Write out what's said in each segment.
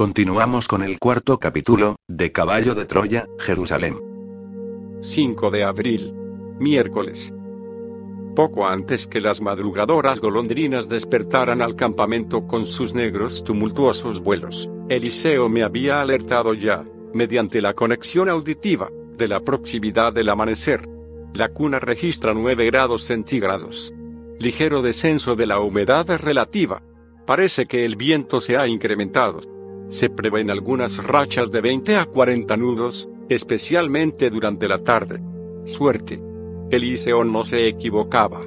Continuamos con el cuarto capítulo, de Caballo de Troya, Jerusalén. 5 de abril. Miércoles. Poco antes que las madrugadoras golondrinas despertaran al campamento con sus negros tumultuosos vuelos, Eliseo me había alertado ya, mediante la conexión auditiva, de la proximidad del amanecer. La cuna registra 9 grados centígrados. Ligero descenso de la humedad relativa. Parece que el viento se ha incrementado. Se prevén algunas rachas de 20 a 40 nudos, especialmente durante la tarde. Suerte. Eliseo no se equivocaba.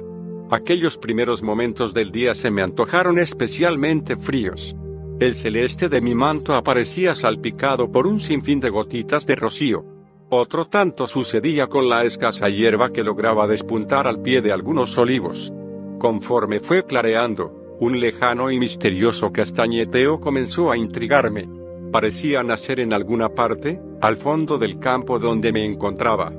Aquellos primeros momentos del día se me antojaron especialmente fríos. El celeste de mi manto aparecía salpicado por un sinfín de gotitas de rocío. Otro tanto sucedía con la escasa hierba que lograba despuntar al pie de algunos olivos. Conforme fue clareando, un lejano y misterioso castañeteo comenzó a intrigarme. Parecía nacer en alguna parte, al fondo del campo donde me encontraba.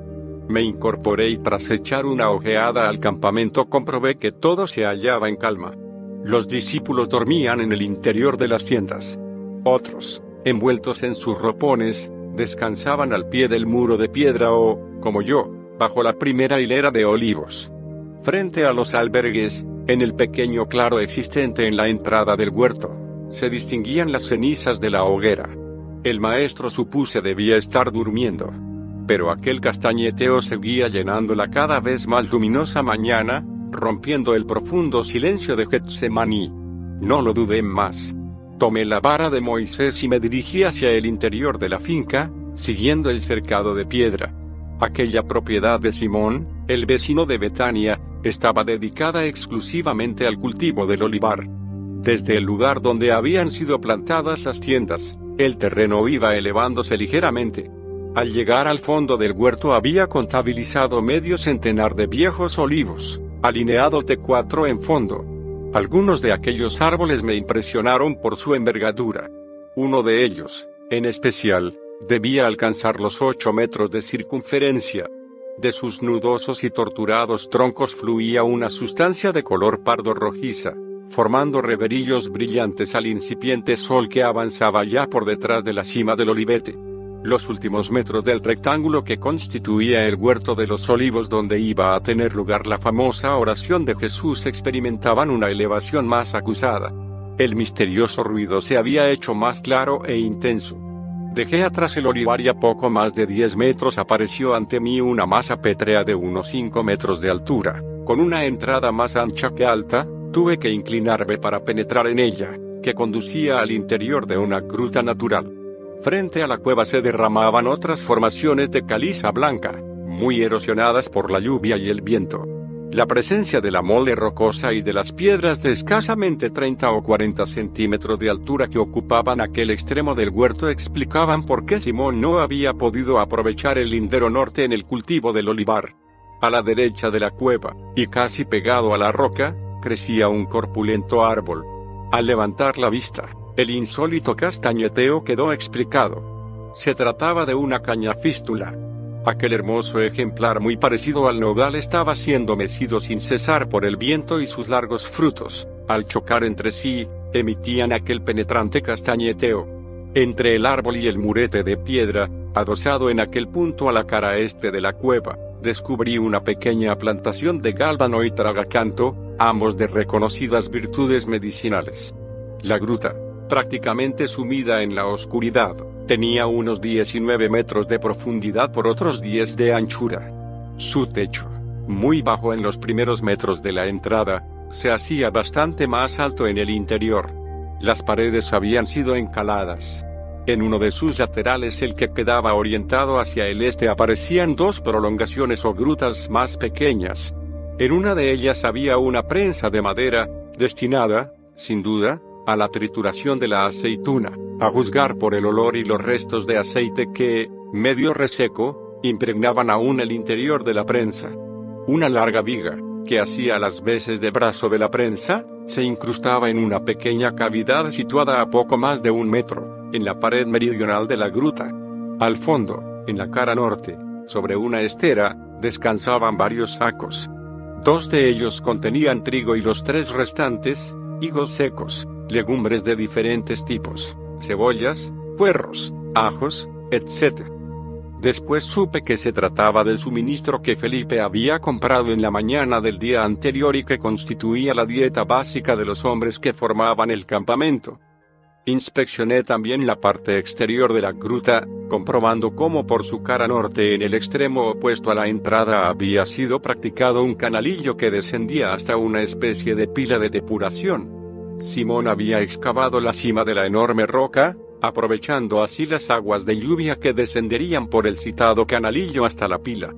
Me incorporé y tras echar una ojeada al campamento comprobé que todo se hallaba en calma. Los discípulos dormían en el interior de las tiendas. Otros, envueltos en sus ropones, descansaban al pie del muro de piedra o, como yo, bajo la primera hilera de olivos. Frente a los albergues, en el pequeño claro existente en la entrada del huerto, se distinguían las cenizas de la hoguera. El maestro supuse debía estar durmiendo. Pero aquel castañeteo seguía llenando la cada vez más luminosa mañana, rompiendo el profundo silencio de Getsemaní. No lo dudé más. Tomé la vara de Moisés y me dirigí hacia el interior de la finca, siguiendo el cercado de piedra. Aquella propiedad de Simón, el vecino de Betania, estaba dedicada exclusivamente al cultivo del olivar. Desde el lugar donde habían sido plantadas las tiendas, el terreno iba elevándose ligeramente. Al llegar al fondo del huerto había contabilizado medio centenar de viejos olivos, alineados de cuatro en fondo. Algunos de aquellos árboles me impresionaron por su envergadura. Uno de ellos, en especial, debía alcanzar los ocho metros de circunferencia. De sus nudosos y torturados troncos fluía una sustancia de color pardo rojiza, formando reverillos brillantes al incipiente sol que avanzaba ya por detrás de la cima del olivete. Los últimos metros del rectángulo que constituía el huerto de los olivos donde iba a tener lugar la famosa oración de Jesús experimentaban una elevación más acusada. El misterioso ruido se había hecho más claro e intenso. Dejé atrás el olivar y a poco más de 10 metros apareció ante mí una masa pétrea de unos 5 metros de altura. Con una entrada más ancha que alta, tuve que inclinarme para penetrar en ella, que conducía al interior de una gruta natural. Frente a la cueva se derramaban otras formaciones de caliza blanca, muy erosionadas por la lluvia y el viento. La presencia de la mole rocosa y de las piedras de escasamente 30 o 40 centímetros de altura que ocupaban aquel extremo del huerto explicaban por qué Simón no había podido aprovechar el lindero norte en el cultivo del olivar. A la derecha de la cueva, y casi pegado a la roca, crecía un corpulento árbol. Al levantar la vista, el insólito castañeteo quedó explicado. Se trataba de una cañafístula. Aquel hermoso ejemplar muy parecido al nogal estaba siendo mecido sin cesar por el viento y sus largos frutos, al chocar entre sí, emitían aquel penetrante castañeteo. Entre el árbol y el murete de piedra, adosado en aquel punto a la cara este de la cueva, descubrí una pequeña plantación de gálbano y tragacanto, ambos de reconocidas virtudes medicinales. La gruta, prácticamente sumida en la oscuridad, tenía unos 19 metros de profundidad por otros 10 de anchura. Su techo, muy bajo en los primeros metros de la entrada, se hacía bastante más alto en el interior. Las paredes habían sido encaladas. En uno de sus laterales, el que quedaba orientado hacia el este, aparecían dos prolongaciones o grutas más pequeñas. En una de ellas había una prensa de madera, destinada, sin duda, a la trituración de la aceituna, a juzgar por el olor y los restos de aceite que, medio reseco, impregnaban aún el interior de la prensa. Una larga viga, que hacía las veces de brazo de la prensa, se incrustaba en una pequeña cavidad situada a poco más de un metro, en la pared meridional de la gruta. Al fondo, en la cara norte, sobre una estera, descansaban varios sacos. Dos de ellos contenían trigo y los tres restantes, higos secos legumbres de diferentes tipos. cebollas, puerros, ajos, etc. Después supe que se trataba del suministro que Felipe había comprado en la mañana del día anterior y que constituía la dieta básica de los hombres que formaban el campamento. Inspeccioné también la parte exterior de la gruta, comprobando cómo por su cara norte en el extremo opuesto a la entrada había sido practicado un canalillo que descendía hasta una especie de pila de depuración. Simón había excavado la cima de la enorme roca, aprovechando así las aguas de lluvia que descenderían por el citado canalillo hasta la pila.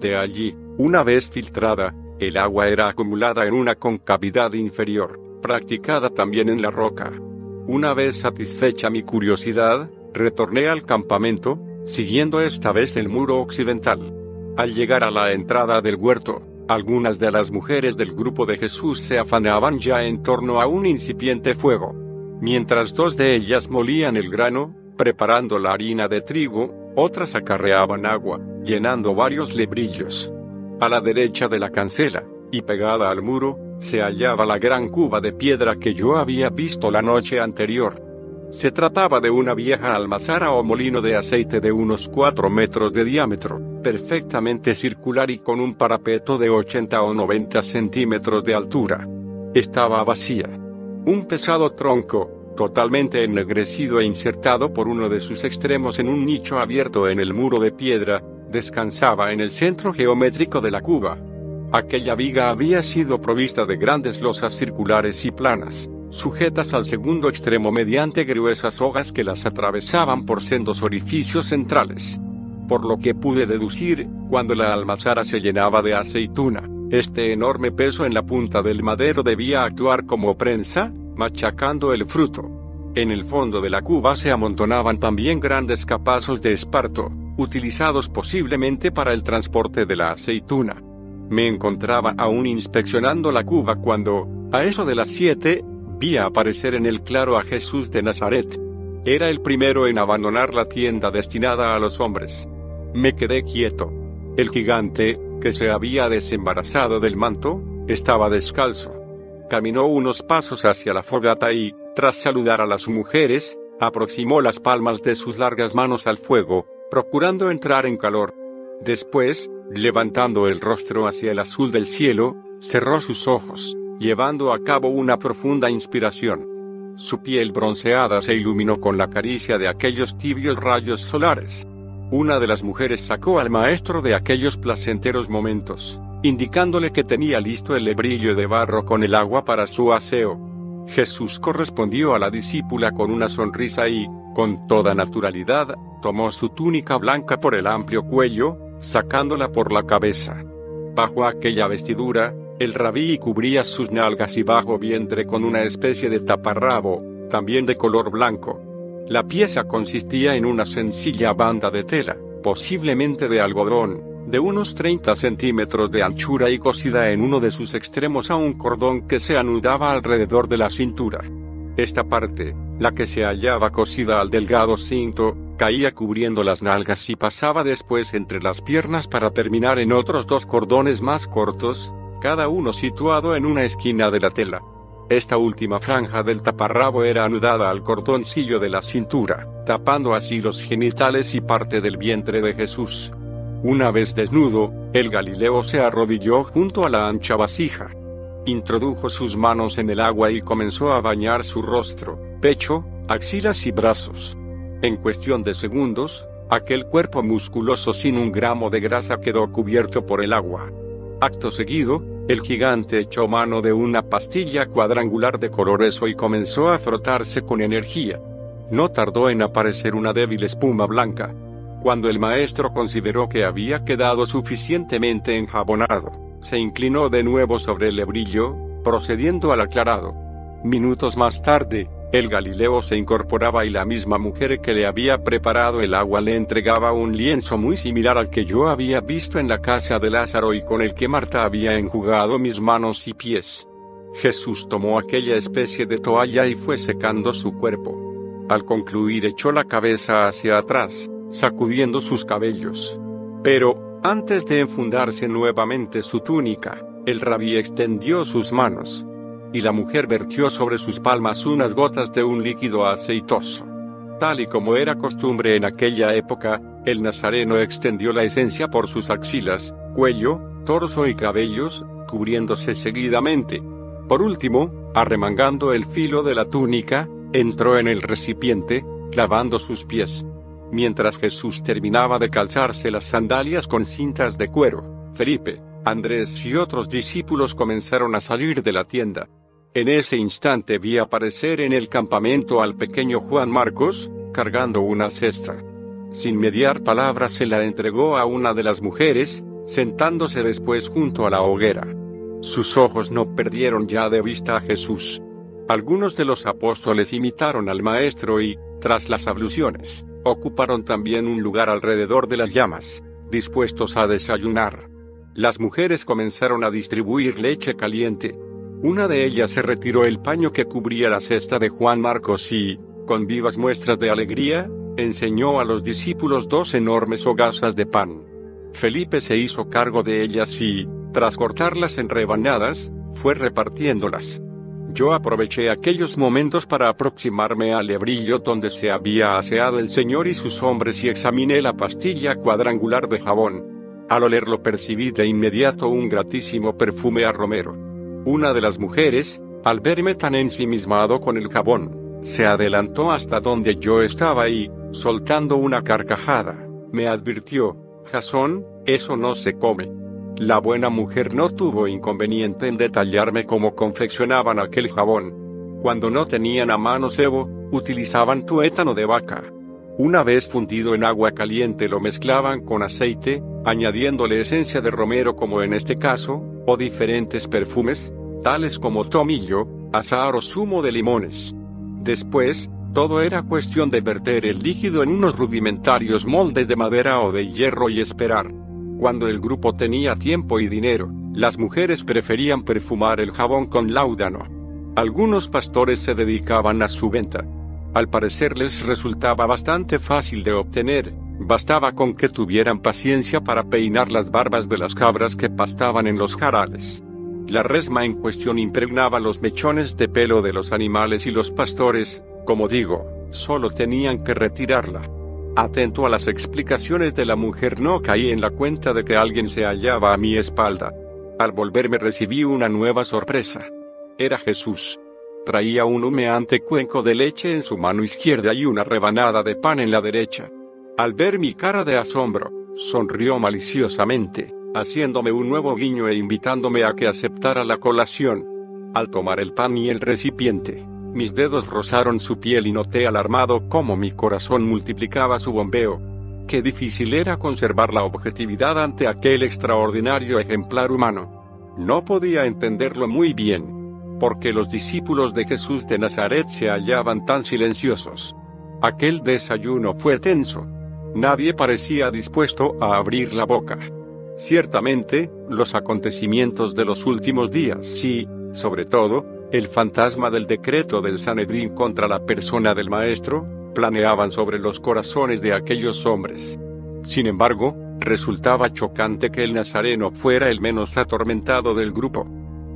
De allí, una vez filtrada, el agua era acumulada en una concavidad inferior, practicada también en la roca. Una vez satisfecha mi curiosidad, retorné al campamento, siguiendo esta vez el muro occidental. Al llegar a la entrada del huerto, algunas de las mujeres del grupo de Jesús se afanaban ya en torno a un incipiente fuego. Mientras dos de ellas molían el grano, preparando la harina de trigo, otras acarreaban agua, llenando varios lebrillos. A la derecha de la cancela, y pegada al muro, se hallaba la gran cuba de piedra que yo había visto la noche anterior. Se trataba de una vieja almazara o molino de aceite de unos 4 metros de diámetro, perfectamente circular y con un parapeto de 80 o 90 centímetros de altura. Estaba vacía. Un pesado tronco, totalmente ennegrecido e insertado por uno de sus extremos en un nicho abierto en el muro de piedra, descansaba en el centro geométrico de la cuba. Aquella viga había sido provista de grandes losas circulares y planas, sujetas al segundo extremo mediante gruesas sogas que las atravesaban por sendos orificios centrales. Por lo que pude deducir, cuando la almazara se llenaba de aceituna, este enorme peso en la punta del madero debía actuar como prensa, machacando el fruto. En el fondo de la cuba se amontonaban también grandes capazos de esparto, utilizados posiblemente para el transporte de la aceituna. Me encontraba aún inspeccionando la cuba cuando, a eso de las siete, vi aparecer en el claro a Jesús de Nazaret. Era el primero en abandonar la tienda destinada a los hombres. Me quedé quieto. El gigante, que se había desembarazado del manto, estaba descalzo. Caminó unos pasos hacia la fogata y, tras saludar a las mujeres, aproximó las palmas de sus largas manos al fuego, procurando entrar en calor. Después, levantando el rostro hacia el azul del cielo, cerró sus ojos, llevando a cabo una profunda inspiración. Su piel bronceada se iluminó con la caricia de aquellos tibios rayos solares. Una de las mujeres sacó al maestro de aquellos placenteros momentos, indicándole que tenía listo el lebrillo de barro con el agua para su aseo. Jesús correspondió a la discípula con una sonrisa y, con toda naturalidad, tomó su túnica blanca por el amplio cuello, sacándola por la cabeza. Bajo aquella vestidura, el rabí cubría sus nalgas y bajo vientre con una especie de taparrabo, también de color blanco. La pieza consistía en una sencilla banda de tela, posiblemente de algodón, de unos 30 centímetros de anchura y cosida en uno de sus extremos a un cordón que se anudaba alrededor de la cintura. Esta parte, la que se hallaba cosida al delgado cinto, caía cubriendo las nalgas y pasaba después entre las piernas para terminar en otros dos cordones más cortos, cada uno situado en una esquina de la tela. Esta última franja del taparrabo era anudada al cordoncillo de la cintura, tapando así los genitales y parte del vientre de Jesús. Una vez desnudo, el Galileo se arrodilló junto a la ancha vasija. Introdujo sus manos en el agua y comenzó a bañar su rostro, pecho, axilas y brazos. En cuestión de segundos, aquel cuerpo musculoso sin un gramo de grasa quedó cubierto por el agua. Acto seguido, el gigante echó mano de una pastilla cuadrangular de colores y comenzó a frotarse con energía. No tardó en aparecer una débil espuma blanca. Cuando el maestro consideró que había quedado suficientemente enjabonado, se inclinó de nuevo sobre el lebrillo, procediendo al aclarado. Minutos más tarde, el Galileo se incorporaba y la misma mujer que le había preparado el agua le entregaba un lienzo muy similar al que yo había visto en la casa de Lázaro y con el que Marta había enjugado mis manos y pies. Jesús tomó aquella especie de toalla y fue secando su cuerpo. Al concluir echó la cabeza hacia atrás, sacudiendo sus cabellos. Pero, antes de enfundarse nuevamente su túnica, el rabí extendió sus manos y la mujer vertió sobre sus palmas unas gotas de un líquido aceitoso. Tal y como era costumbre en aquella época, el nazareno extendió la esencia por sus axilas, cuello, torso y cabellos, cubriéndose seguidamente. Por último, arremangando el filo de la túnica, entró en el recipiente, lavando sus pies. Mientras Jesús terminaba de calzarse las sandalias con cintas de cuero, Felipe, Andrés y otros discípulos comenzaron a salir de la tienda. En ese instante vi aparecer en el campamento al pequeño Juan Marcos, cargando una cesta. Sin mediar palabras se la entregó a una de las mujeres, sentándose después junto a la hoguera. Sus ojos no perdieron ya de vista a Jesús. Algunos de los apóstoles imitaron al Maestro y, tras las abluciones, ocuparon también un lugar alrededor de las llamas, dispuestos a desayunar. Las mujeres comenzaron a distribuir leche caliente. Una de ellas se retiró el paño que cubría la cesta de Juan Marcos y, con vivas muestras de alegría, enseñó a los discípulos dos enormes hogazas de pan. Felipe se hizo cargo de ellas y, tras cortarlas en rebanadas, fue repartiéndolas. Yo aproveché aquellos momentos para aproximarme al lebrillo donde se había aseado el Señor y sus hombres y examiné la pastilla cuadrangular de jabón. Al olerlo percibí de inmediato un gratísimo perfume a romero. Una de las mujeres, al verme tan ensimismado con el jabón, se adelantó hasta donde yo estaba y, soltando una carcajada, me advirtió, Jasón, eso no se come. La buena mujer no tuvo inconveniente en detallarme cómo confeccionaban aquel jabón. Cuando no tenían a mano cebo, utilizaban tuétano de vaca. Una vez fundido en agua caliente lo mezclaban con aceite, añadiéndole esencia de romero como en este caso, o diferentes perfumes, tales como tomillo, azahar o zumo de limones. Después, todo era cuestión de verter el líquido en unos rudimentarios moldes de madera o de hierro y esperar. Cuando el grupo tenía tiempo y dinero, las mujeres preferían perfumar el jabón con láudano. Algunos pastores se dedicaban a su venta. Al parecer les resultaba bastante fácil de obtener, bastaba con que tuvieran paciencia para peinar las barbas de las cabras que pastaban en los jarales. La resma en cuestión impregnaba los mechones de pelo de los animales y los pastores, como digo, solo tenían que retirarla. Atento a las explicaciones de la mujer no caí en la cuenta de que alguien se hallaba a mi espalda. Al volverme recibí una nueva sorpresa. Era Jesús. Traía un humeante cuenco de leche en su mano izquierda y una rebanada de pan en la derecha. Al ver mi cara de asombro, sonrió maliciosamente, haciéndome un nuevo guiño e invitándome a que aceptara la colación. Al tomar el pan y el recipiente, mis dedos rozaron su piel y noté alarmado cómo mi corazón multiplicaba su bombeo. Qué difícil era conservar la objetividad ante aquel extraordinario ejemplar humano. No podía entenderlo muy bien. Porque los discípulos de Jesús de Nazaret se hallaban tan silenciosos. Aquel desayuno fue tenso. Nadie parecía dispuesto a abrir la boca. Ciertamente, los acontecimientos de los últimos días sí, sobre todo, el fantasma del decreto del Sanedrín contra la persona del Maestro, planeaban sobre los corazones de aquellos hombres. Sin embargo, resultaba chocante que el Nazareno fuera el menos atormentado del grupo.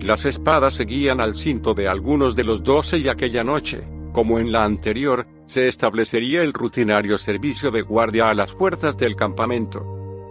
Las espadas seguían al cinto de algunos de los doce y aquella noche, como en la anterior, se establecería el rutinario servicio de guardia a las puertas del campamento.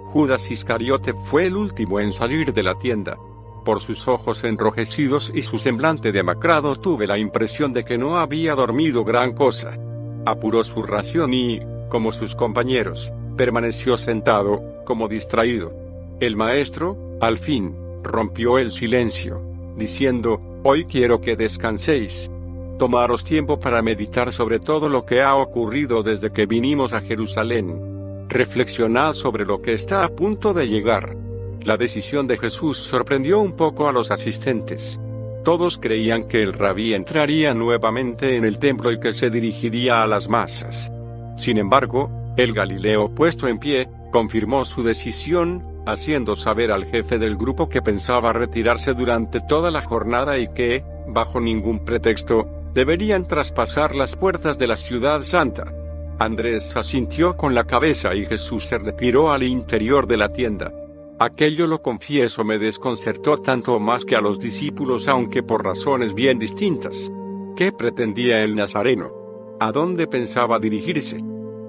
Judas Iscariote fue el último en salir de la tienda. Por sus ojos enrojecidos y su semblante demacrado tuve la impresión de que no había dormido gran cosa. Apuró su ración y, como sus compañeros, permaneció sentado, como distraído. El maestro, al fin, rompió el silencio, diciendo, Hoy quiero que descanséis. Tomaros tiempo para meditar sobre todo lo que ha ocurrido desde que vinimos a Jerusalén. Reflexionad sobre lo que está a punto de llegar. La decisión de Jesús sorprendió un poco a los asistentes. Todos creían que el rabí entraría nuevamente en el templo y que se dirigiría a las masas. Sin embargo, el Galileo puesto en pie, confirmó su decisión, haciendo saber al jefe del grupo que pensaba retirarse durante toda la jornada y que, bajo ningún pretexto, deberían traspasar las puertas de la ciudad santa. Andrés asintió con la cabeza y Jesús se retiró al interior de la tienda. Aquello lo confieso me desconcertó tanto más que a los discípulos aunque por razones bien distintas. ¿Qué pretendía el Nazareno? ¿A dónde pensaba dirigirse?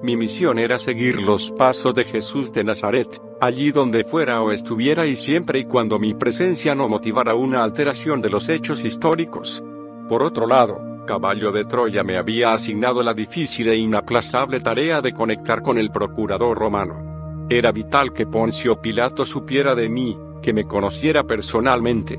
Mi misión era seguir los pasos de Jesús de Nazaret, allí donde fuera o estuviera y siempre y cuando mi presencia no motivara una alteración de los hechos históricos. Por otro lado, Caballo de Troya me había asignado la difícil e inaplazable tarea de conectar con el procurador romano. Era vital que Poncio Pilato supiera de mí, que me conociera personalmente.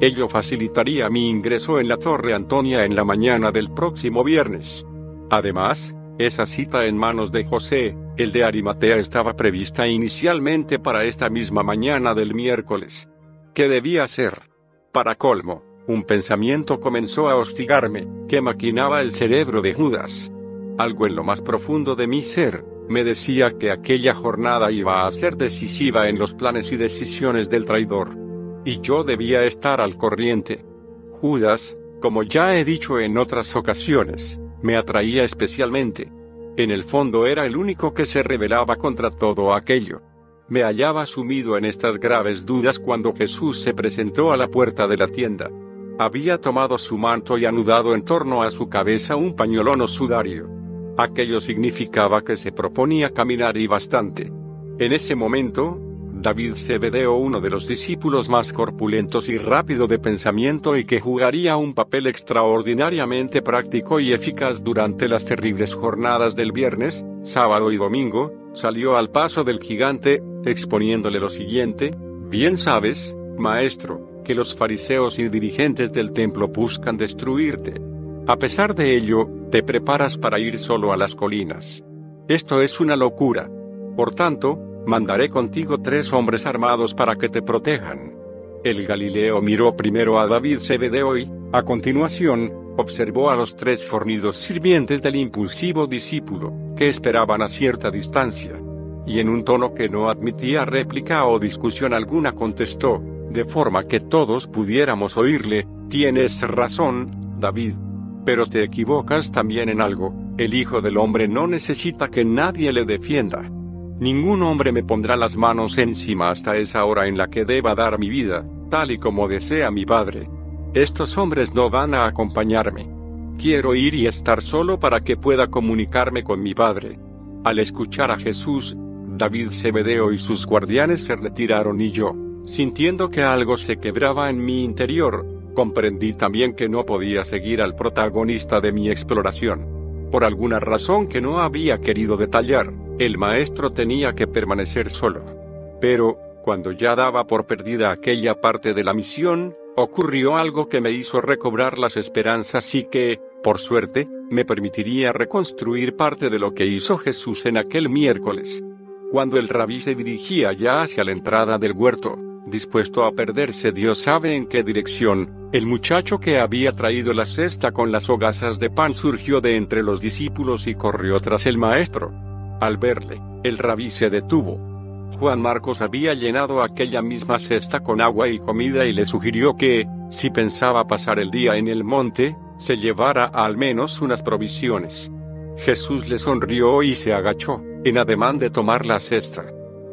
Ello facilitaría mi ingreso en la Torre Antonia en la mañana del próximo viernes. Además, esa cita en manos de José, el de Arimatea, estaba prevista inicialmente para esta misma mañana del miércoles. ¿Qué debía hacer? Para colmo, un pensamiento comenzó a hostigarme, que maquinaba el cerebro de Judas. Algo en lo más profundo de mi ser, me decía que aquella jornada iba a ser decisiva en los planes y decisiones del traidor. Y yo debía estar al corriente. Judas, como ya he dicho en otras ocasiones, me atraía especialmente. En el fondo era el único que se rebelaba contra todo aquello. Me hallaba sumido en estas graves dudas cuando Jesús se presentó a la puerta de la tienda. Había tomado su manto y anudado en torno a su cabeza un pañolón sudario. Aquello significaba que se proponía caminar y bastante. En ese momento, David Zebedeo, uno de los discípulos más corpulentos y rápido de pensamiento y que jugaría un papel extraordinariamente práctico y eficaz durante las terribles jornadas del viernes, sábado y domingo, salió al paso del gigante, exponiéndole lo siguiente, Bien sabes, maestro, que los fariseos y dirigentes del templo buscan destruirte. A pesar de ello, te preparas para ir solo a las colinas. Esto es una locura. Por tanto, mandaré contigo tres hombres armados para que te protejan. El Galileo miró primero a David Zebedeo y, a continuación, observó a los tres fornidos sirvientes del impulsivo discípulo, que esperaban a cierta distancia. Y en un tono que no admitía réplica o discusión alguna contestó, de forma que todos pudiéramos oírle, tienes razón, David. Pero te equivocas también en algo, el Hijo del Hombre no necesita que nadie le defienda. Ningún hombre me pondrá las manos encima hasta esa hora en la que deba dar mi vida, tal y como desea mi Padre. Estos hombres no van a acompañarme. Quiero ir y estar solo para que pueda comunicarme con mi Padre. Al escuchar a Jesús, David Zebedeo y sus guardianes se retiraron y yo, sintiendo que algo se quebraba en mi interior, comprendí también que no podía seguir al protagonista de mi exploración. Por alguna razón que no había querido detallar, el maestro tenía que permanecer solo. Pero, cuando ya daba por perdida aquella parte de la misión, ocurrió algo que me hizo recobrar las esperanzas y que, por suerte, me permitiría reconstruir parte de lo que hizo Jesús en aquel miércoles. Cuando el rabí se dirigía ya hacia la entrada del huerto, dispuesto a perderse Dios sabe en qué dirección, el muchacho que había traído la cesta con las hogazas de pan surgió de entre los discípulos y corrió tras el maestro. Al verle, el rabí se detuvo. Juan Marcos había llenado aquella misma cesta con agua y comida y le sugirió que, si pensaba pasar el día en el monte, se llevara al menos unas provisiones. Jesús le sonrió y se agachó, en ademán de tomar la cesta.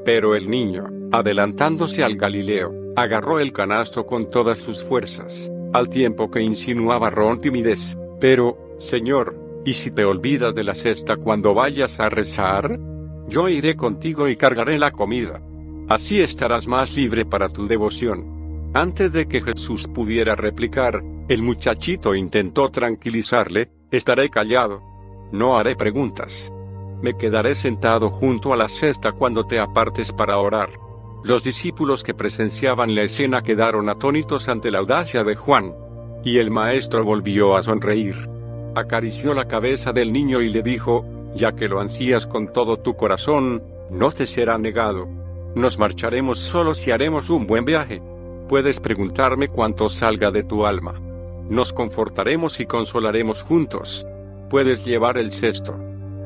Pero el niño, adelantándose al Galileo, agarró el canasto con todas sus fuerzas, al tiempo que insinuaba ron timidez. Pero, Señor, ¿Y si te olvidas de la cesta cuando vayas a rezar? Yo iré contigo y cargaré la comida. Así estarás más libre para tu devoción. Antes de que Jesús pudiera replicar, el muchachito intentó tranquilizarle, estaré callado. No haré preguntas. Me quedaré sentado junto a la cesta cuando te apartes para orar. Los discípulos que presenciaban la escena quedaron atónitos ante la audacia de Juan. Y el maestro volvió a sonreír acarició la cabeza del niño y le dijo, ya que lo ansías con todo tu corazón, no te será negado. Nos marcharemos solos y haremos un buen viaje. Puedes preguntarme cuánto salga de tu alma. Nos confortaremos y consolaremos juntos. Puedes llevar el cesto.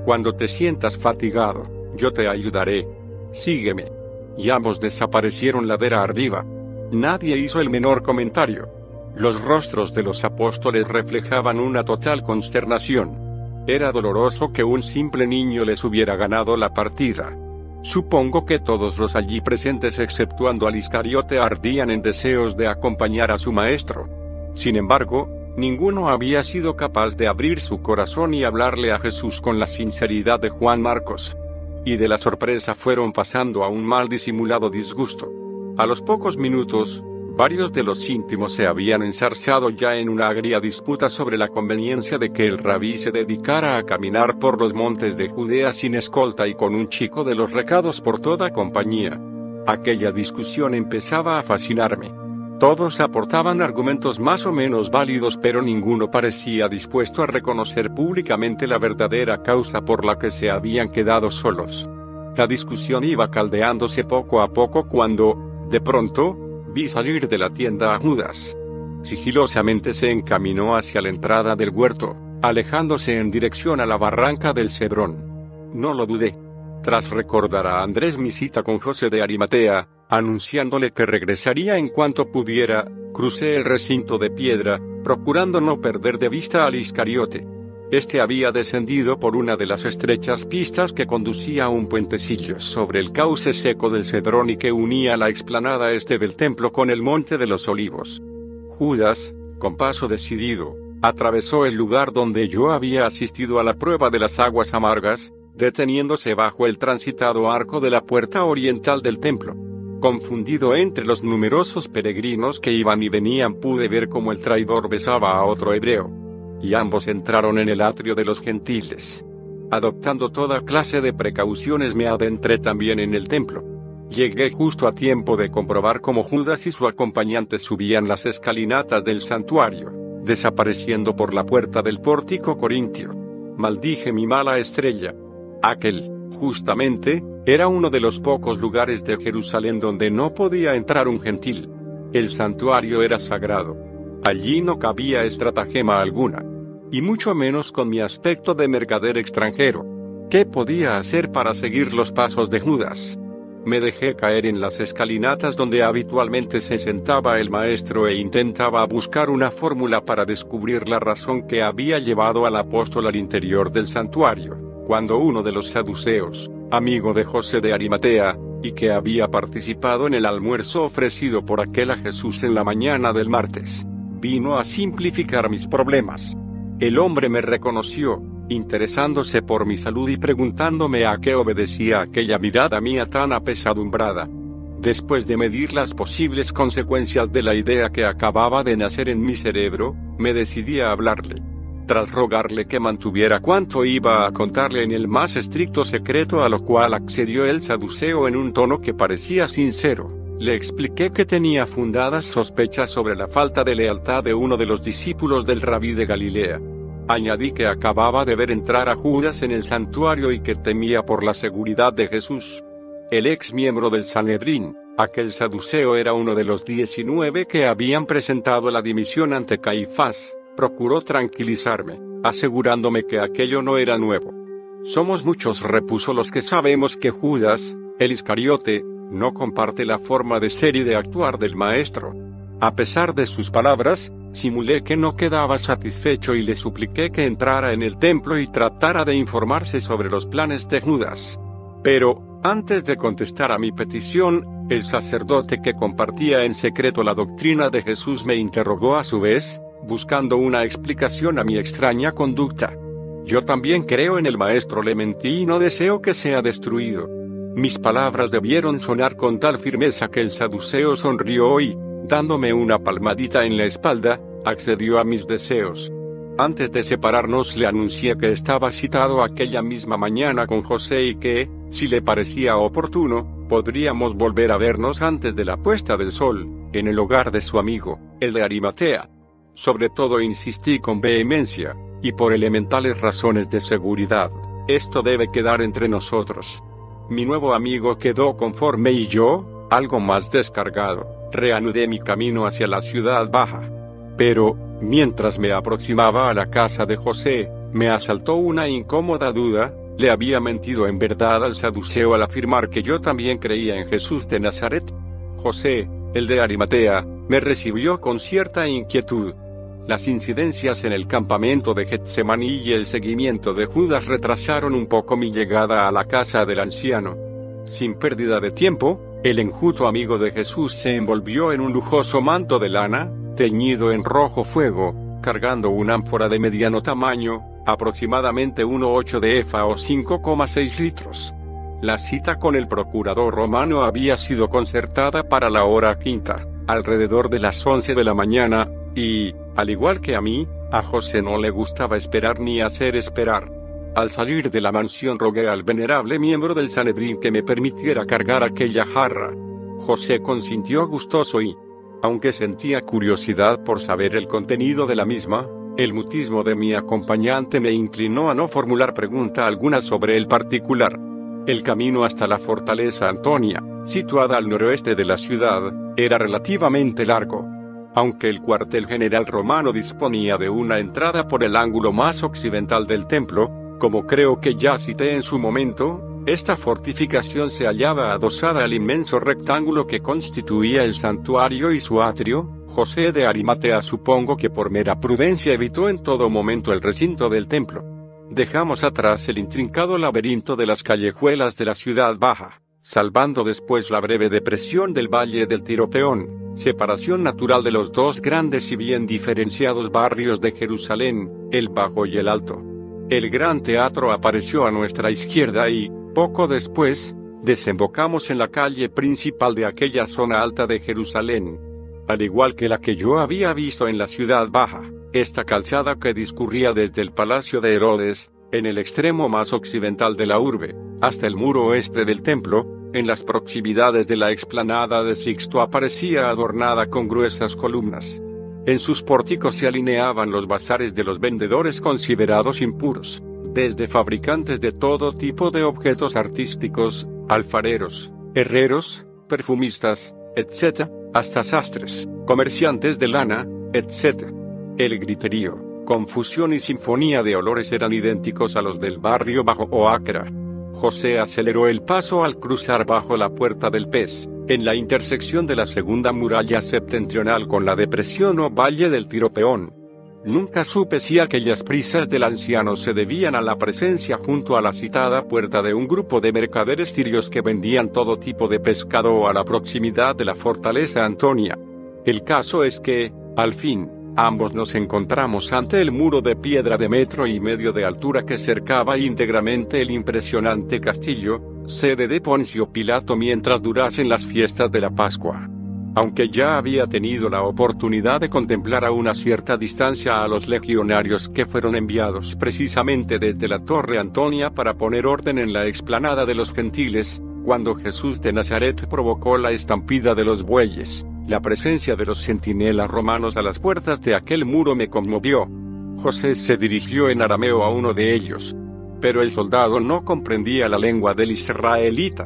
Cuando te sientas fatigado, yo te ayudaré. Sígueme. Y ambos desaparecieron ladera arriba. Nadie hizo el menor comentario. Los rostros de los apóstoles reflejaban una total consternación. Era doloroso que un simple niño les hubiera ganado la partida. Supongo que todos los allí presentes exceptuando al Iscariote ardían en deseos de acompañar a su maestro. Sin embargo, Ninguno había sido capaz de abrir su corazón y hablarle a Jesús con la sinceridad de Juan Marcos. Y de la sorpresa fueron pasando a un mal disimulado disgusto. A los pocos minutos, varios de los íntimos se habían ensarzado ya en una agria disputa sobre la conveniencia de que el rabí se dedicara a caminar por los montes de Judea sin escolta y con un chico de los recados por toda compañía. Aquella discusión empezaba a fascinarme. Todos aportaban argumentos más o menos válidos pero ninguno parecía dispuesto a reconocer públicamente la verdadera causa por la que se habían quedado solos. La discusión iba caldeándose poco a poco cuando, de pronto, vi salir de la tienda a Judas. Sigilosamente se encaminó hacia la entrada del huerto, alejándose en dirección a la barranca del Cedrón. No lo dudé. Tras recordar a Andrés mi cita con José de Arimatea, anunciándole que regresaría en cuanto pudiera, crucé el recinto de piedra, procurando no perder de vista al Iscariote. Este había descendido por una de las estrechas pistas que conducía a un puentecillo sobre el cauce seco del Cedrón y que unía la explanada este del templo con el monte de los olivos. Judas, con paso decidido, atravesó el lugar donde yo había asistido a la prueba de las aguas amargas, deteniéndose bajo el transitado arco de la puerta oriental del templo. Confundido entre los numerosos peregrinos que iban y venían pude ver cómo el traidor besaba a otro hebreo. Y ambos entraron en el atrio de los gentiles. Adoptando toda clase de precauciones me adentré también en el templo. Llegué justo a tiempo de comprobar cómo Judas y su acompañante subían las escalinatas del santuario, desapareciendo por la puerta del pórtico corintio. Maldije mi mala estrella. Aquel, justamente, era uno de los pocos lugares de Jerusalén donde no podía entrar un gentil. El santuario era sagrado. Allí no cabía estratagema alguna. Y mucho menos con mi aspecto de mercader extranjero. ¿Qué podía hacer para seguir los pasos de Judas? Me dejé caer en las escalinatas donde habitualmente se sentaba el maestro e intentaba buscar una fórmula para descubrir la razón que había llevado al apóstol al interior del santuario, cuando uno de los saduceos, amigo de José de Arimatea, y que había participado en el almuerzo ofrecido por aquel a Jesús en la mañana del martes. Vino a simplificar mis problemas. El hombre me reconoció, interesándose por mi salud y preguntándome a qué obedecía aquella mirada mía tan apesadumbrada. Después de medir las posibles consecuencias de la idea que acababa de nacer en mi cerebro, me decidí a hablarle. Tras rogarle que mantuviera cuanto iba a contarle en el más estricto secreto a lo cual accedió el saduceo en un tono que parecía sincero, le expliqué que tenía fundadas sospechas sobre la falta de lealtad de uno de los discípulos del rabí de Galilea. Añadí que acababa de ver entrar a Judas en el santuario y que temía por la seguridad de Jesús. El ex miembro del Sanedrín, aquel saduceo era uno de los diecinueve que habían presentado la dimisión ante Caifás, Procuró tranquilizarme, asegurándome que aquello no era nuevo. Somos muchos, repuso los que sabemos que Judas, el Iscariote, no comparte la forma de ser y de actuar del Maestro. A pesar de sus palabras, simulé que no quedaba satisfecho y le supliqué que entrara en el templo y tratara de informarse sobre los planes de Judas. Pero, antes de contestar a mi petición, el sacerdote que compartía en secreto la doctrina de Jesús me interrogó a su vez, buscando una explicación a mi extraña conducta. Yo también creo en el maestro, le mentí y no deseo que sea destruido. Mis palabras debieron sonar con tal firmeza que el saduceo sonrió y, dándome una palmadita en la espalda, accedió a mis deseos. Antes de separarnos le anuncié que estaba citado aquella misma mañana con José y que, si le parecía oportuno, podríamos volver a vernos antes de la puesta del sol, en el hogar de su amigo, el de Arimatea. Sobre todo insistí con vehemencia, y por elementales razones de seguridad, esto debe quedar entre nosotros. Mi nuevo amigo quedó conforme y yo, algo más descargado, reanudé mi camino hacia la ciudad baja. Pero, mientras me aproximaba a la casa de José, me asaltó una incómoda duda, ¿le había mentido en verdad al saduceo al afirmar que yo también creía en Jesús de Nazaret? José, el de Arimatea, me recibió con cierta inquietud. Las incidencias en el campamento de Getsemaní y el seguimiento de Judas retrasaron un poco mi llegada a la casa del anciano. Sin pérdida de tiempo, el enjuto amigo de Jesús se envolvió en un lujoso manto de lana, teñido en rojo fuego, cargando una ánfora de mediano tamaño, aproximadamente 1,8 de EFA o 5,6 litros. La cita con el procurador romano había sido concertada para la hora quinta, alrededor de las 11 de la mañana, y, al igual que a mí, a José no le gustaba esperar ni hacer esperar. Al salir de la mansión rogué al venerable miembro del Sanedrín que me permitiera cargar aquella jarra. José consintió gustoso y, aunque sentía curiosidad por saber el contenido de la misma, el mutismo de mi acompañante me inclinó a no formular pregunta alguna sobre el particular. El camino hasta la fortaleza Antonia, situada al noroeste de la ciudad, era relativamente largo. Aunque el cuartel general romano disponía de una entrada por el ángulo más occidental del templo, como creo que ya cité en su momento, esta fortificación se hallaba adosada al inmenso rectángulo que constituía el santuario y su atrio. José de Arimatea supongo que por mera prudencia evitó en todo momento el recinto del templo. Dejamos atrás el intrincado laberinto de las callejuelas de la ciudad baja, salvando después la breve depresión del Valle del Tiropeón, separación natural de los dos grandes y bien diferenciados barrios de Jerusalén, el Bajo y el Alto. El gran teatro apareció a nuestra izquierda y, poco después, desembocamos en la calle principal de aquella zona alta de Jerusalén. Al igual que la que yo había visto en la ciudad baja, esta calzada que discurría desde el palacio de Herodes, en el extremo más occidental de la urbe, hasta el muro oeste del templo, en las proximidades de la explanada de Sixto aparecía adornada con gruesas columnas. En sus pórticos se alineaban los bazares de los vendedores considerados impuros, desde fabricantes de todo tipo de objetos artísticos, alfareros, herreros, perfumistas, etc., hasta sastres, comerciantes de lana, etc. El griterío, confusión y sinfonía de olores eran idénticos a los del barrio bajo Oacra. José aceleró el paso al cruzar bajo la puerta del pez, en la intersección de la segunda muralla septentrional con la depresión o valle del Tiropeón. Nunca supe si aquellas prisas del anciano se debían a la presencia junto a la citada puerta de un grupo de mercaderes tirios que vendían todo tipo de pescado o a la proximidad de la fortaleza Antonia. El caso es que, al fin, Ambos nos encontramos ante el muro de piedra de metro y medio de altura que cercaba íntegramente el impresionante castillo, sede de Poncio Pilato mientras durasen las fiestas de la Pascua. Aunque ya había tenido la oportunidad de contemplar a una cierta distancia a los legionarios que fueron enviados precisamente desde la Torre Antonia para poner orden en la explanada de los gentiles, cuando Jesús de Nazaret provocó la estampida de los bueyes, la presencia de los centinelas romanos a las puertas de aquel muro me conmovió. José se dirigió en arameo a uno de ellos. Pero el soldado no comprendía la lengua del israelita.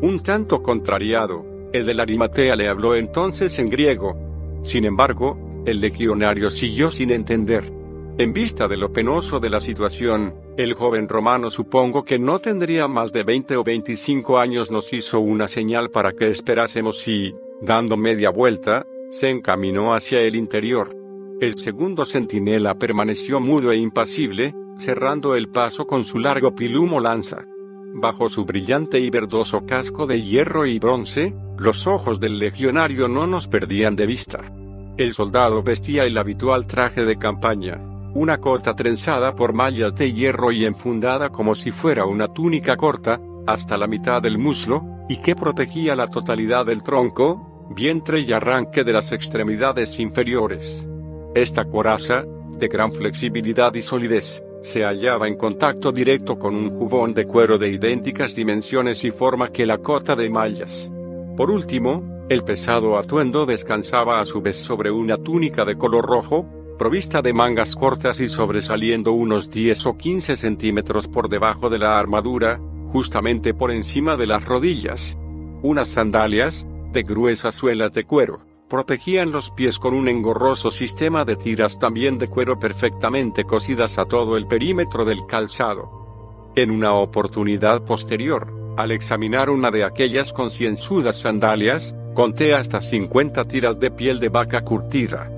Un tanto contrariado, el de la Arimatea le habló entonces en griego. Sin embargo, el legionario siguió sin entender. En vista de lo penoso de la situación, el joven romano supongo que no tendría más de 20 o 25 años nos hizo una señal para que esperásemos y, Dando media vuelta, se encaminó hacia el interior. El segundo centinela permaneció mudo e impasible, cerrando el paso con su largo pilumo lanza. Bajo su brillante y verdoso casco de hierro y bronce, los ojos del legionario no nos perdían de vista. El soldado vestía el habitual traje de campaña, una cota trenzada por mallas de hierro y enfundada como si fuera una túnica corta, hasta la mitad del muslo, y que protegía la totalidad del tronco, vientre y arranque de las extremidades inferiores. Esta coraza, de gran flexibilidad y solidez, se hallaba en contacto directo con un jubón de cuero de idénticas dimensiones y forma que la cota de mallas. Por último, el pesado atuendo descansaba a su vez sobre una túnica de color rojo, provista de mangas cortas y sobresaliendo unos 10 o 15 centímetros por debajo de la armadura, justamente por encima de las rodillas. Unas sandalias, de gruesas suelas de cuero, protegían los pies con un engorroso sistema de tiras también de cuero perfectamente cosidas a todo el perímetro del calzado. En una oportunidad posterior, al examinar una de aquellas concienzudas sandalias, conté hasta 50 tiras de piel de vaca curtida.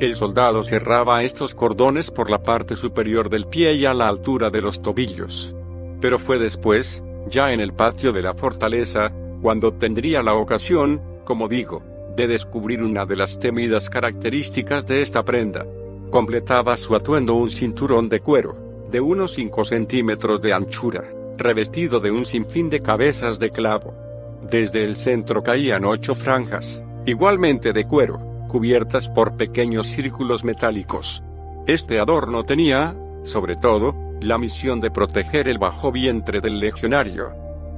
El soldado cerraba estos cordones por la parte superior del pie y a la altura de los tobillos. Pero fue después, ya en el patio de la fortaleza, cuando tendría la ocasión, como digo, de descubrir una de las temidas características de esta prenda. Completaba su atuendo un cinturón de cuero, de unos 5 centímetros de anchura, revestido de un sinfín de cabezas de clavo. Desde el centro caían ocho franjas, igualmente de cuero, cubiertas por pequeños círculos metálicos. Este adorno tenía, sobre todo, la misión de proteger el bajo vientre del legionario.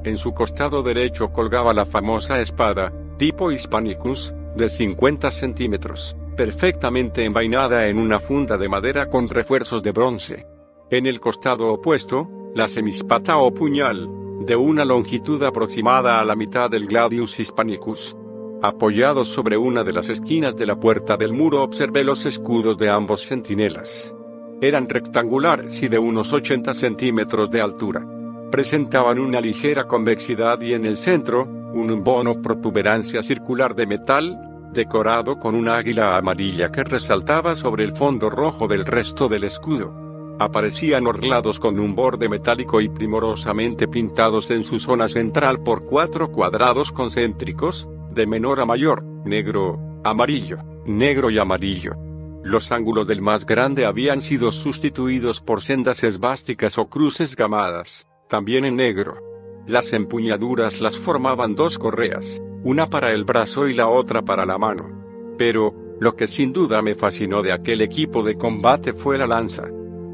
En su costado derecho colgaba la famosa espada, tipo Hispanicus, de 50 centímetros, perfectamente envainada en una funda de madera con refuerzos de bronce. En el costado opuesto, la semispata o puñal, de una longitud aproximada a la mitad del Gladius Hispanicus. Apoyado sobre una de las esquinas de la puerta del muro observé los escudos de ambos centinelas. Eran rectangulares y de unos 80 centímetros de altura. Presentaban una ligera convexidad y en el centro, un bono protuberancia circular de metal, decorado con una águila amarilla que resaltaba sobre el fondo rojo del resto del escudo. Aparecían orlados con un borde metálico y primorosamente pintados en su zona central por cuatro cuadrados concéntricos, de menor a mayor, negro, amarillo, negro y amarillo. Los ángulos del más grande habían sido sustituidos por sendas esvásticas o cruces gamadas, también en negro. Las empuñaduras las formaban dos correas, una para el brazo y la otra para la mano. Pero, lo que sin duda me fascinó de aquel equipo de combate fue la lanza.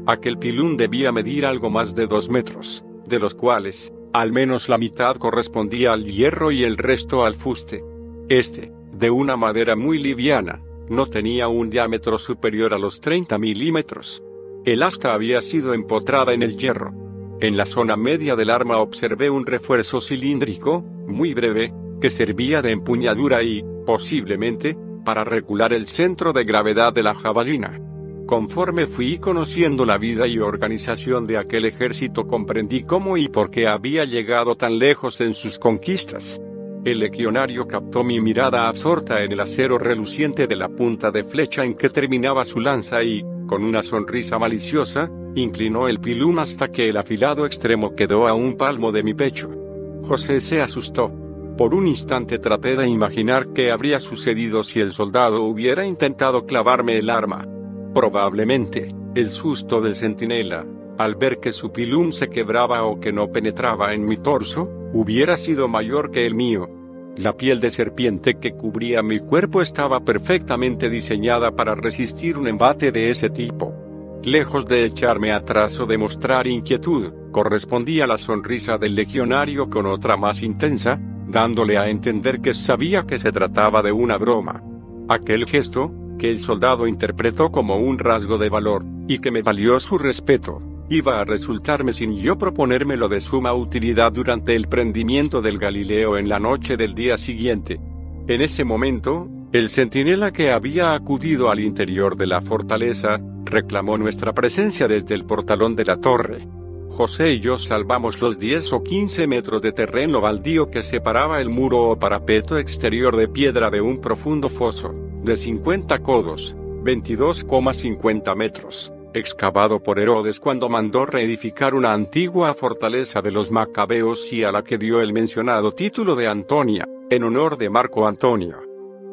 Aquel pilón debía medir algo más de dos metros, de los cuales, al menos la mitad correspondía al hierro y el resto al fuste. Este, de una madera muy liviana, no tenía un diámetro superior a los 30 milímetros. El asta había sido empotrada en el hierro. En la zona media del arma observé un refuerzo cilíndrico, muy breve, que servía de empuñadura y, posiblemente, para regular el centro de gravedad de la jabalina. Conforme fui conociendo la vida y organización de aquel ejército comprendí cómo y por qué había llegado tan lejos en sus conquistas. El legionario captó mi mirada absorta en el acero reluciente de la punta de flecha en que terminaba su lanza y, con una sonrisa maliciosa, inclinó el pilum hasta que el afilado extremo quedó a un palmo de mi pecho. José se asustó. Por un instante traté de imaginar qué habría sucedido si el soldado hubiera intentado clavarme el arma. Probablemente, el susto del centinela, al ver que su pilum se quebraba o que no penetraba en mi torso, hubiera sido mayor que el mío. La piel de serpiente que cubría mi cuerpo estaba perfectamente diseñada para resistir un embate de ese tipo. Lejos de echarme atrás o de mostrar inquietud, correspondía la sonrisa del legionario con otra más intensa, dándole a entender que sabía que se trataba de una broma. Aquel gesto, que el soldado interpretó como un rasgo de valor, y que me valió su respeto, iba a resultarme sin yo proponérmelo de suma utilidad durante el prendimiento del Galileo en la noche del día siguiente. En ese momento, el centinela que había acudido al interior de la fortaleza, reclamó nuestra presencia desde el portalón de la torre. José y yo salvamos los 10 o 15 metros de terreno baldío que separaba el muro o parapeto exterior de piedra de un profundo foso, de 50 codos, 22,50 metros excavado por Herodes cuando mandó reedificar una antigua fortaleza de los macabeos y a la que dio el mencionado título de Antonia, en honor de Marco Antonio.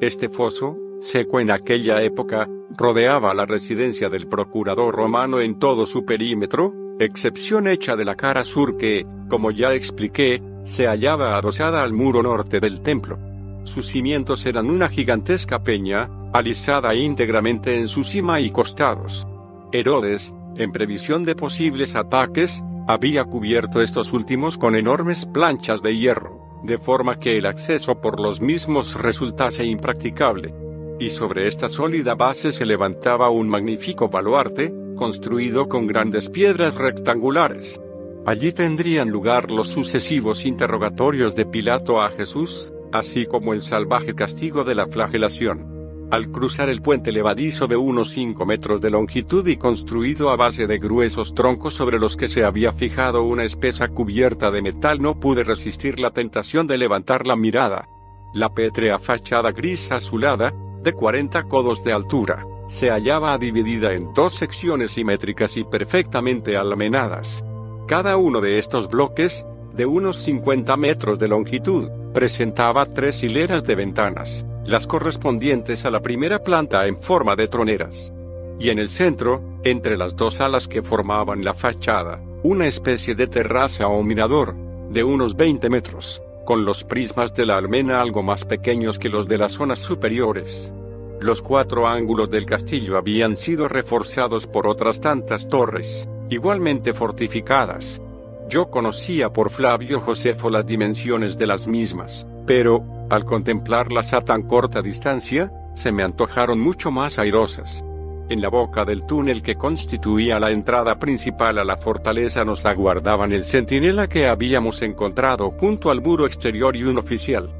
Este foso, seco en aquella época, rodeaba la residencia del procurador romano en todo su perímetro, excepción hecha de la cara sur que, como ya expliqué, se hallaba adosada al muro norte del templo. Sus cimientos eran una gigantesca peña, alisada íntegramente en su cima y costados. Herodes, en previsión de posibles ataques, había cubierto estos últimos con enormes planchas de hierro, de forma que el acceso por los mismos resultase impracticable. Y sobre esta sólida base se levantaba un magnífico baluarte, construido con grandes piedras rectangulares. Allí tendrían lugar los sucesivos interrogatorios de Pilato a Jesús, así como el salvaje castigo de la flagelación. Al cruzar el puente levadizo de unos 5 metros de longitud y construido a base de gruesos troncos sobre los que se había fijado una espesa cubierta de metal no pude resistir la tentación de levantar la mirada. La pétrea fachada gris azulada, de 40 codos de altura, se hallaba dividida en dos secciones simétricas y perfectamente almenadas. Cada uno de estos bloques, de unos 50 metros de longitud, presentaba tres hileras de ventanas las correspondientes a la primera planta en forma de troneras. y en el centro, entre las dos alas que formaban la fachada, una especie de terraza o mirador, de unos 20 metros, con los prismas de la almena algo más pequeños que los de las zonas superiores. Los cuatro ángulos del castillo habían sido reforzados por otras tantas torres, igualmente fortificadas. Yo conocía por Flavio Josefo las dimensiones de las mismas, pero, al contemplarlas a tan corta distancia, se me antojaron mucho más airosas. En la boca del túnel que constituía la entrada principal a la fortaleza nos aguardaban el centinela que habíamos encontrado junto al muro exterior y un oficial.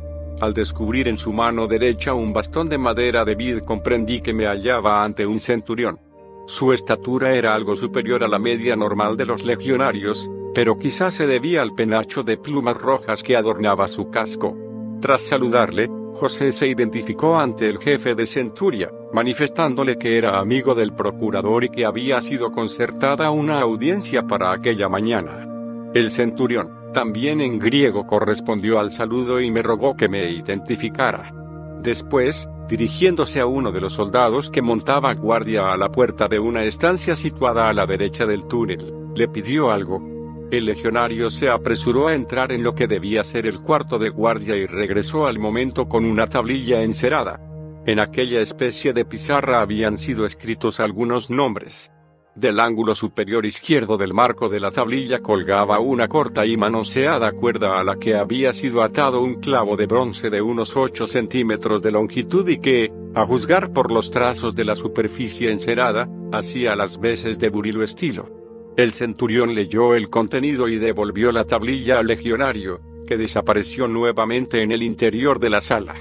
Al descubrir en su mano derecha un bastón de madera de vid comprendí que me hallaba ante un centurión. Su estatura era algo superior a la media normal de los legionarios, pero quizás se debía al penacho de plumas rojas que adornaba su casco. Tras saludarle, José se identificó ante el jefe de Centuria, manifestándole que era amigo del procurador y que había sido concertada una audiencia para aquella mañana. El centurión, también en griego, correspondió al saludo y me rogó que me identificara. Después, dirigiéndose a uno de los soldados que montaba guardia a la puerta de una estancia situada a la derecha del túnel, le pidió algo, el legionario se apresuró a entrar en lo que debía ser el cuarto de guardia y regresó al momento con una tablilla encerada. En aquella especie de pizarra habían sido escritos algunos nombres. Del ángulo superior izquierdo del marco de la tablilla colgaba una corta y manoseada cuerda a la que había sido atado un clavo de bronce de unos 8 centímetros de longitud y que, a juzgar por los trazos de la superficie encerada, hacía las veces de burilo estilo. El centurión leyó el contenido y devolvió la tablilla al legionario, que desapareció nuevamente en el interior de la sala.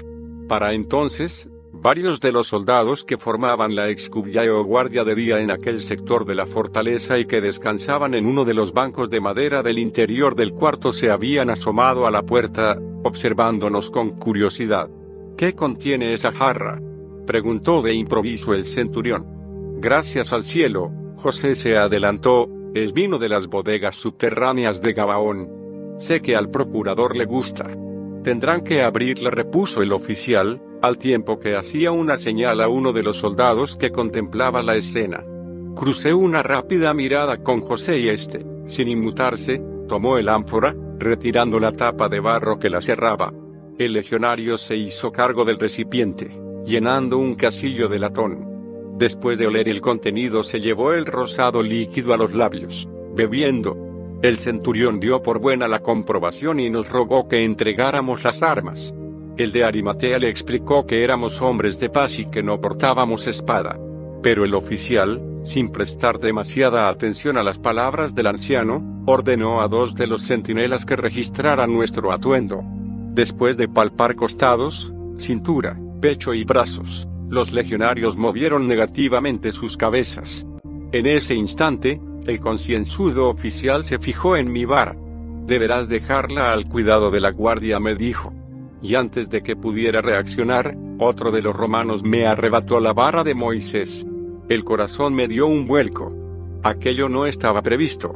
Para entonces, varios de los soldados que formaban la excubia o guardia de día en aquel sector de la fortaleza y que descansaban en uno de los bancos de madera del interior del cuarto se habían asomado a la puerta, observándonos con curiosidad. ¿Qué contiene esa jarra? preguntó de improviso el centurión. Gracias al cielo, José se adelantó, es vino de las bodegas subterráneas de Gabaón. Sé que al procurador le gusta. Tendrán que abrirla, repuso el oficial, al tiempo que hacía una señal a uno de los soldados que contemplaba la escena. Crucé una rápida mirada con José y este, sin inmutarse, tomó el ánfora, retirando la tapa de barro que la cerraba. El legionario se hizo cargo del recipiente, llenando un casillo de latón. Después de oler el contenido se llevó el rosado líquido a los labios, bebiendo. El centurión dio por buena la comprobación y nos rogó que entregáramos las armas. El de Arimatea le explicó que éramos hombres de paz y que no portábamos espada. Pero el oficial, sin prestar demasiada atención a las palabras del anciano, ordenó a dos de los centinelas que registraran nuestro atuendo. Después de palpar costados, cintura, pecho y brazos, los legionarios movieron negativamente sus cabezas. En ese instante, el concienzudo oficial se fijó en mi vara. Deberás dejarla al cuidado de la guardia, me dijo. Y antes de que pudiera reaccionar, otro de los romanos me arrebató la vara de Moisés. El corazón me dio un vuelco. Aquello no estaba previsto.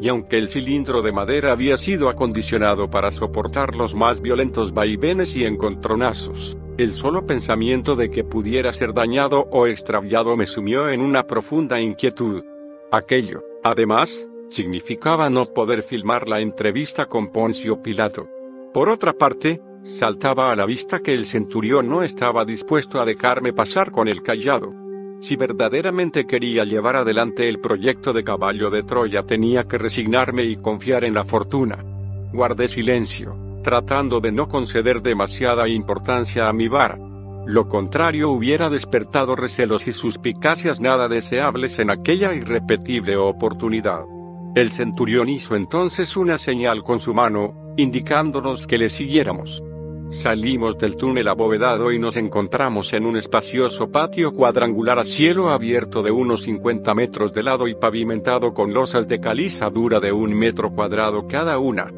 Y aunque el cilindro de madera había sido acondicionado para soportar los más violentos vaivenes y encontronazos, el solo pensamiento de que pudiera ser dañado o extraviado me sumió en una profunda inquietud. Aquello, además, significaba no poder filmar la entrevista con Poncio Pilato. Por otra parte, saltaba a la vista que el centurión no estaba dispuesto a dejarme pasar con el callado. Si verdaderamente quería llevar adelante el proyecto de caballo de Troya tenía que resignarme y confiar en la fortuna. Guardé silencio tratando de no conceder demasiada importancia a mi vara. Lo contrario hubiera despertado recelos y suspicacias nada deseables en aquella irrepetible oportunidad. El centurión hizo entonces una señal con su mano, indicándonos que le siguiéramos. Salimos del túnel abovedado y nos encontramos en un espacioso patio cuadrangular a cielo abierto de unos 50 metros de lado y pavimentado con losas de caliza dura de un metro cuadrado cada una.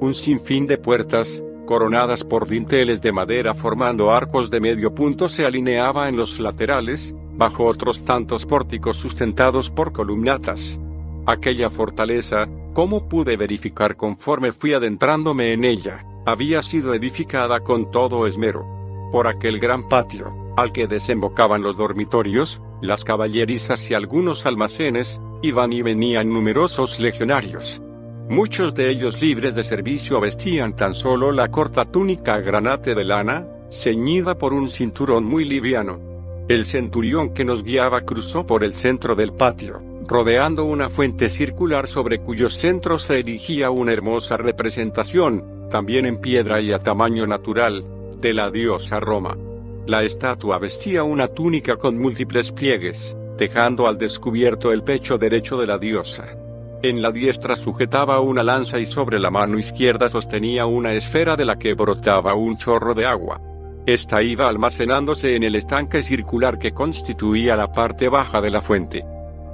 Un sinfín de puertas, coronadas por dinteles de madera formando arcos de medio punto se alineaba en los laterales, bajo otros tantos pórticos sustentados por columnatas. Aquella fortaleza, como pude verificar conforme fui adentrándome en ella, había sido edificada con todo esmero. Por aquel gran patio, al que desembocaban los dormitorios, las caballerizas y algunos almacenes, iban y venían numerosos legionarios. Muchos de ellos libres de servicio vestían tan solo la corta túnica granate de lana, ceñida por un cinturón muy liviano. El centurión que nos guiaba cruzó por el centro del patio, rodeando una fuente circular sobre cuyo centro se erigía una hermosa representación, también en piedra y a tamaño natural, de la diosa Roma. La estatua vestía una túnica con múltiples pliegues, dejando al descubierto el pecho derecho de la diosa. En la diestra sujetaba una lanza y sobre la mano izquierda sostenía una esfera de la que brotaba un chorro de agua. Esta iba almacenándose en el estanque circular que constituía la parte baja de la fuente.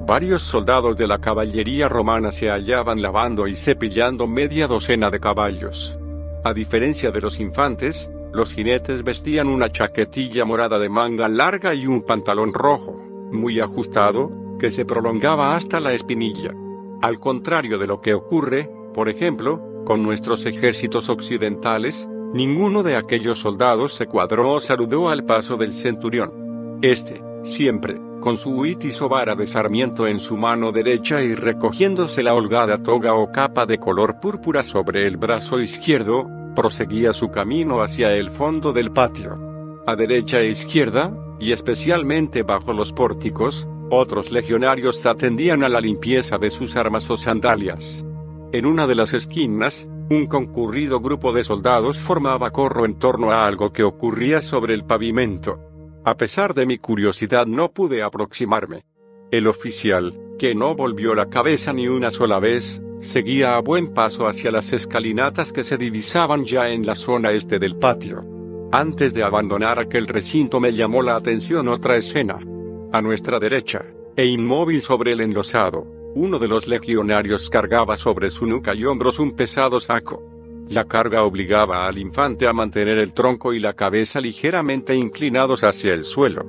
Varios soldados de la caballería romana se hallaban lavando y cepillando media docena de caballos. A diferencia de los infantes, los jinetes vestían una chaquetilla morada de manga larga y un pantalón rojo, muy ajustado, que se prolongaba hasta la espinilla. Al contrario de lo que ocurre, por ejemplo, con nuestros ejércitos occidentales, ninguno de aquellos soldados se cuadró o saludó al paso del centurión. Este, siempre, con su huitis o vara de sarmiento en su mano derecha y recogiéndose la holgada toga o capa de color púrpura sobre el brazo izquierdo, proseguía su camino hacia el fondo del patio. A derecha e izquierda, y especialmente bajo los pórticos, otros legionarios atendían a la limpieza de sus armas o sandalias. En una de las esquinas, un concurrido grupo de soldados formaba corro en torno a algo que ocurría sobre el pavimento. A pesar de mi curiosidad no pude aproximarme. El oficial, que no volvió la cabeza ni una sola vez, seguía a buen paso hacia las escalinatas que se divisaban ya en la zona este del patio. Antes de abandonar aquel recinto me llamó la atención otra escena. A nuestra derecha, e inmóvil sobre el enlosado, uno de los legionarios cargaba sobre su nuca y hombros un pesado saco. La carga obligaba al infante a mantener el tronco y la cabeza ligeramente inclinados hacia el suelo.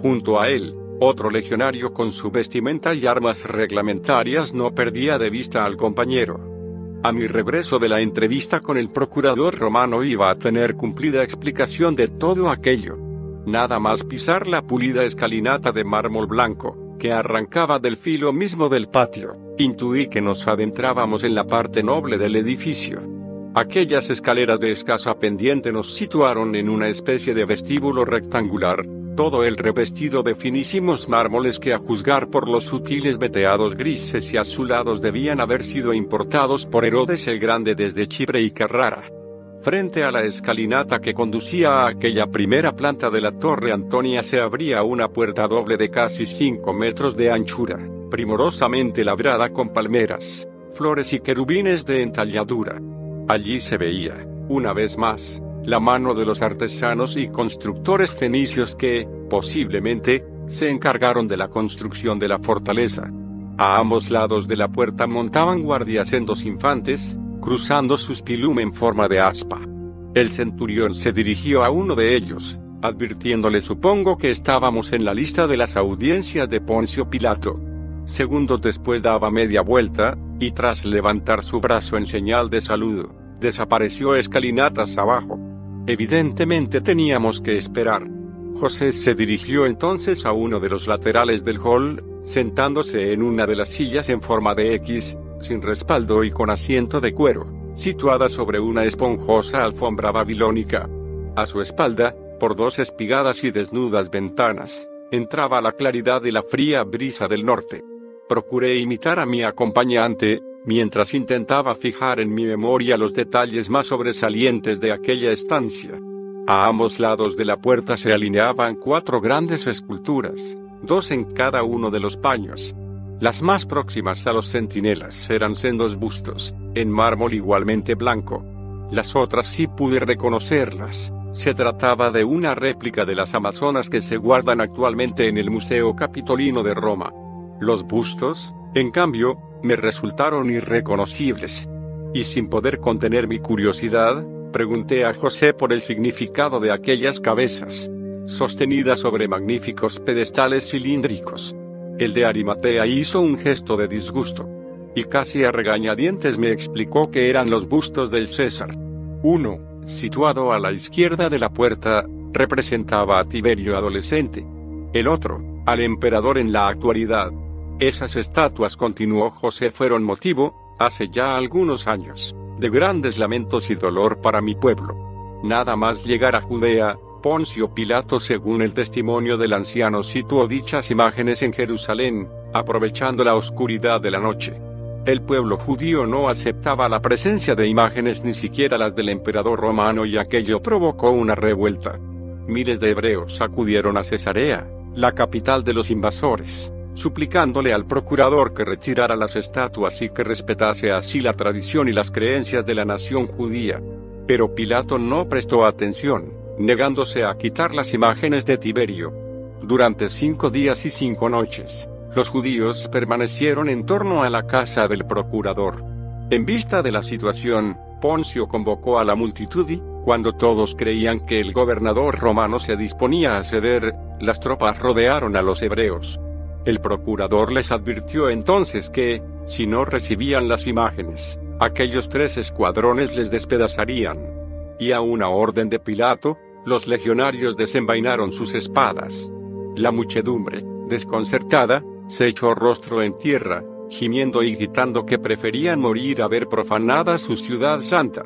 Junto a él, otro legionario con su vestimenta y armas reglamentarias no perdía de vista al compañero. A mi regreso de la entrevista con el procurador romano iba a tener cumplida explicación de todo aquello. Nada más pisar la pulida escalinata de mármol blanco, que arrancaba del filo mismo del patio, intuí que nos adentrábamos en la parte noble del edificio. Aquellas escaleras de escasa pendiente nos situaron en una especie de vestíbulo rectangular, todo el revestido de finísimos mármoles que a juzgar por los sutiles veteados grises y azulados debían haber sido importados por Herodes el Grande desde Chipre y Carrara. Frente a la escalinata que conducía a aquella primera planta de la Torre Antonia se abría una puerta doble de casi 5 metros de anchura, primorosamente labrada con palmeras, flores y querubines de entalladura. Allí se veía, una vez más, la mano de los artesanos y constructores fenicios que, posiblemente, se encargaron de la construcción de la fortaleza. A ambos lados de la puerta montaban guardias en dos infantes, cruzando su spilum en forma de aspa. El centurión se dirigió a uno de ellos, advirtiéndole supongo que estábamos en la lista de las audiencias de Poncio Pilato. Segundos después daba media vuelta, y tras levantar su brazo en señal de saludo, desapareció escalinatas abajo. Evidentemente teníamos que esperar. José se dirigió entonces a uno de los laterales del hall, sentándose en una de las sillas en forma de X, sin respaldo y con asiento de cuero, situada sobre una esponjosa alfombra babilónica. A su espalda, por dos espigadas y desnudas ventanas, entraba la claridad de la fría brisa del norte. Procuré imitar a mi acompañante, mientras intentaba fijar en mi memoria los detalles más sobresalientes de aquella estancia. A ambos lados de la puerta se alineaban cuatro grandes esculturas, dos en cada uno de los paños, las más próximas a los centinelas eran sendos bustos, en mármol igualmente blanco. Las otras sí pude reconocerlas. Se trataba de una réplica de las Amazonas que se guardan actualmente en el Museo Capitolino de Roma. Los bustos, en cambio, me resultaron irreconocibles. Y sin poder contener mi curiosidad, pregunté a José por el significado de aquellas cabezas, sostenidas sobre magníficos pedestales cilíndricos. El de Arimatea hizo un gesto de disgusto. Y casi a regañadientes me explicó que eran los bustos del César. Uno, situado a la izquierda de la puerta, representaba a Tiberio adolescente. El otro, al emperador en la actualidad. Esas estatuas, continuó José, fueron motivo, hace ya algunos años, de grandes lamentos y dolor para mi pueblo. Nada más llegar a Judea, Poncio Pilato, según el testimonio del anciano, situó dichas imágenes en Jerusalén, aprovechando la oscuridad de la noche. El pueblo judío no aceptaba la presencia de imágenes ni siquiera las del emperador romano y aquello provocó una revuelta. Miles de hebreos acudieron a Cesarea, la capital de los invasores, suplicándole al procurador que retirara las estatuas y que respetase así la tradición y las creencias de la nación judía. Pero Pilato no prestó atención, negándose a quitar las imágenes de Tiberio. Durante cinco días y cinco noches, los judíos permanecieron en torno a la casa del procurador. En vista de la situación, Poncio convocó a la multitud y, cuando todos creían que el gobernador romano se disponía a ceder, las tropas rodearon a los hebreos. El procurador les advirtió entonces que, si no recibían las imágenes, aquellos tres escuadrones les despedazarían. Y a una orden de Pilato, los legionarios desenvainaron sus espadas. La muchedumbre, desconcertada, se echó rostro en tierra, gimiendo y gritando que preferían morir a ver profanada su ciudad santa.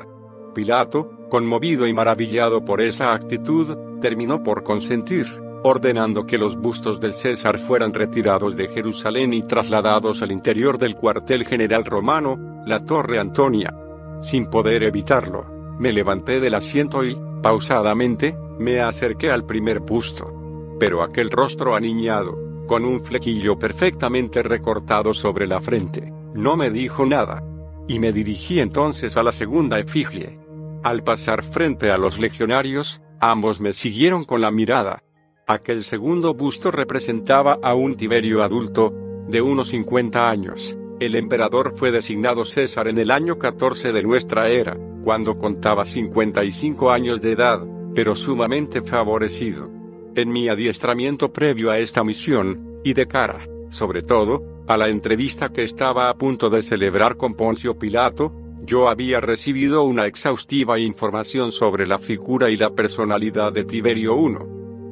Pilato, conmovido y maravillado por esa actitud, terminó por consentir, ordenando que los bustos del César fueran retirados de Jerusalén y trasladados al interior del cuartel general romano, la Torre Antonia. Sin poder evitarlo, me levanté del asiento y, pausadamente, me acerqué al primer busto. Pero aquel rostro aniñado, con un flequillo perfectamente recortado sobre la frente, no me dijo nada. Y me dirigí entonces a la segunda efigie. Al pasar frente a los legionarios, ambos me siguieron con la mirada. Aquel segundo busto representaba a un Tiberio adulto, de unos 50 años. El emperador fue designado César en el año 14 de nuestra era, cuando contaba 55 años de edad, pero sumamente favorecido en mi adiestramiento previo a esta misión, y de cara, sobre todo, a la entrevista que estaba a punto de celebrar con Poncio Pilato, yo había recibido una exhaustiva información sobre la figura y la personalidad de Tiberio I.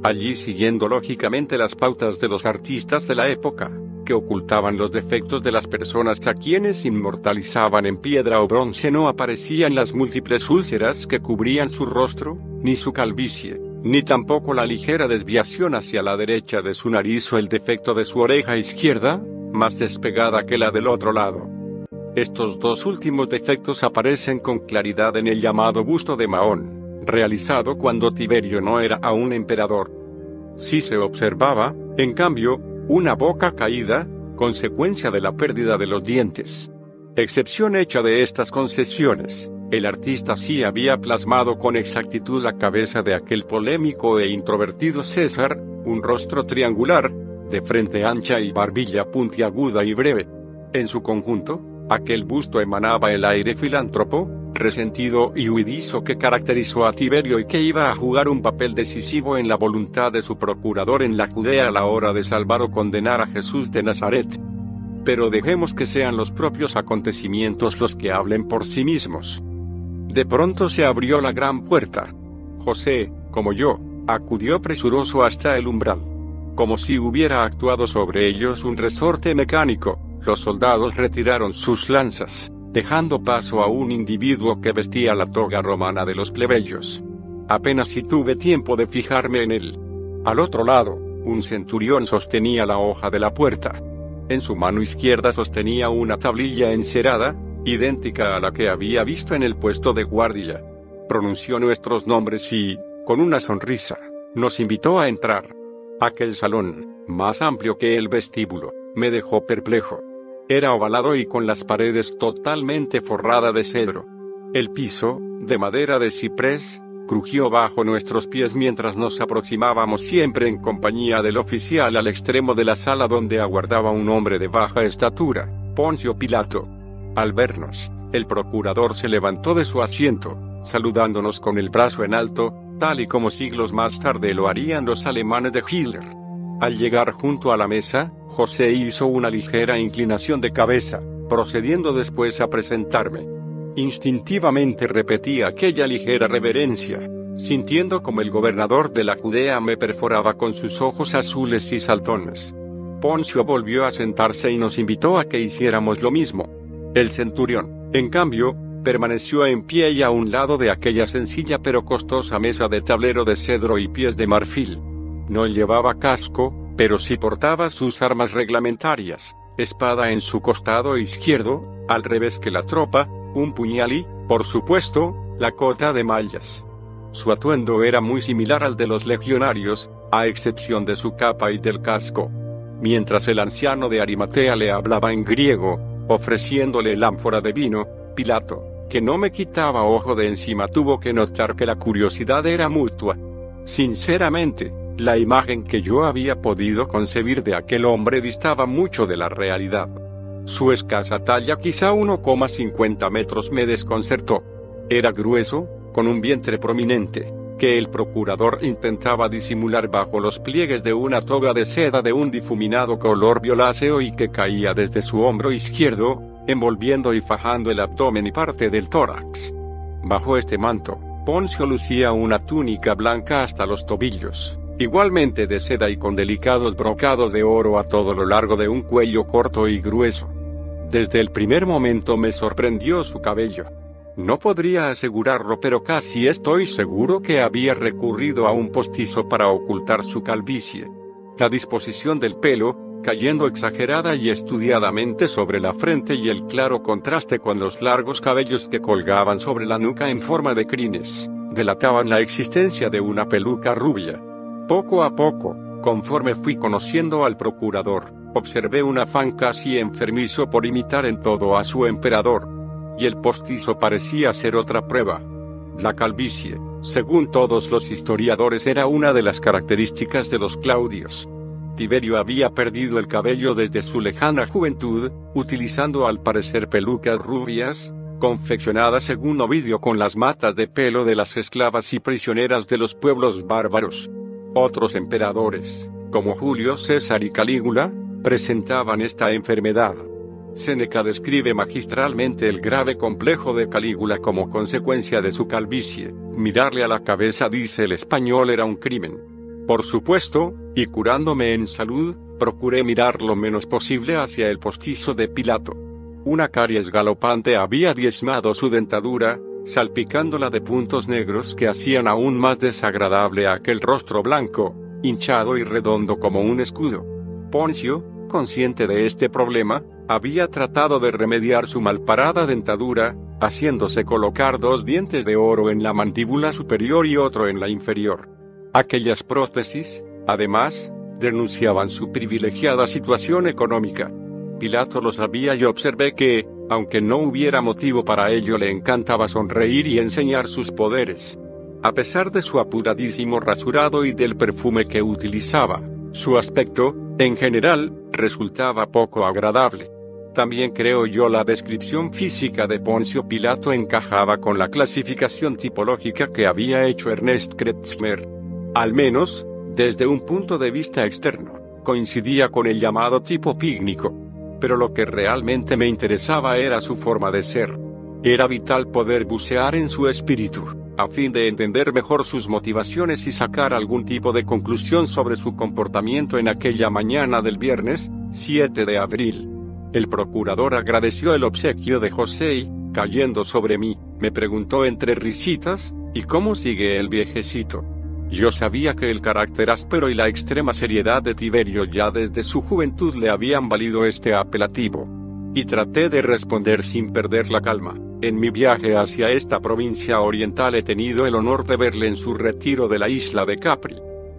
Allí siguiendo lógicamente las pautas de los artistas de la época, que ocultaban los defectos de las personas a quienes inmortalizaban en piedra o bronce no aparecían las múltiples úlceras que cubrían su rostro, ni su calvicie, ni tampoco la ligera desviación hacia la derecha de su nariz o el defecto de su oreja izquierda, más despegada que la del otro lado. Estos dos últimos defectos aparecen con claridad en el llamado busto de Mahón, realizado cuando Tiberio no era aún emperador. Sí se observaba, en cambio, una boca caída, consecuencia de la pérdida de los dientes. Excepción hecha de estas concesiones, el artista sí había plasmado con exactitud la cabeza de aquel polémico e introvertido César, un rostro triangular, de frente ancha y barbilla puntiaguda y breve. En su conjunto, aquel busto emanaba el aire filántropo, resentido y huidizo que caracterizó a Tiberio y que iba a jugar un papel decisivo en la voluntad de su procurador en la Judea a la hora de salvar o condenar a Jesús de Nazaret. Pero dejemos que sean los propios acontecimientos los que hablen por sí mismos. De pronto se abrió la gran puerta. José, como yo, acudió presuroso hasta el umbral. Como si hubiera actuado sobre ellos un resorte mecánico, los soldados retiraron sus lanzas, dejando paso a un individuo que vestía la toga romana de los plebeyos. Apenas si tuve tiempo de fijarme en él. Al otro lado, un centurión sostenía la hoja de la puerta. En su mano izquierda sostenía una tablilla encerada, idéntica a la que había visto en el puesto de guardia. Pronunció nuestros nombres y, con una sonrisa, nos invitó a entrar. Aquel salón, más amplio que el vestíbulo, me dejó perplejo. Era ovalado y con las paredes totalmente forrada de cedro. El piso, de madera de ciprés, crujió bajo nuestros pies mientras nos aproximábamos siempre en compañía del oficial al extremo de la sala donde aguardaba un hombre de baja estatura, Poncio Pilato. Al vernos, el procurador se levantó de su asiento, saludándonos con el brazo en alto, tal y como siglos más tarde lo harían los alemanes de Hitler. Al llegar junto a la mesa, José hizo una ligera inclinación de cabeza, procediendo después a presentarme. Instintivamente repetí aquella ligera reverencia, sintiendo como el gobernador de la Judea me perforaba con sus ojos azules y saltones. Poncio volvió a sentarse y nos invitó a que hiciéramos lo mismo. El centurión, en cambio, permaneció en pie y a un lado de aquella sencilla pero costosa mesa de tablero de cedro y pies de marfil. No llevaba casco, pero sí portaba sus armas reglamentarias, espada en su costado izquierdo, al revés que la tropa, un puñal y, por supuesto, la cota de mallas. Su atuendo era muy similar al de los legionarios, a excepción de su capa y del casco mientras el anciano de Arimatea le hablaba en griego, ofreciéndole el ánfora de vino, Pilato, que no me quitaba ojo de encima, tuvo que notar que la curiosidad era mutua. Sinceramente, la imagen que yo había podido concebir de aquel hombre distaba mucho de la realidad. Su escasa talla, quizá 1,50 metros, me desconcertó. Era grueso, con un vientre prominente, que el procurador intentaba disimular bajo los pliegues de una toga de seda de un difuminado color violáceo y que caía desde su hombro izquierdo, envolviendo y fajando el abdomen y parte del tórax. Bajo este manto, Poncio lucía una túnica blanca hasta los tobillos, igualmente de seda y con delicados brocados de oro a todo lo largo de un cuello corto y grueso. Desde el primer momento me sorprendió su cabello no podría asegurarlo, pero casi estoy seguro que había recurrido a un postizo para ocultar su calvicie. La disposición del pelo, cayendo exagerada y estudiadamente sobre la frente y el claro contraste con los largos cabellos que colgaban sobre la nuca en forma de crines, delataban la existencia de una peluca rubia. Poco a poco, conforme fui conociendo al procurador, observé un afán casi enfermizo por imitar en todo a su emperador, y el postizo parecía ser otra prueba. La calvicie, según todos los historiadores, era una de las características de los Claudios. Tiberio había perdido el cabello desde su lejana juventud, utilizando al parecer pelucas rubias, confeccionadas según Ovidio con las matas de pelo de las esclavas y prisioneras de los pueblos bárbaros. Otros emperadores, como Julio César y Calígula, presentaban esta enfermedad. Séneca describe magistralmente el grave complejo de Calígula como consecuencia de su calvicie. Mirarle a la cabeza, dice el español, era un crimen. Por supuesto, y curándome en salud, procuré mirar lo menos posible hacia el postizo de Pilato. Una caries galopante había diezmado su dentadura, salpicándola de puntos negros que hacían aún más desagradable aquel rostro blanco, hinchado y redondo como un escudo. Poncio, consciente de este problema, había tratado de remediar su malparada dentadura, haciéndose colocar dos dientes de oro en la mandíbula superior y otro en la inferior. Aquellas prótesis, además, denunciaban su privilegiada situación económica. Pilato lo sabía y observé que, aunque no hubiera motivo para ello, le encantaba sonreír y enseñar sus poderes. A pesar de su apuradísimo rasurado y del perfume que utilizaba, su aspecto, en general, resultaba poco agradable. También creo yo la descripción física de Poncio Pilato encajaba con la clasificación tipológica que había hecho Ernest Kretzmer. Al menos, desde un punto de vista externo, coincidía con el llamado tipo pígnico. Pero lo que realmente me interesaba era su forma de ser. Era vital poder bucear en su espíritu, a fin de entender mejor sus motivaciones y sacar algún tipo de conclusión sobre su comportamiento en aquella mañana del viernes, 7 de abril. El procurador agradeció el obsequio de José y, cayendo sobre mí, me preguntó entre risitas, ¿y cómo sigue el viejecito? Yo sabía que el carácter áspero y la extrema seriedad de Tiberio ya desde su juventud le habían valido este apelativo. Y traté de responder sin perder la calma. En mi viaje hacia esta provincia oriental he tenido el honor de verle en su retiro de la isla de Capri.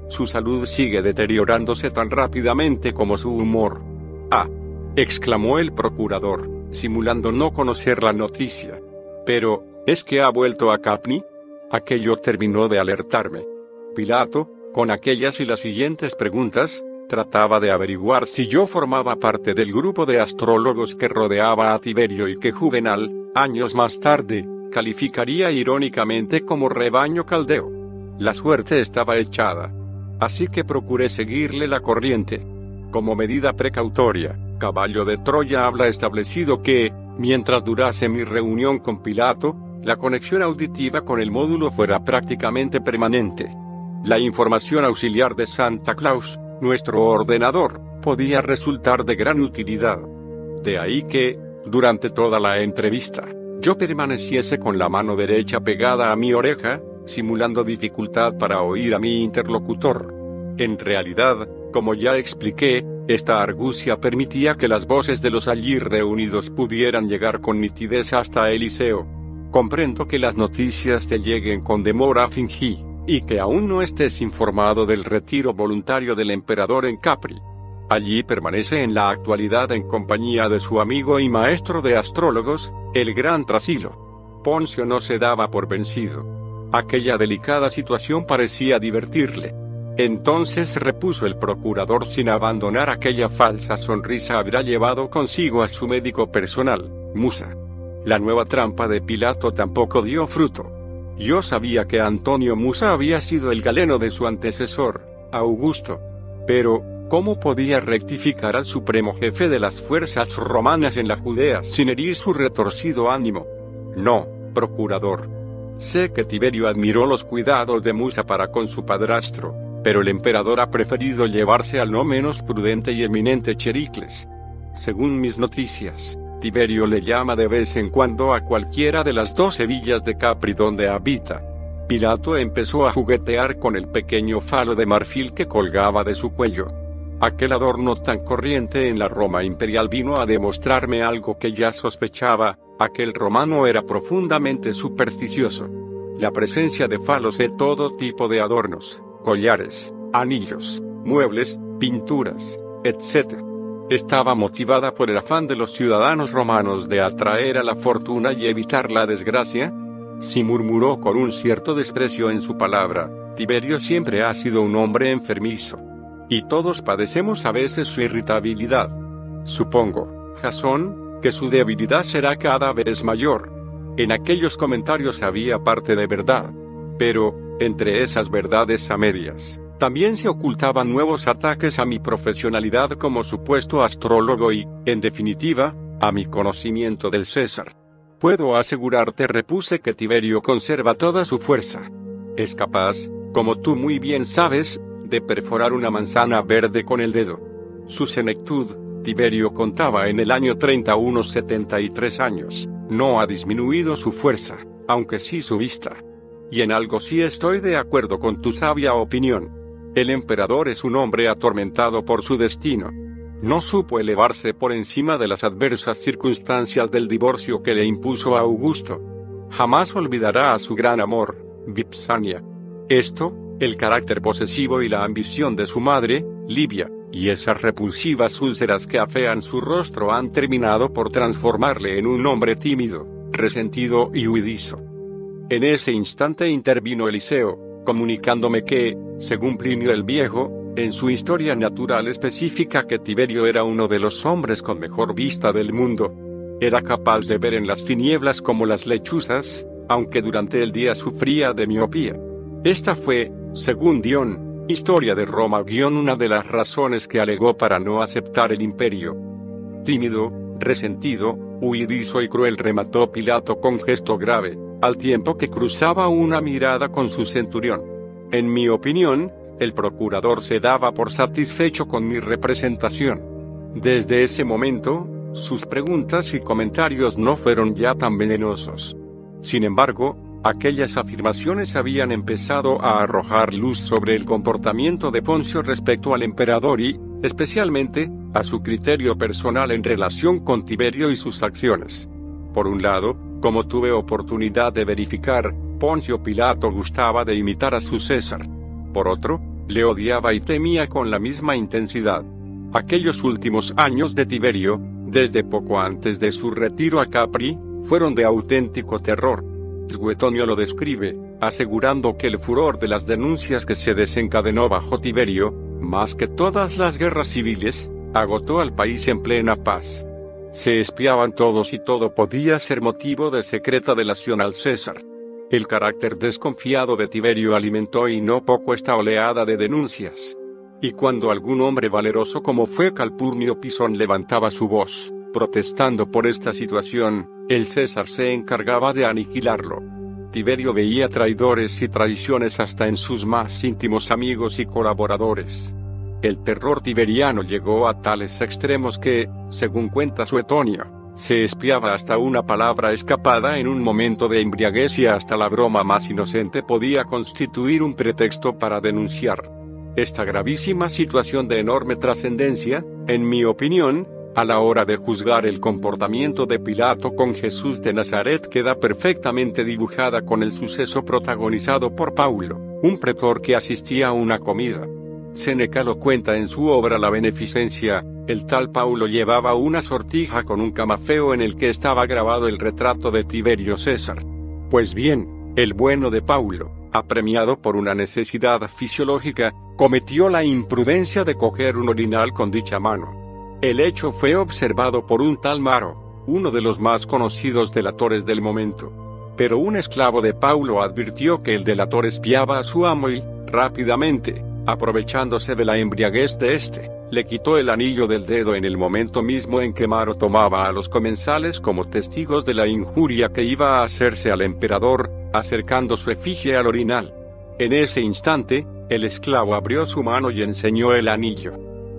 Su salud sigue deteriorándose tan rápidamente como su humor. Ah, exclamó el procurador, simulando no conocer la noticia. Pero, ¿es que ha vuelto a Capni? Aquello terminó de alertarme. Pilato, con aquellas y las siguientes preguntas, trataba de averiguar si yo formaba parte del grupo de astrólogos que rodeaba a Tiberio y que Juvenal, años más tarde, calificaría irónicamente como rebaño caldeo. La suerte estaba echada. Así que procuré seguirle la corriente. Como medida precautoria, Caballo de Troya habla establecido que, mientras durase mi reunión con Pilato, la conexión auditiva con el módulo fuera prácticamente permanente. La información auxiliar de Santa Claus, nuestro ordenador, podía resultar de gran utilidad. De ahí que, durante toda la entrevista, yo permaneciese con la mano derecha pegada a mi oreja, simulando dificultad para oír a mi interlocutor. En realidad, como ya expliqué, esta argucia permitía que las voces de los allí reunidos pudieran llegar con nitidez hasta Eliseo. Comprendo que las noticias te lleguen con demora fingí, y que aún no estés informado del retiro voluntario del emperador en Capri. Allí permanece en la actualidad en compañía de su amigo y maestro de astrólogos, el gran Trasilo. Poncio no se daba por vencido. Aquella delicada situación parecía divertirle. Entonces repuso el procurador sin abandonar aquella falsa sonrisa habrá llevado consigo a su médico personal, Musa. La nueva trampa de Pilato tampoco dio fruto. Yo sabía que Antonio Musa había sido el galeno de su antecesor, Augusto. Pero, ¿cómo podía rectificar al supremo jefe de las fuerzas romanas en la Judea sin herir su retorcido ánimo? No, procurador. Sé que Tiberio admiró los cuidados de Musa para con su padrastro, pero el emperador ha preferido llevarse al no menos prudente y eminente Chericles. Según mis noticias, Tiberio le llama de vez en cuando a cualquiera de las doce villas de Capri donde habita. Pilato empezó a juguetear con el pequeño falo de marfil que colgaba de su cuello. Aquel adorno tan corriente en la Roma imperial vino a demostrarme algo que ya sospechaba, aquel romano era profundamente supersticioso. La presencia de falos de todo tipo de adornos, collares, anillos, muebles, pinturas, etc. Estaba motivada por el afán de los ciudadanos romanos de atraer a la fortuna y evitar la desgracia. Si murmuró con un cierto desprecio en su palabra, Tiberio siempre ha sido un hombre enfermizo. Y todos padecemos a veces su irritabilidad. Supongo, Jasón, que su debilidad será cada vez mayor. En aquellos comentarios había parte de verdad. Pero, entre esas verdades a medias, también se ocultaban nuevos ataques a mi profesionalidad como supuesto astrólogo y, en definitiva, a mi conocimiento del César. Puedo asegurarte, repuse, que Tiberio conserva toda su fuerza. Es capaz, como tú muy bien sabes, de perforar una manzana verde con el dedo. Su senectud, Tiberio contaba en el año 31 73 años, no ha disminuido su fuerza, aunque sí su vista. Y en algo sí estoy de acuerdo con tu sabia opinión. El emperador es un hombre atormentado por su destino. No supo elevarse por encima de las adversas circunstancias del divorcio que le impuso a Augusto. Jamás olvidará a su gran amor, Vipsania. Esto, el carácter posesivo y la ambición de su madre, Livia, y esas repulsivas úlceras que afean su rostro han terminado por transformarle en un hombre tímido, resentido y huidizo. En ese instante intervino Eliseo, comunicándome que, según Plinio el Viejo, en su historia natural específica que Tiberio era uno de los hombres con mejor vista del mundo. Era capaz de ver en las tinieblas como las lechuzas, aunque durante el día sufría de miopía. Esta fue, según Dion, Historia de Roma una de las razones que alegó para no aceptar el imperio. Tímido, resentido, huidizo y cruel remató Pilato con gesto grave, al tiempo que cruzaba una mirada con su centurión. En mi opinión, el procurador se daba por satisfecho con mi representación. Desde ese momento, sus preguntas y comentarios no fueron ya tan venenosos. Sin embargo, aquellas afirmaciones habían empezado a arrojar luz sobre el comportamiento de Poncio respecto al emperador y, especialmente, a su criterio personal en relación con Tiberio y sus acciones. Por un lado, como tuve oportunidad de verificar, Poncio Pilato gustaba de imitar a su César. Por otro, le odiaba y temía con la misma intensidad. Aquellos últimos años de Tiberio, desde poco antes de su retiro a Capri, fueron de auténtico terror. Suetonio lo describe, asegurando que el furor de las denuncias que se desencadenó bajo Tiberio, más que todas las guerras civiles, agotó al país en plena paz. Se espiaban todos y todo podía ser motivo de secreta delación al César. El carácter desconfiado de Tiberio alimentó y no poco esta oleada de denuncias. Y cuando algún hombre valeroso como fue Calpurnio Pisón levantaba su voz, Protestando por esta situación, el César se encargaba de aniquilarlo. Tiberio veía traidores y traiciones hasta en sus más íntimos amigos y colaboradores. El terror tiberiano llegó a tales extremos que, según cuenta Suetonio, se espiaba hasta una palabra escapada en un momento de embriaguez y hasta la broma más inocente podía constituir un pretexto para denunciar. Esta gravísima situación de enorme trascendencia, en mi opinión, a la hora de juzgar el comportamiento de Pilato con Jesús de Nazaret queda perfectamente dibujada con el suceso protagonizado por Paulo, un pretor que asistía a una comida. Seneca lo cuenta en su obra La Beneficencia, el tal Paulo llevaba una sortija con un camafeo en el que estaba grabado el retrato de Tiberio César. Pues bien, el bueno de Paulo, apremiado por una necesidad fisiológica, cometió la imprudencia de coger un orinal con dicha mano. El hecho fue observado por un tal Maro, uno de los más conocidos delatores del momento. Pero un esclavo de Paulo advirtió que el delator espiaba a su amo y, rápidamente, aprovechándose de la embriaguez de éste, le quitó el anillo del dedo en el momento mismo en que Maro tomaba a los comensales como testigos de la injuria que iba a hacerse al emperador, acercando su efigie al orinal. En ese instante, el esclavo abrió su mano y enseñó el anillo.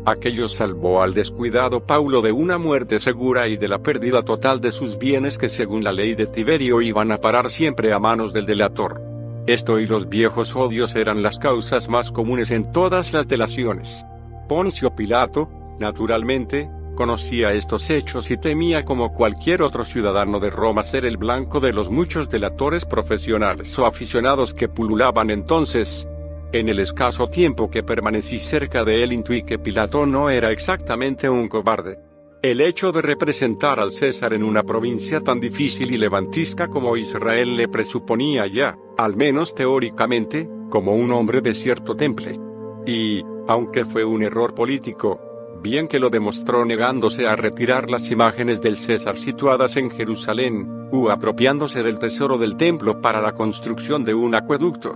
Aquello salvó al descuidado Paulo de una muerte segura y de la pérdida total de sus bienes que según la ley de Tiberio iban a parar siempre a manos del delator. Esto y los viejos odios eran las causas más comunes en todas las delaciones. Poncio Pilato, naturalmente, conocía estos hechos y temía como cualquier otro ciudadano de Roma ser el blanco de los muchos delatores profesionales o aficionados que pululaban entonces, en el escaso tiempo que permanecí cerca de él intuí que Pilato no era exactamente un cobarde. El hecho de representar al César en una provincia tan difícil y levantisca como Israel le presuponía ya, al menos teóricamente, como un hombre de cierto temple. Y, aunque fue un error político, bien que lo demostró negándose a retirar las imágenes del César situadas en Jerusalén, u apropiándose del tesoro del templo para la construcción de un acueducto.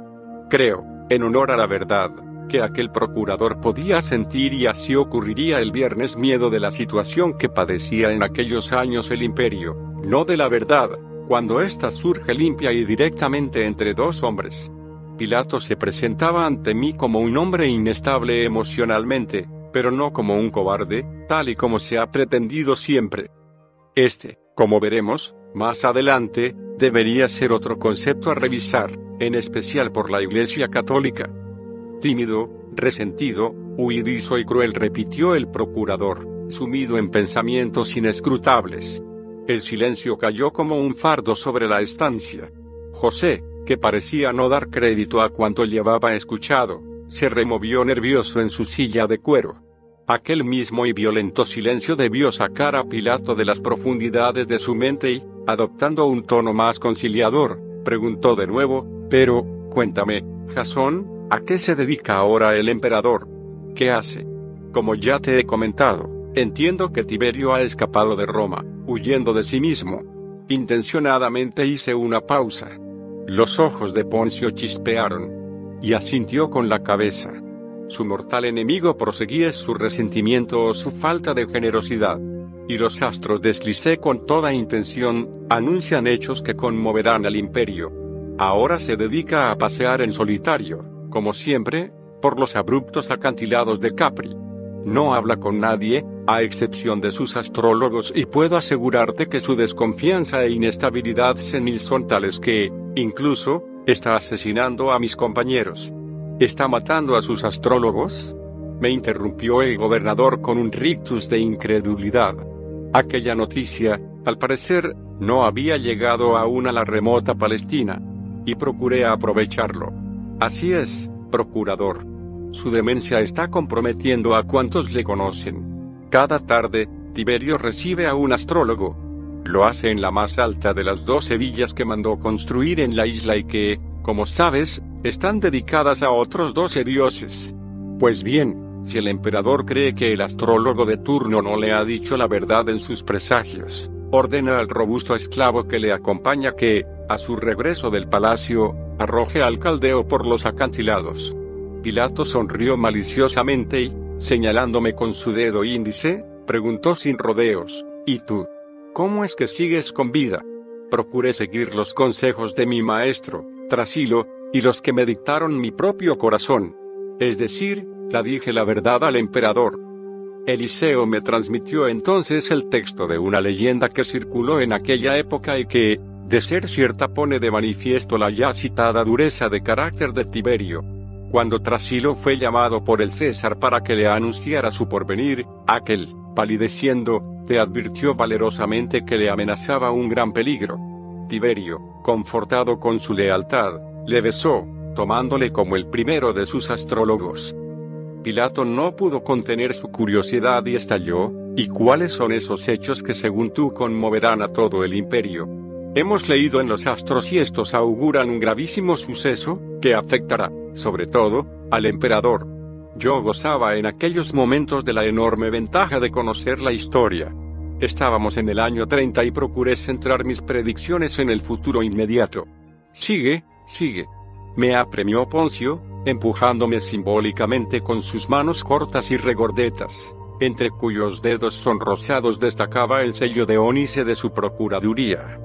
Creo, en honor a la verdad, que aquel procurador podía sentir y así ocurriría el viernes miedo de la situación que padecía en aquellos años el imperio, no de la verdad, cuando ésta surge limpia y directamente entre dos hombres. Pilato se presentaba ante mí como un hombre inestable emocionalmente, pero no como un cobarde, tal y como se ha pretendido siempre. Este, como veremos, más adelante, debería ser otro concepto a revisar, en especial por la Iglesia Católica. Tímido, resentido, huidizo y cruel repitió el procurador, sumido en pensamientos inescrutables. El silencio cayó como un fardo sobre la estancia. José, que parecía no dar crédito a cuanto llevaba escuchado, se removió nervioso en su silla de cuero. Aquel mismo y violento silencio debió sacar a Pilato de las profundidades de su mente y, adoptando un tono más conciliador, preguntó de nuevo, pero, cuéntame, Jasón, ¿a qué se dedica ahora el emperador? ¿Qué hace? Como ya te he comentado, entiendo que Tiberio ha escapado de Roma, huyendo de sí mismo. Intencionadamente hice una pausa. Los ojos de Poncio chispearon. Y asintió con la cabeza. Su mortal enemigo proseguía su resentimiento o su falta de generosidad. Y los astros deslicé con toda intención, anuncian hechos que conmoverán al imperio. Ahora se dedica a pasear en solitario, como siempre, por los abruptos acantilados de Capri. No habla con nadie, a excepción de sus astrólogos, y puedo asegurarte que su desconfianza e inestabilidad senil son tales que, incluso, está asesinando a mis compañeros. ¿Está matando a sus astrólogos? Me interrumpió el gobernador con un rictus de incredulidad. Aquella noticia, al parecer, no había llegado aún a la remota Palestina y procuré aprovecharlo. Así es, procurador. Su demencia está comprometiendo a cuantos le conocen. Cada tarde, Tiberio recibe a un astrólogo. Lo hace en la más alta de las dos villas que mandó construir en la isla y que, como sabes, están dedicadas a otros doce dioses. Pues bien, si el emperador cree que el astrólogo de turno no le ha dicho la verdad en sus presagios, ordena al robusto esclavo que le acompaña que, a su regreso del palacio, arroje al caldeo por los acantilados. Pilato sonrió maliciosamente y, señalándome con su dedo índice, preguntó sin rodeos, ¿Y tú? ¿Cómo es que sigues con vida? Procuré seguir los consejos de mi maestro, Trasilo, y los que me dictaron mi propio corazón. Es decir, la dije la verdad al emperador. Eliseo me transmitió entonces el texto de una leyenda que circuló en aquella época y que, de ser cierta, pone de manifiesto la ya citada dureza de carácter de Tiberio. Cuando Trasilo fue llamado por el César para que le anunciara su porvenir, aquel, palideciendo, le advirtió valerosamente que le amenazaba un gran peligro. Tiberio, confortado con su lealtad, le besó, tomándole como el primero de sus astrólogos. Pilato no pudo contener su curiosidad y estalló, ¿y cuáles son esos hechos que según tú conmoverán a todo el imperio? Hemos leído en los astros y estos auguran un gravísimo suceso, que afectará, sobre todo, al emperador. Yo gozaba en aquellos momentos de la enorme ventaja de conocer la historia. Estábamos en el año 30 y procuré centrar mis predicciones en el futuro inmediato. Sigue, sigue. Me apremió Poncio, empujándome simbólicamente con sus manos cortas y regordetas, entre cuyos dedos sonrosados destacaba el sello de ónice de su procuraduría.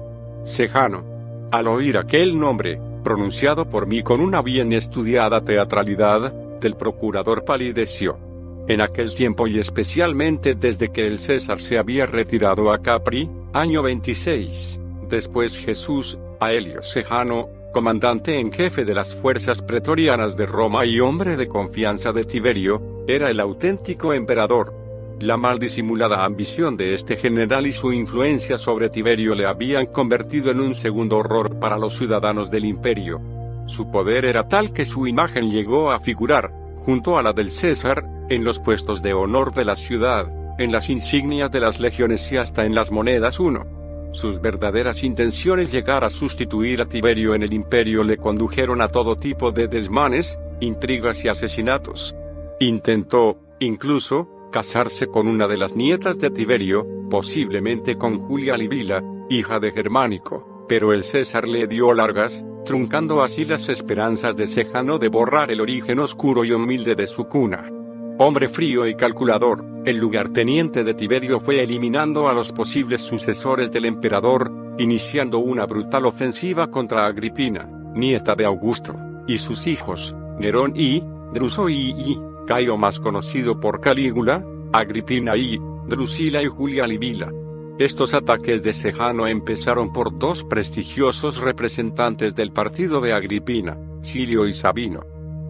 Sejano. Al oír aquel nombre, pronunciado por mí con una bien estudiada teatralidad, del procurador palideció. En aquel tiempo y especialmente desde que el César se había retirado a Capri, año 26, después Jesús, a Helio Sejano, comandante en jefe de las fuerzas pretorianas de Roma y hombre de confianza de Tiberio, era el auténtico emperador. La mal disimulada ambición de este general y su influencia sobre Tiberio le habían convertido en un segundo horror para los ciudadanos del imperio. Su poder era tal que su imagen llegó a figurar, junto a la del César, en los puestos de honor de la ciudad, en las insignias de las legiones y hasta en las monedas uno. Sus verdaderas intenciones llegar a sustituir a Tiberio en el imperio le condujeron a todo tipo de desmanes, intrigas y asesinatos. Intentó, incluso, casarse con una de las nietas de Tiberio, posiblemente con Julia Livila, hija de Germánico, pero el César le dio largas, truncando así las esperanzas de Sejano de borrar el origen oscuro y humilde de su cuna. Hombre frío y calculador, el lugarteniente de Tiberio fue eliminando a los posibles sucesores del emperador, iniciando una brutal ofensiva contra Agripina, nieta de Augusto, y sus hijos, Nerón y Druso y, y Caio más conocido por Calígula, Agripina y Drusila y Julia Livila. Estos ataques de Sejano empezaron por dos prestigiosos representantes del partido de Agripina, Silio y Sabino.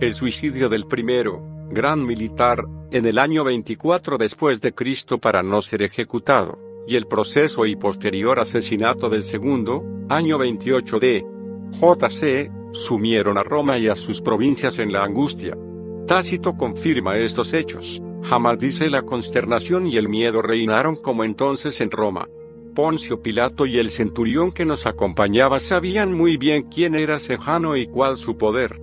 El suicidio del primero, gran militar, en el año 24 después de Cristo para no ser ejecutado, y el proceso y posterior asesinato del segundo, año 28 de JC, sumieron a Roma y a sus provincias en la angustia. Tácito confirma estos hechos. Jamás dice la consternación y el miedo reinaron como entonces en Roma. Poncio Pilato y el centurión que nos acompañaba sabían muy bien quién era Sejano y cuál su poder.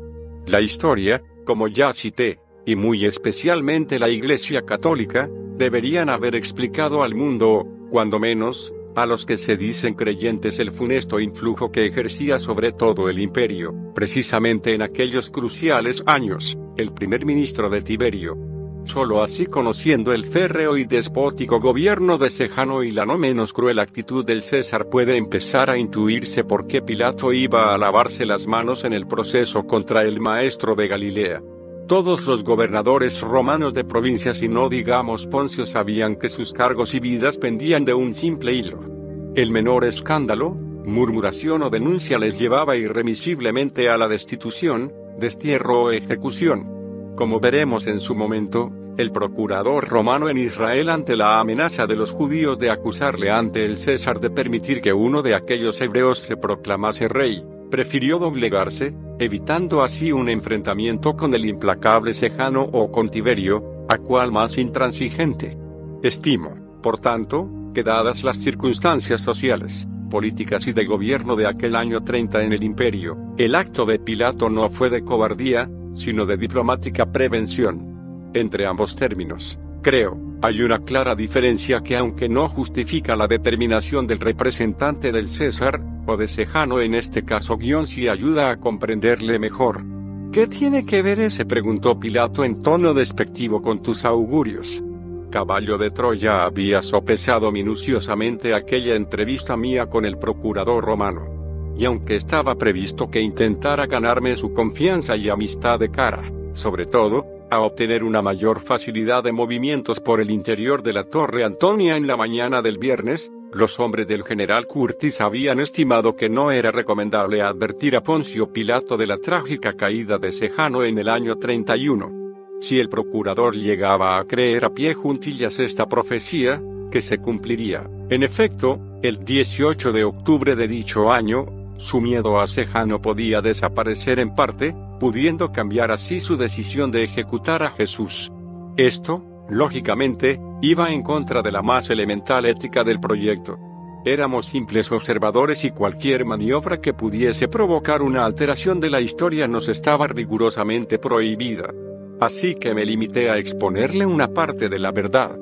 La historia, como ya cité, y muy especialmente la Iglesia Católica, deberían haber explicado al mundo, cuando menos, a los que se dicen creyentes el funesto influjo que ejercía sobre todo el imperio, precisamente en aquellos cruciales años, el primer ministro de Tiberio. Solo así conociendo el férreo y despótico gobierno de Sejano y la no menos cruel actitud del César puede empezar a intuirse por qué Pilato iba a lavarse las manos en el proceso contra el maestro de Galilea. Todos los gobernadores romanos de provincias y no digamos Poncio sabían que sus cargos y vidas pendían de un simple hilo. El menor escándalo, murmuración o denuncia les llevaba irremisiblemente a la destitución, destierro o ejecución. Como veremos en su momento, el procurador romano en Israel ante la amenaza de los judíos de acusarle ante el César de permitir que uno de aquellos hebreos se proclamase rey, prefirió doblegarse, evitando así un enfrentamiento con el implacable Sejano o con Tiberio, a cual más intransigente. Estimo, por tanto, que dadas las circunstancias sociales, políticas y de gobierno de aquel año 30 en el imperio, el acto de Pilato no fue de cobardía, sino de diplomática prevención. Entre ambos términos, creo, hay una clara diferencia que aunque no justifica la determinación del representante del César, o de Sejano en este caso guion si ayuda a comprenderle mejor. ¿Qué tiene que ver ese? preguntó Pilato en tono despectivo con tus augurios. Caballo de Troya había sopesado minuciosamente aquella entrevista mía con el procurador romano. Y aunque estaba previsto que intentara ganarme su confianza y amistad de cara, sobre todo, a obtener una mayor facilidad de movimientos por el interior de la Torre Antonia en la mañana del viernes, los hombres del general Curtis habían estimado que no era recomendable advertir a Poncio Pilato de la trágica caída de Sejano en el año 31. Si el procurador llegaba a creer a pie juntillas esta profecía, que se cumpliría. En efecto, el 18 de octubre de dicho año, su miedo a Sejano podía desaparecer en parte, pudiendo cambiar así su decisión de ejecutar a Jesús. Esto, lógicamente, iba en contra de la más elemental ética del proyecto. Éramos simples observadores y cualquier maniobra que pudiese provocar una alteración de la historia nos estaba rigurosamente prohibida. Así que me limité a exponerle una parte de la verdad.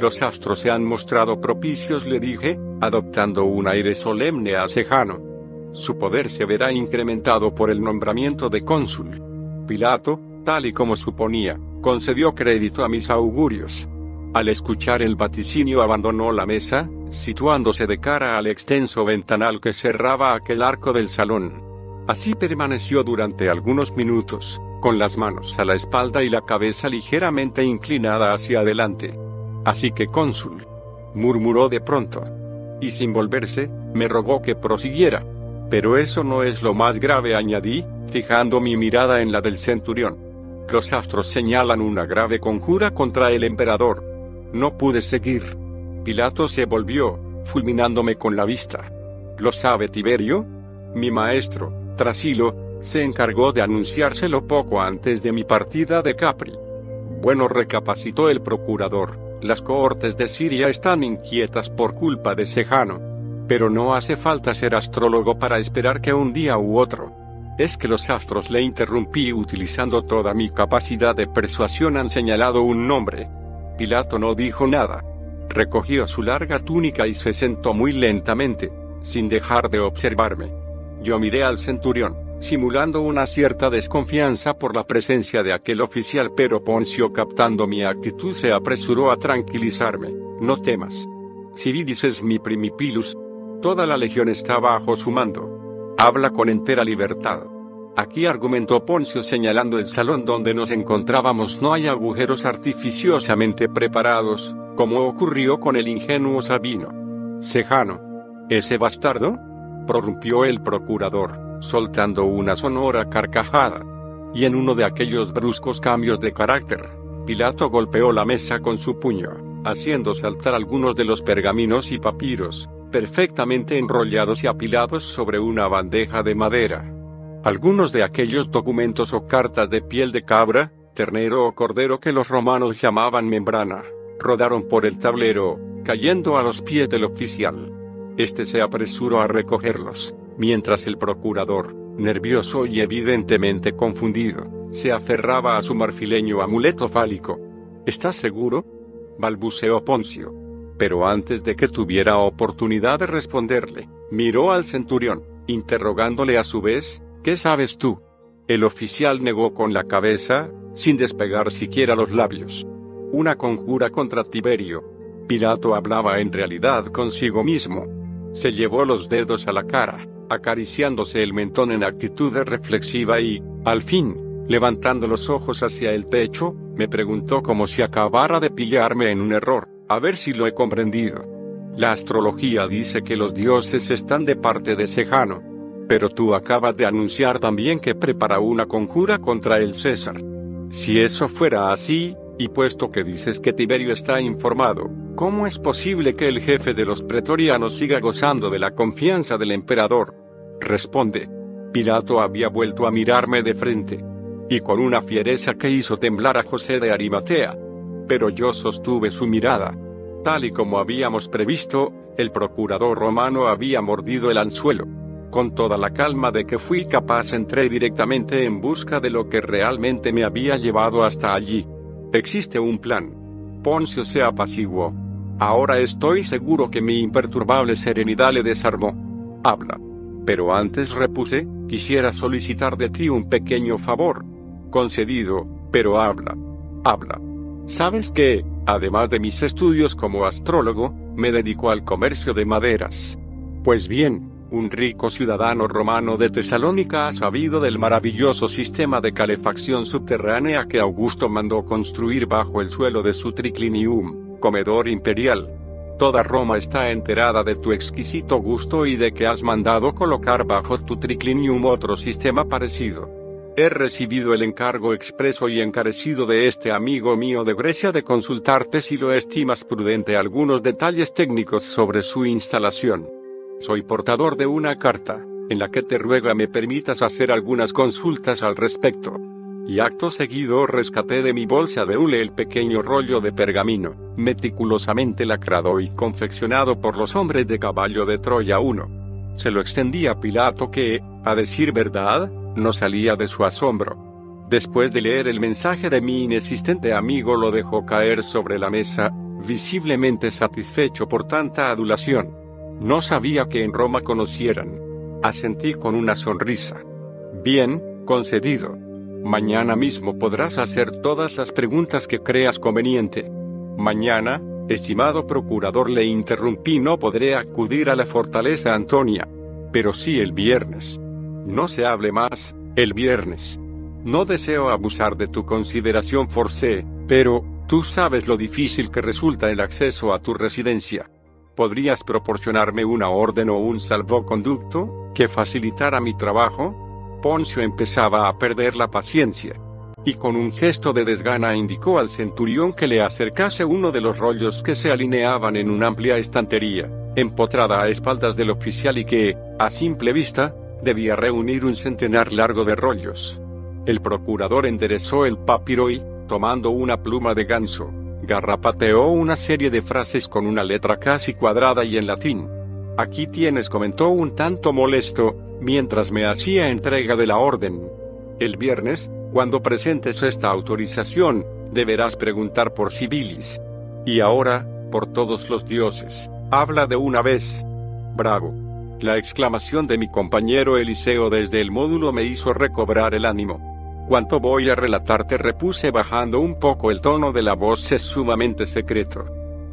Los astros se han mostrado propicios, le dije, adoptando un aire solemne a Sejano. Su poder se verá incrementado por el nombramiento de cónsul. Pilato, tal y como suponía, concedió crédito a mis augurios. Al escuchar el vaticinio abandonó la mesa, situándose de cara al extenso ventanal que cerraba aquel arco del salón. Así permaneció durante algunos minutos, con las manos a la espalda y la cabeza ligeramente inclinada hacia adelante. Así que cónsul, murmuró de pronto. Y sin volverse, me rogó que prosiguiera. Pero eso no es lo más grave, añadí, fijando mi mirada en la del centurión. Los astros señalan una grave conjura contra el emperador. No pude seguir. Pilato se volvió, fulminándome con la vista. ¿Lo sabe Tiberio? Mi maestro, Trasilo, se encargó de anunciárselo poco antes de mi partida de Capri. Bueno, recapacitó el procurador, las cohortes de Siria están inquietas por culpa de Sejano. Pero no hace falta ser astrólogo para esperar que un día u otro. Es que los astros le interrumpí utilizando toda mi capacidad de persuasión han señalado un nombre. Pilato no dijo nada. Recogió su larga túnica y se sentó muy lentamente, sin dejar de observarme. Yo miré al centurión simulando una cierta desconfianza por la presencia de aquel oficial, pero Poncio captando mi actitud se apresuró a tranquilizarme. No temas. Civilis es mi primipilus. Toda la legión está bajo su mando. Habla con entera libertad. Aquí argumentó Poncio señalando el salón donde nos encontrábamos no hay agujeros artificiosamente preparados, como ocurrió con el ingenuo Sabino. Sejano. ¿Ese bastardo? prorrumpió el procurador soltando una sonora carcajada. Y en uno de aquellos bruscos cambios de carácter, Pilato golpeó la mesa con su puño, haciendo saltar algunos de los pergaminos y papiros, perfectamente enrollados y apilados sobre una bandeja de madera. Algunos de aquellos documentos o cartas de piel de cabra, ternero o cordero que los romanos llamaban membrana, rodaron por el tablero, cayendo a los pies del oficial. Este se apresuró a recogerlos, mientras el procurador, nervioso y evidentemente confundido, se aferraba a su marfileño amuleto fálico. ¿Estás seguro? balbuceó Poncio. Pero antes de que tuviera oportunidad de responderle, miró al centurión, interrogándole a su vez, ¿qué sabes tú? El oficial negó con la cabeza, sin despegar siquiera los labios. Una conjura contra Tiberio. Pilato hablaba en realidad consigo mismo. Se llevó los dedos a la cara, acariciándose el mentón en actitud reflexiva y, al fin, levantando los ojos hacia el techo, me preguntó como si acabara de pillarme en un error, a ver si lo he comprendido. La astrología dice que los dioses están de parte de Sejano. Pero tú acabas de anunciar también que prepara una conjura contra el César. Si eso fuera así, y puesto que dices que Tiberio está informado, ¿cómo es posible que el jefe de los pretorianos siga gozando de la confianza del emperador? Responde. Pilato había vuelto a mirarme de frente. Y con una fiereza que hizo temblar a José de Arimatea. Pero yo sostuve su mirada. Tal y como habíamos previsto, el procurador romano había mordido el anzuelo. Con toda la calma de que fui capaz entré directamente en busca de lo que realmente me había llevado hasta allí. Existe un plan. Poncio se apaciguó. Ahora estoy seguro que mi imperturbable serenidad le desarmó. Habla. Pero antes repuse, quisiera solicitar de ti un pequeño favor. Concedido, pero habla. Habla. ¿Sabes que, además de mis estudios como astrólogo, me dedico al comercio de maderas? Pues bien, un rico ciudadano romano de Tesalónica ha sabido del maravilloso sistema de calefacción subterránea que Augusto mandó construir bajo el suelo de su triclinium, comedor imperial. Toda Roma está enterada de tu exquisito gusto y de que has mandado colocar bajo tu triclinium otro sistema parecido. He recibido el encargo expreso y encarecido de este amigo mío de Grecia de consultarte si lo estimas prudente algunos detalles técnicos sobre su instalación. Soy portador de una carta, en la que te ruega me permitas hacer algunas consultas al respecto. Y acto seguido rescaté de mi bolsa de hule el pequeño rollo de pergamino, meticulosamente lacrado y confeccionado por los hombres de caballo de Troya 1. Se lo extendí a Pilato que, a decir verdad, no salía de su asombro. Después de leer el mensaje de mi inexistente amigo lo dejó caer sobre la mesa, visiblemente satisfecho por tanta adulación. No sabía que en Roma conocieran. Asentí con una sonrisa. Bien, concedido. Mañana mismo podrás hacer todas las preguntas que creas conveniente. Mañana, estimado procurador, le interrumpí, no podré acudir a la fortaleza Antonia. Pero sí el viernes. No se hable más, el viernes. No deseo abusar de tu consideración forcé, pero, tú sabes lo difícil que resulta el acceso a tu residencia. ¿Podrías proporcionarme una orden o un salvoconducto que facilitara mi trabajo? Poncio empezaba a perder la paciencia. Y con un gesto de desgana indicó al centurión que le acercase uno de los rollos que se alineaban en una amplia estantería, empotrada a espaldas del oficial y que, a simple vista, debía reunir un centenar largo de rollos. El procurador enderezó el papiro y, tomando una pluma de ganso, Garrapateó una serie de frases con una letra casi cuadrada y en latín. Aquí tienes, comentó un tanto molesto, mientras me hacía entrega de la orden. El viernes, cuando presentes esta autorización, deberás preguntar por civilis. Y ahora, por todos los dioses, habla de una vez. Bravo. La exclamación de mi compañero Eliseo desde el módulo me hizo recobrar el ánimo. Cuanto voy a relatarte repuse bajando un poco el tono de la voz es sumamente secreto.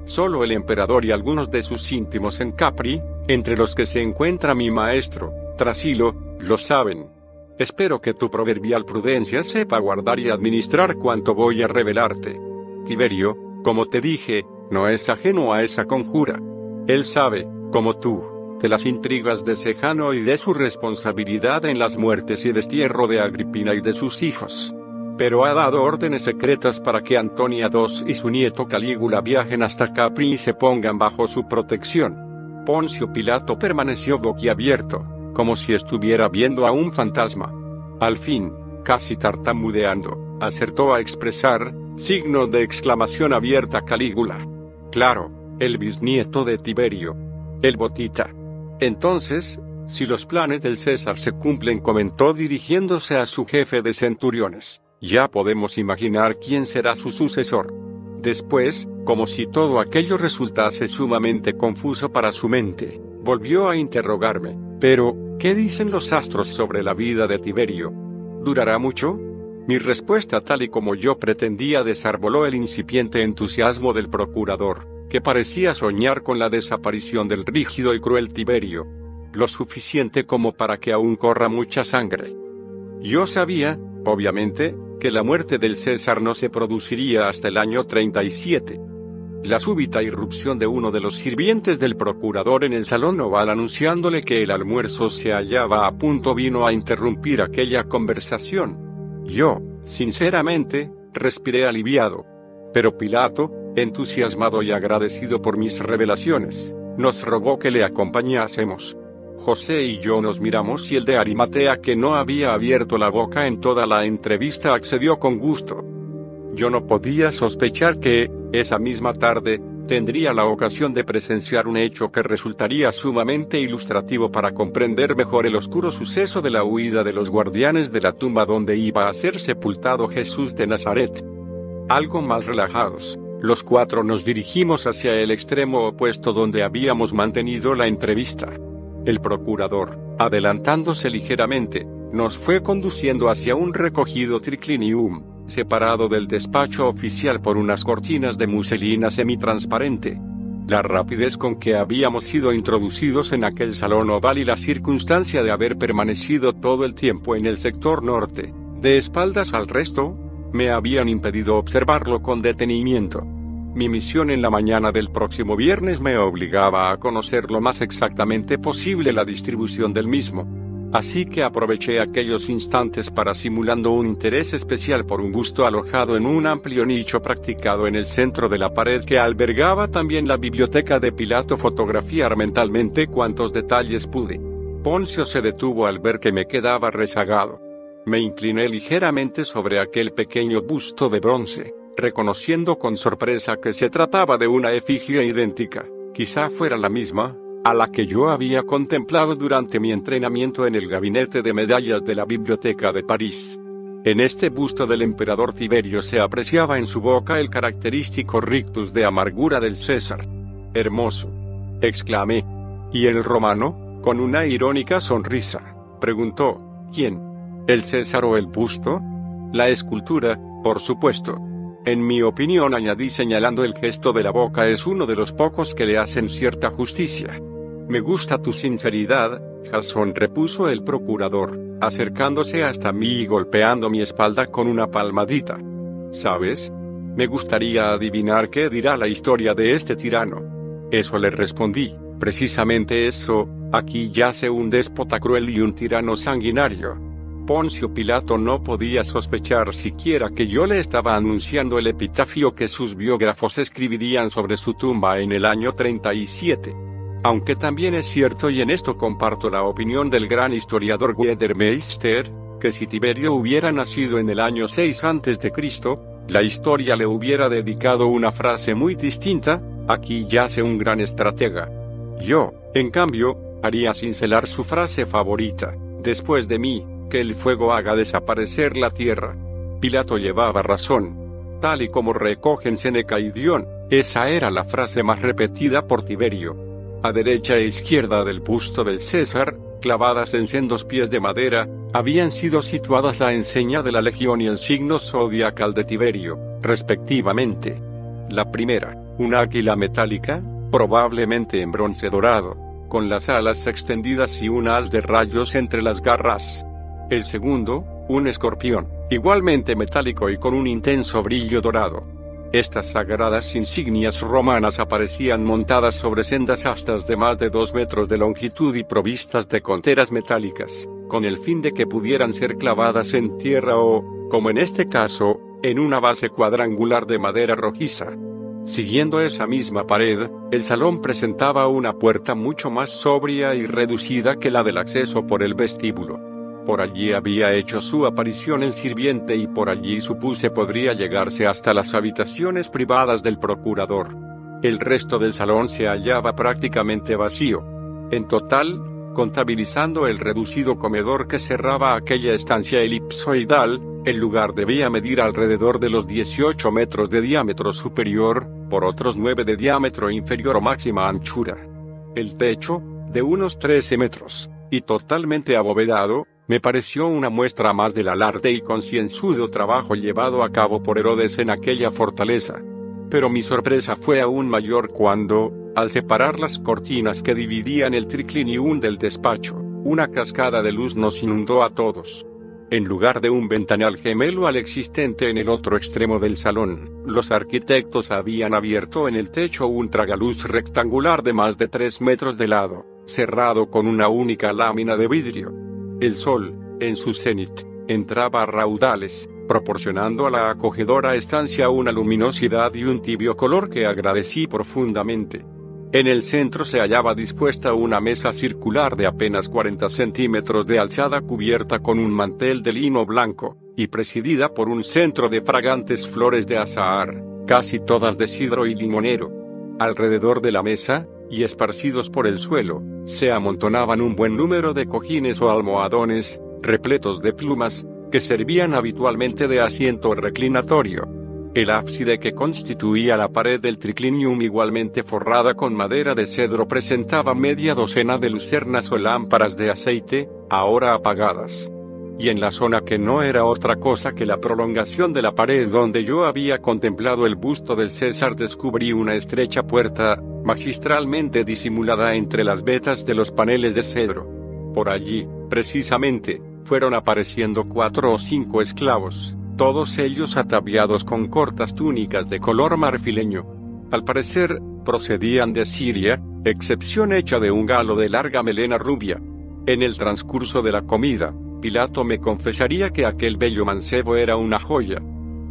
Solo el emperador y algunos de sus íntimos en Capri, entre los que se encuentra mi maestro, Trasilo, lo saben. Espero que tu proverbial prudencia sepa guardar y administrar cuanto voy a revelarte. Tiberio, como te dije, no es ajeno a esa conjura. Él sabe, como tú, de las intrigas de Sejano y de su responsabilidad en las muertes y destierro de Agripina y de sus hijos. Pero ha dado órdenes secretas para que Antonia II y su nieto Calígula viajen hasta Capri y se pongan bajo su protección. Poncio Pilato permaneció boquiabierto, como si estuviera viendo a un fantasma. Al fin, casi tartamudeando, acertó a expresar, signo de exclamación abierta Calígula. Claro, el bisnieto de Tiberio. El botita. Entonces, si los planes del César se cumplen, comentó dirigiéndose a su jefe de centuriones, ya podemos imaginar quién será su sucesor. Después, como si todo aquello resultase sumamente confuso para su mente, volvió a interrogarme, pero, ¿qué dicen los astros sobre la vida de Tiberio? ¿Durará mucho? Mi respuesta tal y como yo pretendía desarboló el incipiente entusiasmo del procurador que parecía soñar con la desaparición del rígido y cruel Tiberio, lo suficiente como para que aún corra mucha sangre. Yo sabía, obviamente, que la muerte del César no se produciría hasta el año 37. La súbita irrupción de uno de los sirvientes del procurador en el salón oval anunciándole que el almuerzo se hallaba a punto vino a interrumpir aquella conversación. Yo, sinceramente, respiré aliviado. Pero Pilato, entusiasmado y agradecido por mis revelaciones, nos rogó que le acompañásemos. José y yo nos miramos y el de Arimatea que no había abierto la boca en toda la entrevista accedió con gusto. Yo no podía sospechar que, esa misma tarde, tendría la ocasión de presenciar un hecho que resultaría sumamente ilustrativo para comprender mejor el oscuro suceso de la huida de los guardianes de la tumba donde iba a ser sepultado Jesús de Nazaret. Algo más relajados, los cuatro nos dirigimos hacia el extremo opuesto donde habíamos mantenido la entrevista. El procurador, adelantándose ligeramente, nos fue conduciendo hacia un recogido triclinium, separado del despacho oficial por unas cortinas de muselina semitransparente. La rapidez con que habíamos sido introducidos en aquel salón oval y la circunstancia de haber permanecido todo el tiempo en el sector norte, de espaldas al resto, me habían impedido observarlo con detenimiento. Mi misión en la mañana del próximo viernes me obligaba a conocer lo más exactamente posible la distribución del mismo. Así que aproveché aquellos instantes para simulando un interés especial por un busto alojado en un amplio nicho practicado en el centro de la pared que albergaba también la biblioteca de Pilato fotografiar mentalmente cuantos detalles pude. Poncio se detuvo al ver que me quedaba rezagado. Me incliné ligeramente sobre aquel pequeño busto de bronce, reconociendo con sorpresa que se trataba de una efigie idéntica, quizá fuera la misma, a la que yo había contemplado durante mi entrenamiento en el gabinete de medallas de la Biblioteca de París. En este busto del emperador Tiberio se apreciaba en su boca el característico rictus de amargura del César. Hermoso. exclamé. ¿Y el romano? Con una irónica sonrisa. Preguntó. ¿Quién? ¿El César o el busto? La escultura, por supuesto. En mi opinión, añadí señalando el gesto de la boca, es uno de los pocos que le hacen cierta justicia. Me gusta tu sinceridad, Jason repuso el procurador, acercándose hasta mí y golpeando mi espalda con una palmadita. ¿Sabes? Me gustaría adivinar qué dirá la historia de este tirano. Eso le respondí, precisamente eso, aquí yace un déspota cruel y un tirano sanguinario. Poncio Pilato no podía sospechar siquiera que yo le estaba anunciando el epitafio que sus biógrafos escribirían sobre su tumba en el año 37. Aunque también es cierto y en esto comparto la opinión del gran historiador Wedermeister, que si Tiberio hubiera nacido en el año 6 a.C., la historia le hubiera dedicado una frase muy distinta, aquí yace un gran estratega. Yo, en cambio, haría cincelar su frase favorita, después de mí, que el fuego haga desaparecer la tierra. Pilato llevaba razón. Tal y como recogen Seneca y Dion, esa era la frase más repetida por Tiberio. A derecha e izquierda del busto del César, clavadas en sendos pies de madera, habían sido situadas la enseña de la legión y el signo zodiacal de Tiberio, respectivamente. La primera, una águila metálica, probablemente en bronce dorado, con las alas extendidas y un haz de rayos entre las garras. El segundo, un escorpión, igualmente metálico y con un intenso brillo dorado. Estas sagradas insignias romanas aparecían montadas sobre sendas astas de más de dos metros de longitud y provistas de conteras metálicas, con el fin de que pudieran ser clavadas en tierra o, como en este caso, en una base cuadrangular de madera rojiza. Siguiendo esa misma pared, el salón presentaba una puerta mucho más sobria y reducida que la del acceso por el vestíbulo. Por allí había hecho su aparición el sirviente y por allí supuse podría llegarse hasta las habitaciones privadas del procurador. El resto del salón se hallaba prácticamente vacío. En total, contabilizando el reducido comedor que cerraba aquella estancia elipsoidal, el lugar debía medir alrededor de los 18 metros de diámetro superior, por otros 9 de diámetro inferior o máxima anchura. El techo, de unos 13 metros, y totalmente abovedado, me pareció una muestra más del alarde y concienzudo trabajo llevado a cabo por Herodes en aquella fortaleza. Pero mi sorpresa fue aún mayor cuando, al separar las cortinas que dividían el triclinium del despacho, una cascada de luz nos inundó a todos. En lugar de un ventanal gemelo al existente en el otro extremo del salón, los arquitectos habían abierto en el techo un tragaluz rectangular de más de tres metros de lado, cerrado con una única lámina de vidrio. El sol, en su cenit, entraba a raudales, proporcionando a la acogedora estancia una luminosidad y un tibio color que agradecí profundamente. En el centro se hallaba dispuesta una mesa circular de apenas 40 centímetros de alzada cubierta con un mantel de lino blanco, y presidida por un centro de fragantes flores de azahar, casi todas de sidro y limonero. Alrededor de la mesa, y esparcidos por el suelo, se amontonaban un buen número de cojines o almohadones, repletos de plumas, que servían habitualmente de asiento reclinatorio. El ábside que constituía la pared del triclinium igualmente forrada con madera de cedro presentaba media docena de lucernas o lámparas de aceite, ahora apagadas. Y en la zona que no era otra cosa que la prolongación de la pared donde yo había contemplado el busto del César descubrí una estrecha puerta, magistralmente disimulada entre las vetas de los paneles de cedro. Por allí, precisamente, fueron apareciendo cuatro o cinco esclavos, todos ellos ataviados con cortas túnicas de color marfileño. Al parecer, procedían de Siria, excepción hecha de un galo de larga melena rubia. En el transcurso de la comida, Pilato me confesaría que aquel bello mancebo era una joya.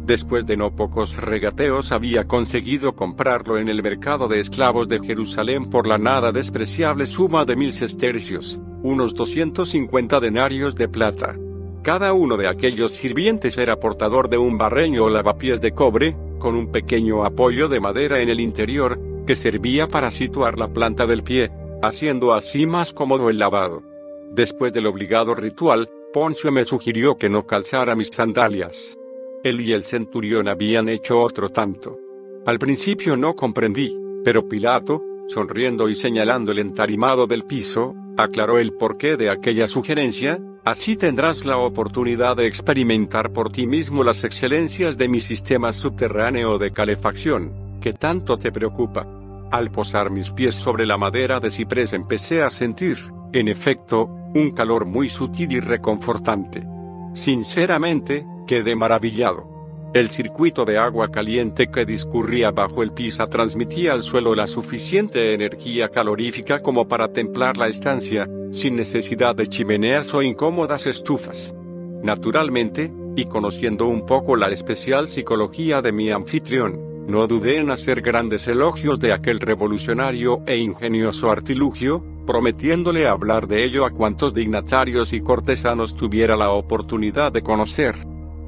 Después de no pocos regateos había conseguido comprarlo en el mercado de esclavos de Jerusalén por la nada despreciable suma de mil sestercios, unos 250 denarios de plata. Cada uno de aquellos sirvientes era portador de un barreño o lavapiés de cobre, con un pequeño apoyo de madera en el interior, que servía para situar la planta del pie, haciendo así más cómodo el lavado. Después del obligado ritual, Poncio me sugirió que no calzara mis sandalias. Él y el centurión habían hecho otro tanto. Al principio no comprendí, pero Pilato, sonriendo y señalando el entarimado del piso, aclaró el porqué de aquella sugerencia, así tendrás la oportunidad de experimentar por ti mismo las excelencias de mi sistema subterráneo de calefacción, que tanto te preocupa. Al posar mis pies sobre la madera de ciprés empecé a sentir, en efecto, un calor muy sutil y reconfortante. Sinceramente, quedé maravillado. El circuito de agua caliente que discurría bajo el pisa transmitía al suelo la suficiente energía calorífica como para templar la estancia, sin necesidad de chimeneas o incómodas estufas. Naturalmente, y conociendo un poco la especial psicología de mi anfitrión, no dudé en hacer grandes elogios de aquel revolucionario e ingenioso artilugio, prometiéndole hablar de ello a cuantos dignatarios y cortesanos tuviera la oportunidad de conocer.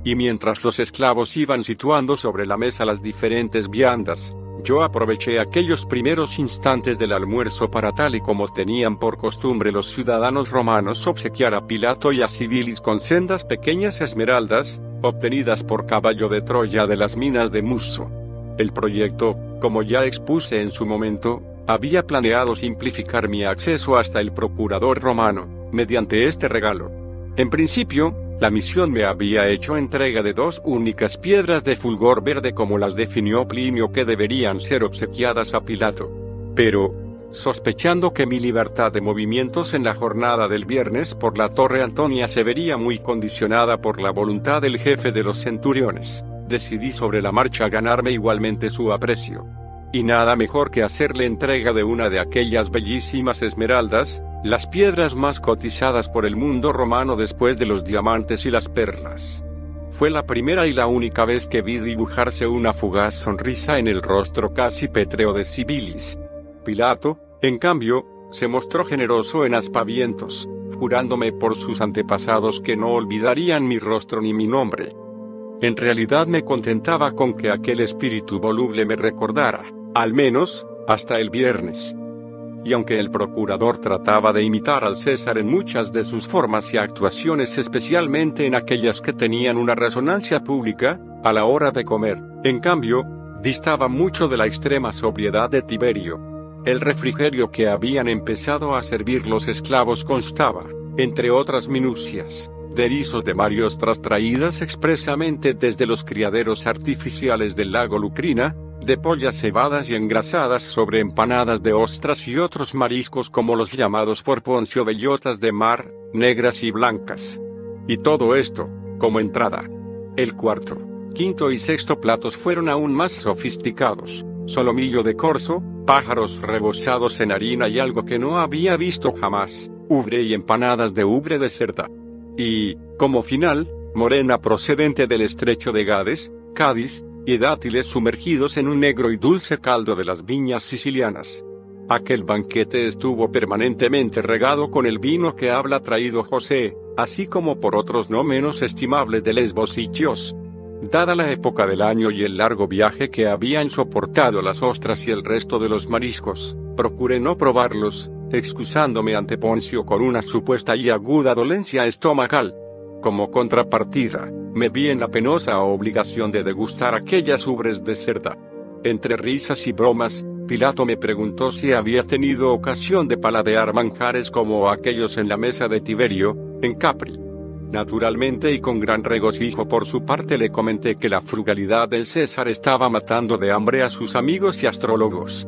Y mientras los esclavos iban situando sobre la mesa las diferentes viandas, yo aproveché aquellos primeros instantes del almuerzo para tal y como tenían por costumbre los ciudadanos romanos obsequiar a Pilato y a Civilis con sendas pequeñas esmeraldas, obtenidas por caballo de Troya de las minas de Musso. El proyecto, como ya expuse en su momento, había planeado simplificar mi acceso hasta el procurador romano, mediante este regalo. En principio, la misión me había hecho entrega de dos únicas piedras de fulgor verde como las definió Plinio que deberían ser obsequiadas a Pilato. Pero, sospechando que mi libertad de movimientos en la jornada del viernes por la Torre Antonia se vería muy condicionada por la voluntad del jefe de los centuriones, decidí sobre la marcha ganarme igualmente su aprecio. Y nada mejor que hacerle entrega de una de aquellas bellísimas esmeraldas, las piedras más cotizadas por el mundo romano después de los diamantes y las perlas. Fue la primera y la única vez que vi dibujarse una fugaz sonrisa en el rostro casi pétreo de Sibilis. Pilato, en cambio, se mostró generoso en aspavientos, jurándome por sus antepasados que no olvidarían mi rostro ni mi nombre. En realidad me contentaba con que aquel espíritu voluble me recordara, al menos, hasta el viernes. Y aunque el procurador trataba de imitar al César en muchas de sus formas y actuaciones, especialmente en aquellas que tenían una resonancia pública, a la hora de comer, en cambio, distaba mucho de la extrema sobriedad de Tiberio. El refrigerio que habían empezado a servir los esclavos constaba, entre otras minucias, de de marios traídas expresamente desde los criaderos artificiales del lago Lucrina, de pollas cebadas y engrasadas sobre empanadas de ostras y otros mariscos como los llamados por Poncio bellotas de mar, negras y blancas. Y todo esto, como entrada. El cuarto, quinto y sexto platos fueron aún más sofisticados, solomillo de corzo, pájaros rebozados en harina y algo que no había visto jamás, ubre y empanadas de ubre de cerda. Y, como final, morena procedente del estrecho de Gades, Cádiz, y dátiles sumergidos en un negro y dulce caldo de las viñas sicilianas. Aquel banquete estuvo permanentemente regado con el vino que habla traído José, así como por otros no menos estimables de Lesbos y Chios. Dada la época del año y el largo viaje que habían soportado las ostras y el resto de los mariscos, procuré no probarlos, excusándome ante Poncio con una supuesta y aguda dolencia estomacal. Como contrapartida, me vi en la penosa obligación de degustar aquellas ubres de cerda. Entre risas y bromas, Pilato me preguntó si había tenido ocasión de paladear manjares como aquellos en la mesa de Tiberio, en Capri. Naturalmente y con gran regocijo por su parte le comenté que la frugalidad del César estaba matando de hambre a sus amigos y astrólogos.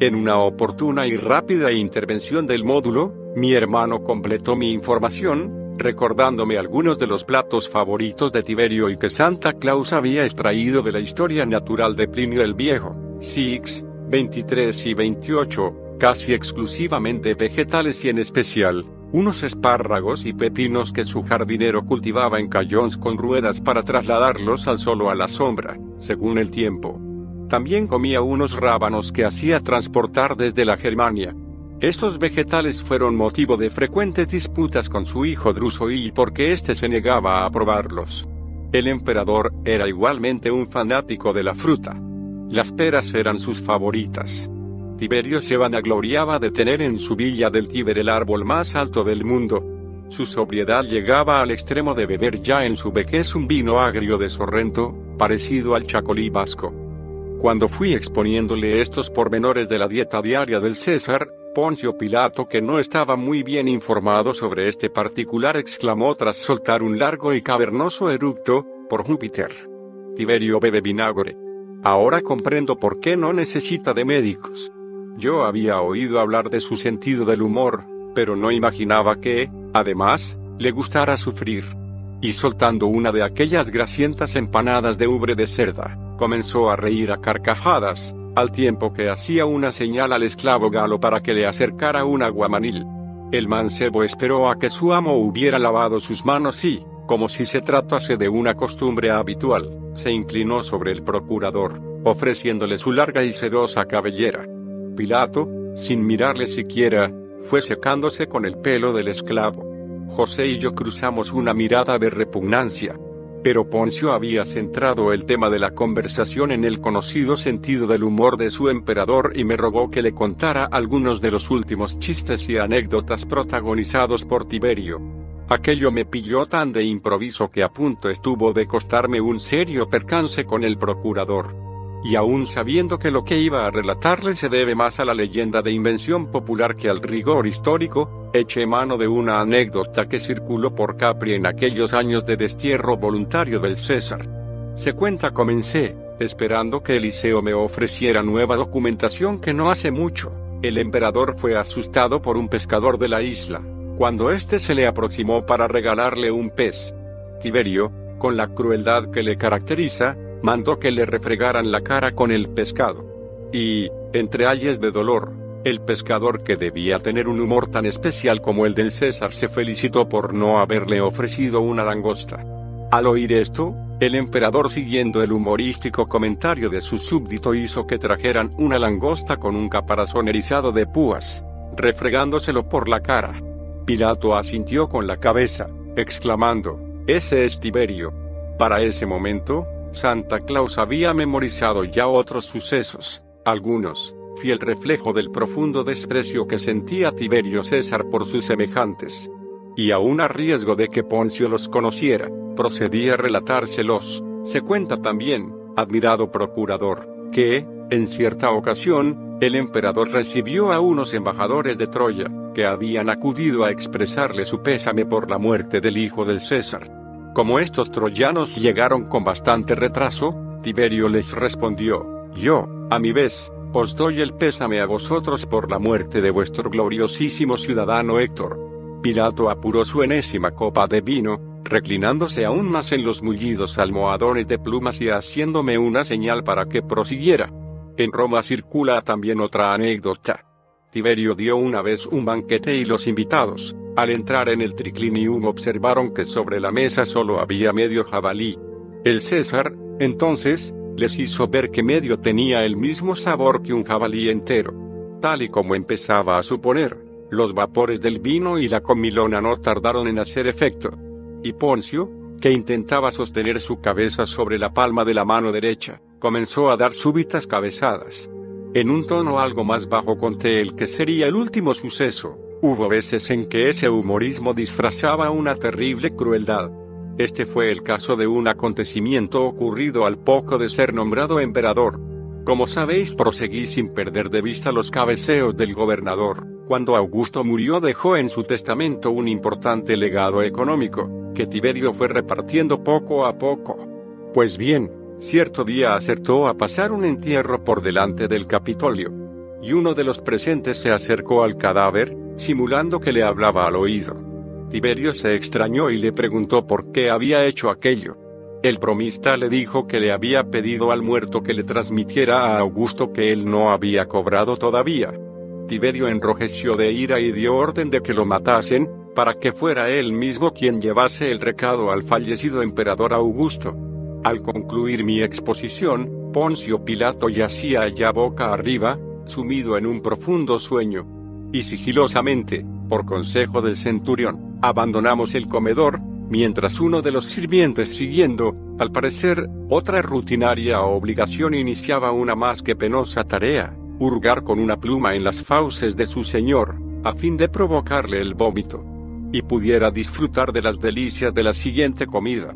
En una oportuna y rápida intervención del módulo, mi hermano completó mi información, recordándome algunos de los platos favoritos de Tiberio y que Santa Claus había extraído de la historia natural de Plinio el Viejo, Six, 23 y 28, casi exclusivamente vegetales y en especial, unos espárragos y pepinos que su jardinero cultivaba en cayons con ruedas para trasladarlos al sol o a la sombra, según el tiempo. También comía unos rábanos que hacía transportar desde la Germania, estos vegetales fueron motivo de frecuentes disputas con su hijo Drusoil porque éste se negaba a probarlos. El emperador era igualmente un fanático de la fruta. Las peras eran sus favoritas. Tiberio se vanagloriaba de tener en su villa del Tíber el árbol más alto del mundo. Su sobriedad llegaba al extremo de beber ya en su vejez un vino agrio de Sorrento, parecido al chacolí vasco. Cuando fui exponiéndole estos pormenores de la dieta diaria del César, Poncio Pilato, que no estaba muy bien informado sobre este particular, exclamó tras soltar un largo y cavernoso eructo, por Júpiter. Tiberio bebe vinagre. Ahora comprendo por qué no necesita de médicos. Yo había oído hablar de su sentido del humor, pero no imaginaba que, además, le gustara sufrir. Y soltando una de aquellas grasientas empanadas de ubre de cerda, comenzó a reír a carcajadas, al tiempo que hacía una señal al esclavo galo para que le acercara un aguamanil. El mancebo esperó a que su amo hubiera lavado sus manos y, como si se tratase de una costumbre habitual, se inclinó sobre el procurador, ofreciéndole su larga y sedosa cabellera. Pilato, sin mirarle siquiera, fue secándose con el pelo del esclavo. José y yo cruzamos una mirada de repugnancia, pero Poncio había centrado el tema de la conversación en el conocido sentido del humor de su emperador y me rogó que le contara algunos de los últimos chistes y anécdotas protagonizados por Tiberio. Aquello me pilló tan de improviso que a punto estuvo de costarme un serio percance con el procurador y aún sabiendo que lo que iba a relatarle se debe más a la leyenda de invención popular que al rigor histórico, eché mano de una anécdota que circuló por Capri en aquellos años de destierro voluntario del César. Se cuenta comencé, esperando que Eliseo me ofreciera nueva documentación que no hace mucho. El emperador fue asustado por un pescador de la isla, cuando éste se le aproximó para regalarle un pez. Tiberio, con la crueldad que le caracteriza, mandó que le refregaran la cara con el pescado. Y, entre ayes de dolor, el pescador que debía tener un humor tan especial como el del César se felicitó por no haberle ofrecido una langosta. Al oír esto, el emperador siguiendo el humorístico comentario de su súbdito hizo que trajeran una langosta con un caparazón erizado de púas, refregándoselo por la cara. Pilato asintió con la cabeza, exclamando, Ese es Tiberio. Para ese momento, Santa Claus había memorizado ya otros sucesos, algunos, fiel reflejo del profundo desprecio que sentía Tiberio César por sus semejantes. Y aun a riesgo de que Poncio los conociera, procedía a relatárselos. Se cuenta también, admirado procurador, que, en cierta ocasión, el emperador recibió a unos embajadores de Troya, que habían acudido a expresarle su pésame por la muerte del hijo del César. Como estos troyanos llegaron con bastante retraso, Tiberio les respondió, Yo, a mi vez, os doy el pésame a vosotros por la muerte de vuestro gloriosísimo ciudadano Héctor. Pilato apuró su enésima copa de vino, reclinándose aún más en los mullidos almohadones de plumas y haciéndome una señal para que prosiguiera. En Roma circula también otra anécdota. Tiberio dio una vez un banquete y los invitados, al entrar en el triclinium observaron que sobre la mesa solo había medio jabalí. El César, entonces, les hizo ver que medio tenía el mismo sabor que un jabalí entero. Tal y como empezaba a suponer, los vapores del vino y la comilona no tardaron en hacer efecto. Y Poncio, que intentaba sostener su cabeza sobre la palma de la mano derecha, comenzó a dar súbitas cabezadas. En un tono algo más bajo conté el que sería el último suceso, Hubo veces en que ese humorismo disfrazaba una terrible crueldad. Este fue el caso de un acontecimiento ocurrido al poco de ser nombrado emperador. Como sabéis, proseguí sin perder de vista los cabeceos del gobernador. Cuando Augusto murió dejó en su testamento un importante legado económico, que Tiberio fue repartiendo poco a poco. Pues bien, cierto día acertó a pasar un entierro por delante del Capitolio. Y uno de los presentes se acercó al cadáver, simulando que le hablaba al oído. Tiberio se extrañó y le preguntó por qué había hecho aquello. El bromista le dijo que le había pedido al muerto que le transmitiera a Augusto que él no había cobrado todavía. Tiberio enrojeció de ira y dio orden de que lo matasen, para que fuera él mismo quien llevase el recado al fallecido emperador Augusto. Al concluir mi exposición, Poncio Pilato yacía allá boca arriba, sumido en un profundo sueño. Y sigilosamente, por consejo del centurión, abandonamos el comedor, mientras uno de los sirvientes siguiendo, al parecer, otra rutinaria obligación iniciaba una más que penosa tarea, hurgar con una pluma en las fauces de su señor, a fin de provocarle el vómito. Y pudiera disfrutar de las delicias de la siguiente comida.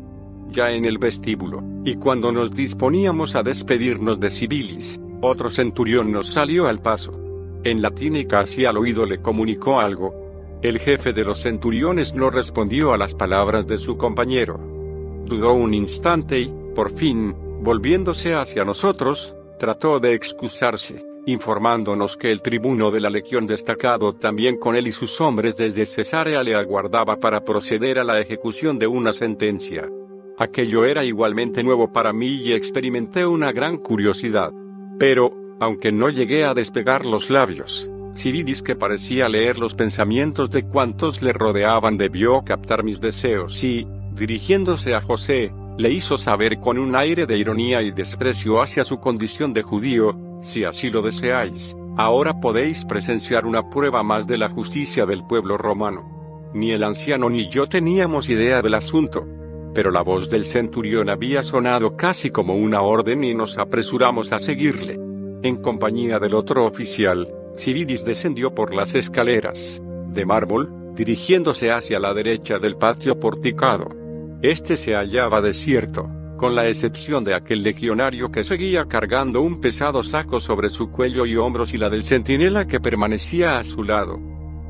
Ya en el vestíbulo, y cuando nos disponíamos a despedirnos de Civilis, otro centurión nos salió al paso. En latín y casi al oído le comunicó algo. El jefe de los centuriones no respondió a las palabras de su compañero. Dudó un instante y, por fin, volviéndose hacia nosotros, trató de excusarse, informándonos que el tribuno de la legión destacado también con él y sus hombres desde Cesarea le aguardaba para proceder a la ejecución de una sentencia. Aquello era igualmente nuevo para mí y experimenté una gran curiosidad. Pero, aunque no llegué a despegar los labios, Civilis que parecía leer los pensamientos de cuantos le rodeaban debió captar mis deseos y, dirigiéndose a José, le hizo saber con un aire de ironía y desprecio hacia su condición de judío, si así lo deseáis, ahora podéis presenciar una prueba más de la justicia del pueblo romano. Ni el anciano ni yo teníamos idea del asunto, pero la voz del centurión había sonado casi como una orden y nos apresuramos a seguirle. En compañía del otro oficial, Civilis descendió por las escaleras, de mármol, dirigiéndose hacia la derecha del patio porticado. Este se hallaba desierto, con la excepción de aquel legionario que seguía cargando un pesado saco sobre su cuello y hombros y la del centinela que permanecía a su lado.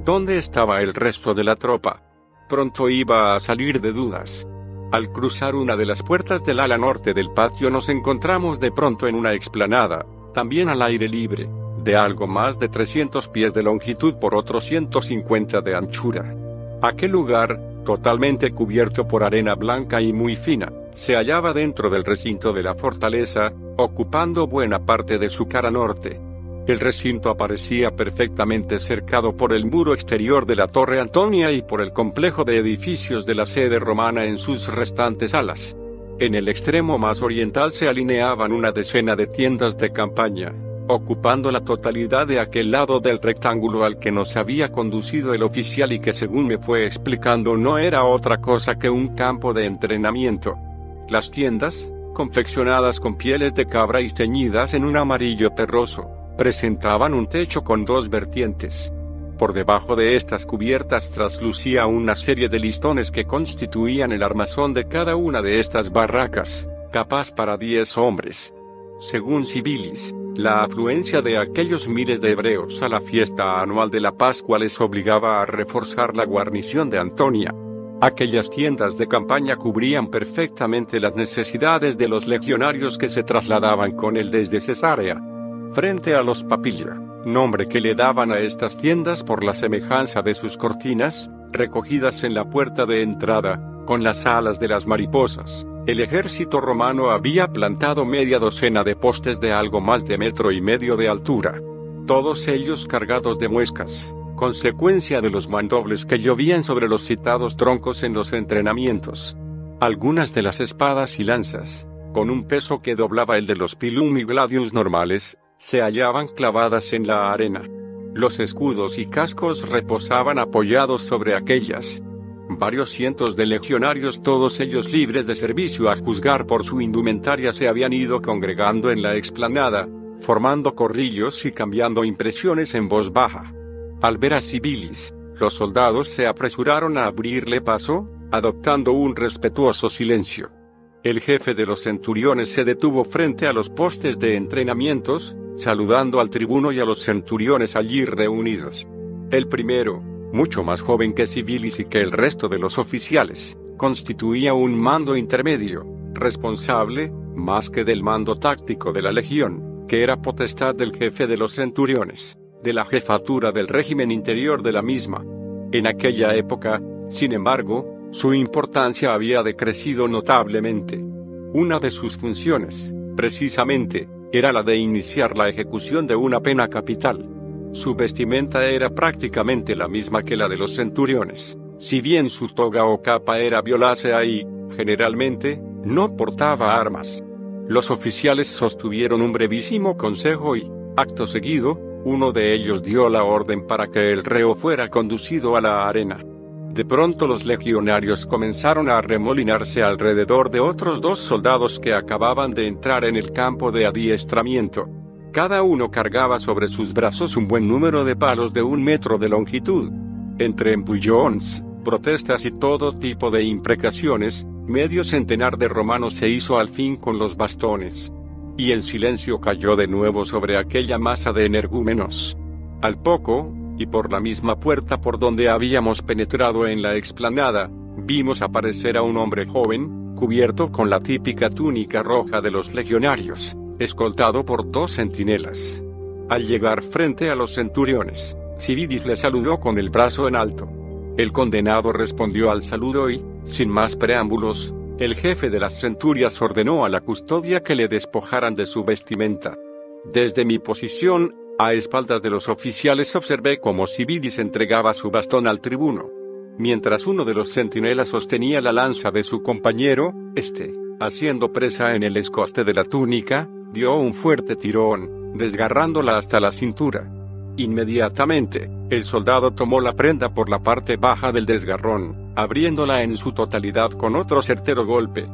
¿Dónde estaba el resto de la tropa? Pronto iba a salir de dudas. Al cruzar una de las puertas del ala norte del patio nos encontramos de pronto en una explanada, también al aire libre, de algo más de 300 pies de longitud por otros 150 de anchura. Aquel lugar, totalmente cubierto por arena blanca y muy fina, se hallaba dentro del recinto de la fortaleza, ocupando buena parte de su cara norte. El recinto aparecía perfectamente cercado por el muro exterior de la Torre Antonia y por el complejo de edificios de la sede romana en sus restantes alas. En el extremo más oriental se alineaban una decena de tiendas de campaña, ocupando la totalidad de aquel lado del rectángulo al que nos había conducido el oficial y que según me fue explicando no era otra cosa que un campo de entrenamiento. Las tiendas, confeccionadas con pieles de cabra y ceñidas en un amarillo terroso, presentaban un techo con dos vertientes. Por debajo de estas cubiertas traslucía una serie de listones que constituían el armazón de cada una de estas barracas, capaz para diez hombres. Según Civilis, la afluencia de aquellos miles de hebreos a la fiesta anual de la Pascua les obligaba a reforzar la guarnición de Antonia. Aquellas tiendas de campaña cubrían perfectamente las necesidades de los legionarios que se trasladaban con él desde Cesarea frente a los papilla, nombre que le daban a estas tiendas por la semejanza de sus cortinas, recogidas en la puerta de entrada, con las alas de las mariposas. El ejército romano había plantado media docena de postes de algo más de metro y medio de altura, todos ellos cargados de muescas, consecuencia de los mandobles que llovían sobre los citados troncos en los entrenamientos. Algunas de las espadas y lanzas, con un peso que doblaba el de los pilum y gladius normales, se hallaban clavadas en la arena. Los escudos y cascos reposaban apoyados sobre aquellas. Varios cientos de legionarios, todos ellos libres de servicio a juzgar por su indumentaria, se habían ido congregando en la explanada, formando corrillos y cambiando impresiones en voz baja. Al ver a Civilis, los soldados se apresuraron a abrirle paso, adoptando un respetuoso silencio. El jefe de los centuriones se detuvo frente a los postes de entrenamientos, saludando al tribuno y a los centuriones allí reunidos. El primero, mucho más joven que Civilis y que el resto de los oficiales, constituía un mando intermedio, responsable, más que del mando táctico de la legión, que era potestad del jefe de los centuriones, de la jefatura del régimen interior de la misma. En aquella época, sin embargo, su importancia había decrecido notablemente. Una de sus funciones, precisamente, era la de iniciar la ejecución de una pena capital. Su vestimenta era prácticamente la misma que la de los centuriones. Si bien su toga o capa era violácea y, generalmente, no portaba armas. Los oficiales sostuvieron un brevísimo consejo y, acto seguido, uno de ellos dio la orden para que el reo fuera conducido a la arena. De pronto los legionarios comenzaron a remolinarse alrededor de otros dos soldados que acababan de entrar en el campo de adiestramiento. Cada uno cargaba sobre sus brazos un buen número de palos de un metro de longitud. Entre empullones, protestas y todo tipo de imprecaciones, medio centenar de romanos se hizo al fin con los bastones. Y el silencio cayó de nuevo sobre aquella masa de energúmenos. Al poco, y por la misma puerta por donde habíamos penetrado en la explanada, vimos aparecer a un hombre joven, cubierto con la típica túnica roja de los legionarios, escoltado por dos centinelas. Al llegar frente a los centuriones, Civilis le saludó con el brazo en alto. El condenado respondió al saludo y, sin más preámbulos, el jefe de las centurias ordenó a la custodia que le despojaran de su vestimenta. Desde mi posición, a espaldas de los oficiales observé cómo Civilis entregaba su bastón al tribuno. Mientras uno de los centinelas sostenía la lanza de su compañero, este, haciendo presa en el escote de la túnica, dio un fuerte tirón, desgarrándola hasta la cintura. Inmediatamente, el soldado tomó la prenda por la parte baja del desgarrón, abriéndola en su totalidad con otro certero golpe.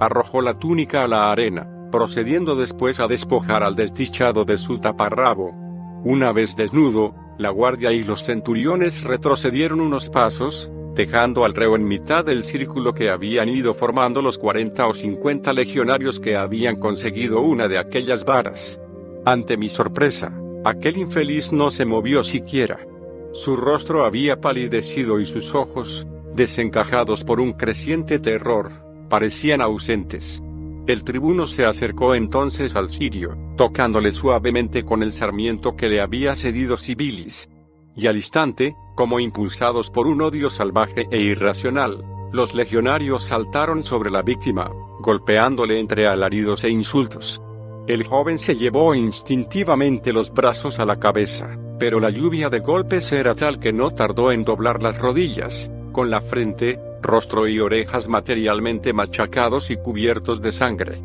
Arrojó la túnica a la arena, procediendo después a despojar al desdichado de su taparrabo. Una vez desnudo, la guardia y los centuriones retrocedieron unos pasos, dejando al reo en mitad del círculo que habían ido formando los 40 o 50 legionarios que habían conseguido una de aquellas varas. Ante mi sorpresa, aquel infeliz no se movió siquiera. Su rostro había palidecido y sus ojos, desencajados por un creciente terror, parecían ausentes. El tribuno se acercó entonces al sirio, tocándole suavemente con el sarmiento que le había cedido Sibilis. Y al instante, como impulsados por un odio salvaje e irracional, los legionarios saltaron sobre la víctima, golpeándole entre alaridos e insultos. El joven se llevó instintivamente los brazos a la cabeza, pero la lluvia de golpes era tal que no tardó en doblar las rodillas, con la frente, rostro y orejas materialmente machacados y cubiertos de sangre.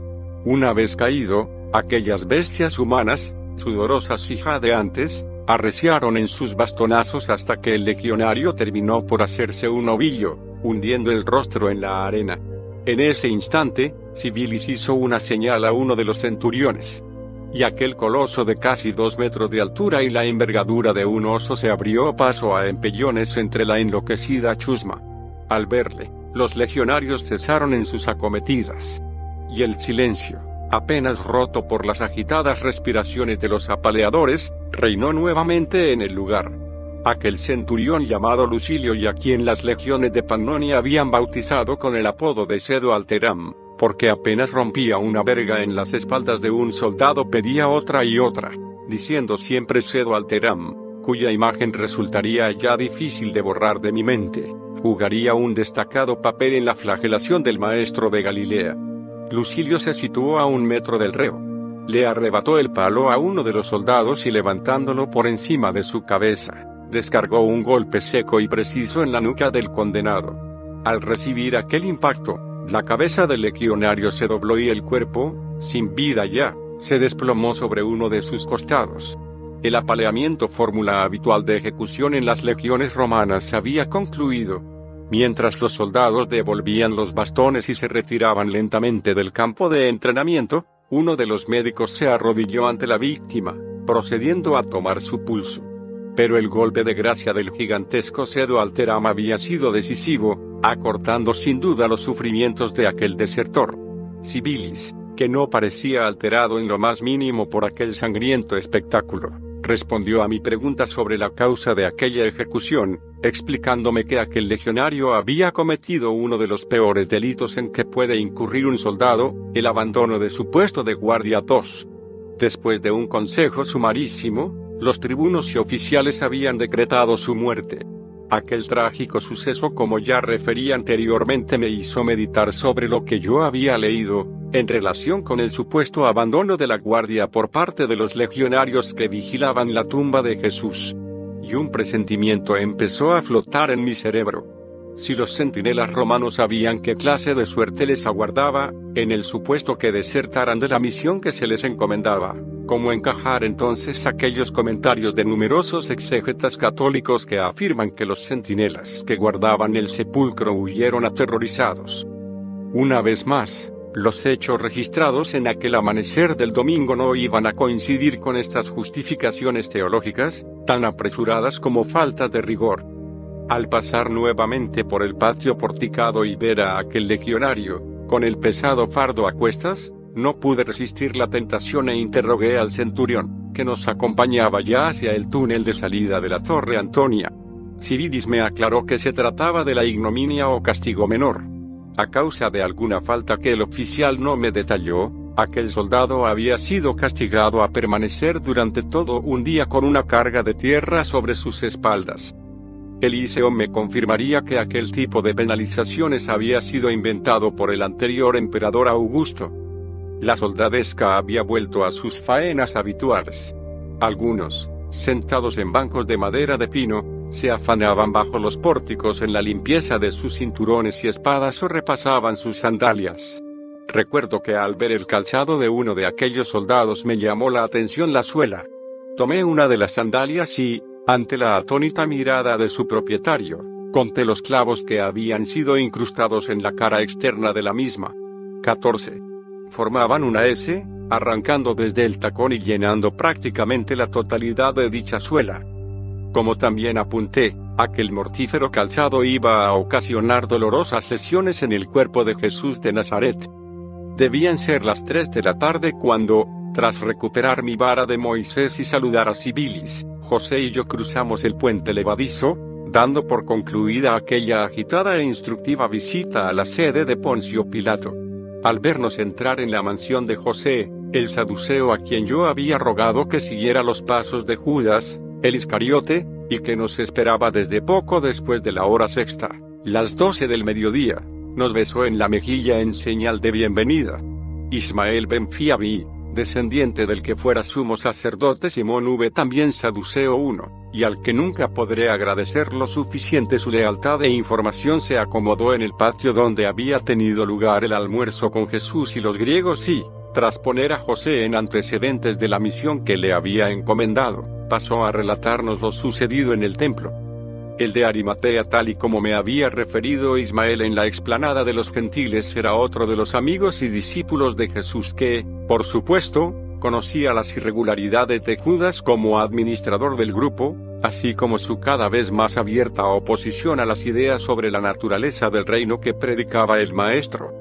Una vez caído, aquellas bestias humanas, sudorosas y jadeantes, arreciaron en sus bastonazos hasta que el legionario terminó por hacerse un ovillo, hundiendo el rostro en la arena. En ese instante, Civilis hizo una señal a uno de los centuriones. Y aquel coloso de casi dos metros de altura y la envergadura de un oso se abrió paso a empellones entre la enloquecida chusma. Al verle, los legionarios cesaron en sus acometidas. Y el silencio, apenas roto por las agitadas respiraciones de los apaleadores, reinó nuevamente en el lugar. Aquel centurión llamado Lucilio y a quien las legiones de Pannonia habían bautizado con el apodo de Sedo Alteram, porque apenas rompía una verga en las espaldas de un soldado pedía otra y otra, diciendo siempre Sedo Alteram, cuya imagen resultaría ya difícil de borrar de mi mente jugaría un destacado papel en la flagelación del maestro de Galilea. Lucilio se situó a un metro del reo. Le arrebató el palo a uno de los soldados y levantándolo por encima de su cabeza, descargó un golpe seco y preciso en la nuca del condenado. Al recibir aquel impacto, la cabeza del legionario se dobló y el cuerpo, sin vida ya, se desplomó sobre uno de sus costados. El apaleamiento, fórmula habitual de ejecución en las legiones romanas, había concluido. Mientras los soldados devolvían los bastones y se retiraban lentamente del campo de entrenamiento, uno de los médicos se arrodilló ante la víctima, procediendo a tomar su pulso. Pero el golpe de gracia del gigantesco Sedo Alteram había sido decisivo, acortando sin duda los sufrimientos de aquel desertor. Sibilis, que no parecía alterado en lo más mínimo por aquel sangriento espectáculo, respondió a mi pregunta sobre la causa de aquella ejecución, explicándome que aquel legionario había cometido uno de los peores delitos en que puede incurrir un soldado, el abandono de su puesto de guardia 2. Después de un consejo sumarísimo, los tribunos y oficiales habían decretado su muerte. Aquel trágico suceso, como ya referí anteriormente, me hizo meditar sobre lo que yo había leído, en relación con el supuesto abandono de la guardia por parte de los legionarios que vigilaban la tumba de Jesús. Y un presentimiento empezó a flotar en mi cerebro. Si los centinelas romanos sabían qué clase de suerte les aguardaba, en el supuesto que desertaran de la misión que se les encomendaba, ¿Cómo encajar entonces aquellos comentarios de numerosos exégetas católicos que afirman que los centinelas que guardaban el sepulcro huyeron aterrorizados? Una vez más, los hechos registrados en aquel amanecer del domingo no iban a coincidir con estas justificaciones teológicas, tan apresuradas como faltas de rigor. Al pasar nuevamente por el patio porticado y ver a aquel legionario, con el pesado fardo a cuestas, no pude resistir la tentación e interrogué al centurión, que nos acompañaba ya hacia el túnel de salida de la Torre Antonia. Civilis me aclaró que se trataba de la ignominia o castigo menor. A causa de alguna falta que el oficial no me detalló, aquel soldado había sido castigado a permanecer durante todo un día con una carga de tierra sobre sus espaldas. Eliseo me confirmaría que aquel tipo de penalizaciones había sido inventado por el anterior emperador Augusto. La soldadesca había vuelto a sus faenas habituales. Algunos, sentados en bancos de madera de pino, se afanaban bajo los pórticos en la limpieza de sus cinturones y espadas o repasaban sus sandalias. Recuerdo que al ver el calzado de uno de aquellos soldados me llamó la atención la suela. Tomé una de las sandalias y, ante la atónita mirada de su propietario, conté los clavos que habían sido incrustados en la cara externa de la misma. 14 formaban una S, arrancando desde el tacón y llenando prácticamente la totalidad de dicha suela. Como también apunté, aquel mortífero calzado iba a ocasionar dolorosas lesiones en el cuerpo de Jesús de Nazaret. Debían ser las 3 de la tarde cuando, tras recuperar mi vara de Moisés y saludar a Sibilis, José y yo cruzamos el puente levadizo, dando por concluida aquella agitada e instructiva visita a la sede de Poncio Pilato. Al vernos entrar en la mansión de José, el saduceo a quien yo había rogado que siguiera los pasos de Judas, el Iscariote, y que nos esperaba desde poco después de la hora sexta, las doce del mediodía, nos besó en la mejilla en señal de bienvenida. Ismael ben Fiabi, descendiente del que fuera sumo sacerdote Simón V también saduceo uno y al que nunca podré agradecer lo suficiente su lealtad e información se acomodó en el patio donde había tenido lugar el almuerzo con Jesús y los griegos y, tras poner a José en antecedentes de la misión que le había encomendado, pasó a relatarnos lo sucedido en el templo. El de Arimatea tal y como me había referido Ismael en la explanada de los gentiles era otro de los amigos y discípulos de Jesús que, por supuesto, conocía las irregularidades de Judas como administrador del grupo, así como su cada vez más abierta oposición a las ideas sobre la naturaleza del reino que predicaba el maestro.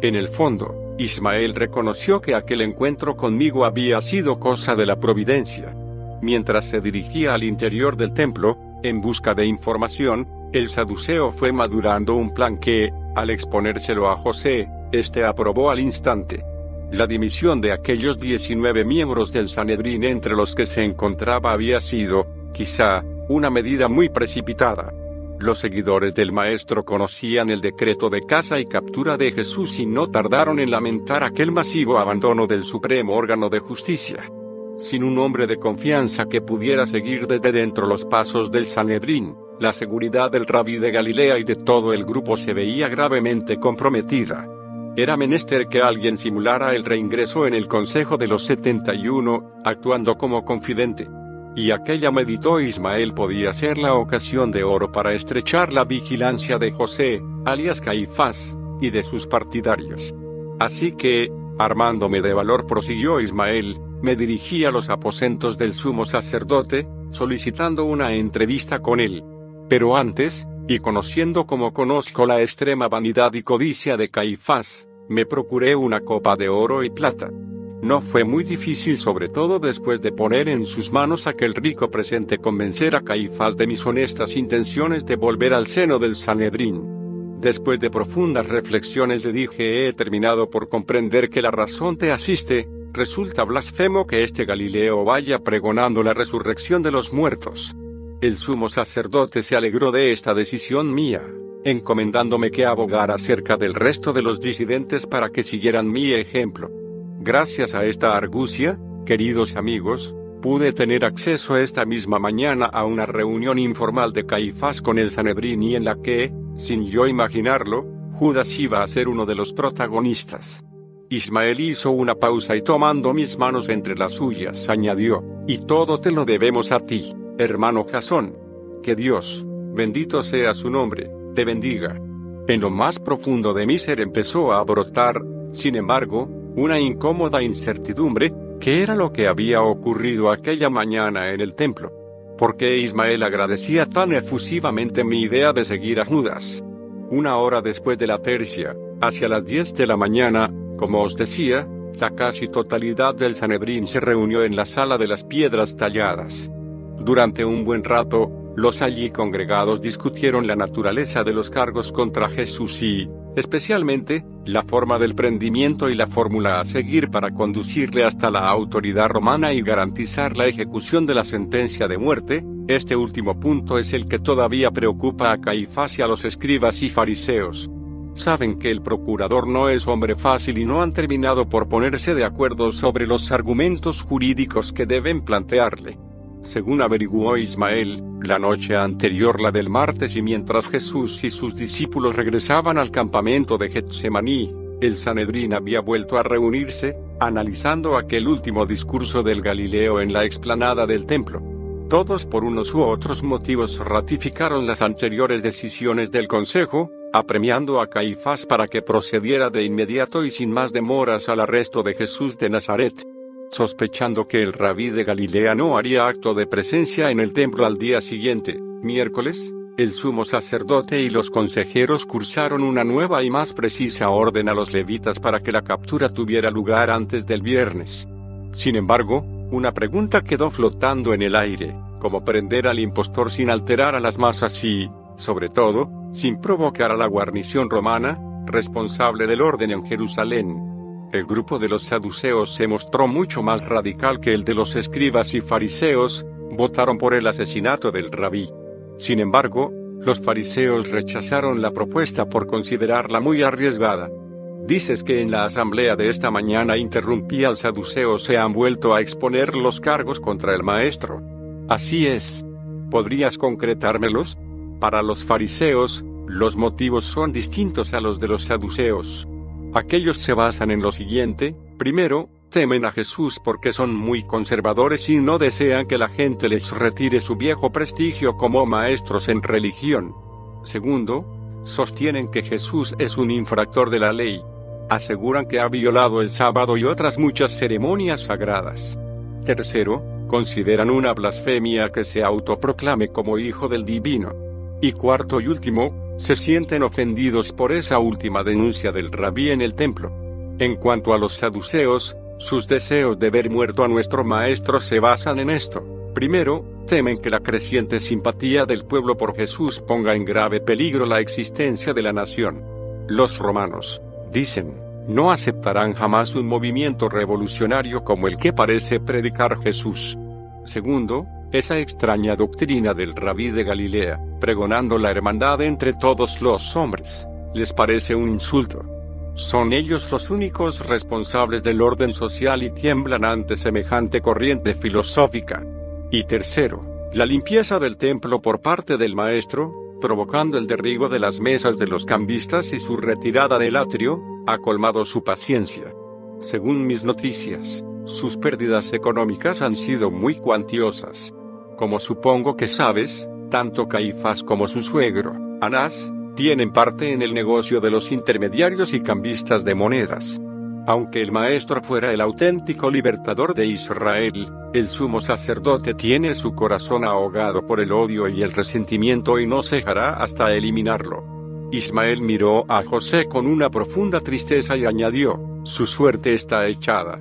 En el fondo, Ismael reconoció que aquel encuentro conmigo había sido cosa de la providencia. Mientras se dirigía al interior del templo, en busca de información, el saduceo fue madurando un plan que, al exponérselo a José, este aprobó al instante. La dimisión de aquellos 19 miembros del Sanedrín entre los que se encontraba había sido, quizá, una medida muy precipitada. Los seguidores del Maestro conocían el decreto de caza y captura de Jesús y no tardaron en lamentar aquel masivo abandono del supremo órgano de justicia. Sin un hombre de confianza que pudiera seguir desde dentro los pasos del Sanedrín, la seguridad del rabí de Galilea y de todo el grupo se veía gravemente comprometida. Era menester que alguien simulara el reingreso en el Consejo de los 71, actuando como confidente. Y aquella meditó Ismael podía ser la ocasión de oro para estrechar la vigilancia de José, alias Caifás, y de sus partidarios. Así que, armándome de valor, prosiguió Ismael, me dirigí a los aposentos del sumo sacerdote, solicitando una entrevista con él. Pero antes, y conociendo como conozco la extrema vanidad y codicia de Caifás, me procuré una copa de oro y plata. No fue muy difícil sobre todo después de poner en sus manos aquel rico presente convencer a Caifás de mis honestas intenciones de volver al seno del Sanedrín. Después de profundas reflexiones le dije he terminado por comprender que la razón te asiste, resulta blasfemo que este Galileo vaya pregonando la resurrección de los muertos. El sumo sacerdote se alegró de esta decisión mía, encomendándome que abogara acerca del resto de los disidentes para que siguieran mi ejemplo. Gracias a esta argucia, queridos amigos, pude tener acceso esta misma mañana a una reunión informal de Caifás con el Sanedrín y en la que, sin yo imaginarlo, Judas iba a ser uno de los protagonistas. Ismael hizo una pausa y tomando mis manos entre las suyas añadió, y todo te lo debemos a ti, hermano Jasón. Que Dios, bendito sea su nombre, te bendiga. En lo más profundo de mi ser empezó a brotar, sin embargo, una incómoda incertidumbre, ¿qué era lo que había ocurrido aquella mañana en el templo? ¿Por qué Ismael agradecía tan efusivamente mi idea de seguir a Judas? Una hora después de la tercia, hacia las 10 de la mañana, como os decía, la casi totalidad del Sanedrín se reunió en la sala de las piedras talladas. Durante un buen rato, los allí congregados discutieron la naturaleza de los cargos contra Jesús y, especialmente, la forma del prendimiento y la fórmula a seguir para conducirle hasta la autoridad romana y garantizar la ejecución de la sentencia de muerte, este último punto es el que todavía preocupa a Caifás y a los escribas y fariseos. Saben que el procurador no es hombre fácil y no han terminado por ponerse de acuerdo sobre los argumentos jurídicos que deben plantearle. Según averiguó Ismael, la noche anterior la del martes y mientras Jesús y sus discípulos regresaban al campamento de Getsemaní, el Sanedrín había vuelto a reunirse, analizando aquel último discurso del Galileo en la explanada del templo. Todos por unos u otros motivos ratificaron las anteriores decisiones del Consejo, apremiando a Caifás para que procediera de inmediato y sin más demoras al arresto de Jesús de Nazaret sospechando que el rabí de Galilea no haría acto de presencia en el templo al día siguiente, miércoles, el sumo sacerdote y los consejeros cursaron una nueva y más precisa orden a los levitas para que la captura tuviera lugar antes del viernes. Sin embargo, una pregunta quedó flotando en el aire, como prender al impostor sin alterar a las masas y, sobre todo, sin provocar a la guarnición romana, responsable del orden en Jerusalén. El grupo de los saduceos se mostró mucho más radical que el de los escribas y fariseos, votaron por el asesinato del rabí. Sin embargo, los fariseos rechazaron la propuesta por considerarla muy arriesgada. Dices que en la asamblea de esta mañana interrumpí al saduceo se han vuelto a exponer los cargos contra el maestro. Así es. ¿Podrías concretármelos? Para los fariseos, los motivos son distintos a los de los saduceos. Aquellos se basan en lo siguiente, primero, temen a Jesús porque son muy conservadores y no desean que la gente les retire su viejo prestigio como maestros en religión. Segundo, sostienen que Jesús es un infractor de la ley. Aseguran que ha violado el sábado y otras muchas ceremonias sagradas. Tercero, consideran una blasfemia que se autoproclame como hijo del divino. Y cuarto y último, se sienten ofendidos por esa última denuncia del rabí en el templo. En cuanto a los saduceos, sus deseos de ver muerto a nuestro maestro se basan en esto. Primero, temen que la creciente simpatía del pueblo por Jesús ponga en grave peligro la existencia de la nación. Los romanos, dicen, no aceptarán jamás un movimiento revolucionario como el que parece predicar Jesús. Segundo, esa extraña doctrina del rabí de Galilea, pregonando la hermandad entre todos los hombres, les parece un insulto. Son ellos los únicos responsables del orden social y tiemblan ante semejante corriente filosófica. Y tercero, la limpieza del templo por parte del maestro, provocando el derribo de las mesas de los cambistas y su retirada del atrio, ha colmado su paciencia. Según mis noticias, sus pérdidas económicas han sido muy cuantiosas. Como supongo que sabes, tanto Caifás como su suegro, Anás, tienen parte en el negocio de los intermediarios y cambistas de monedas. Aunque el maestro fuera el auténtico libertador de Israel, el sumo sacerdote tiene su corazón ahogado por el odio y el resentimiento y no cejará hasta eliminarlo. Ismael miró a José con una profunda tristeza y añadió, su suerte está echada.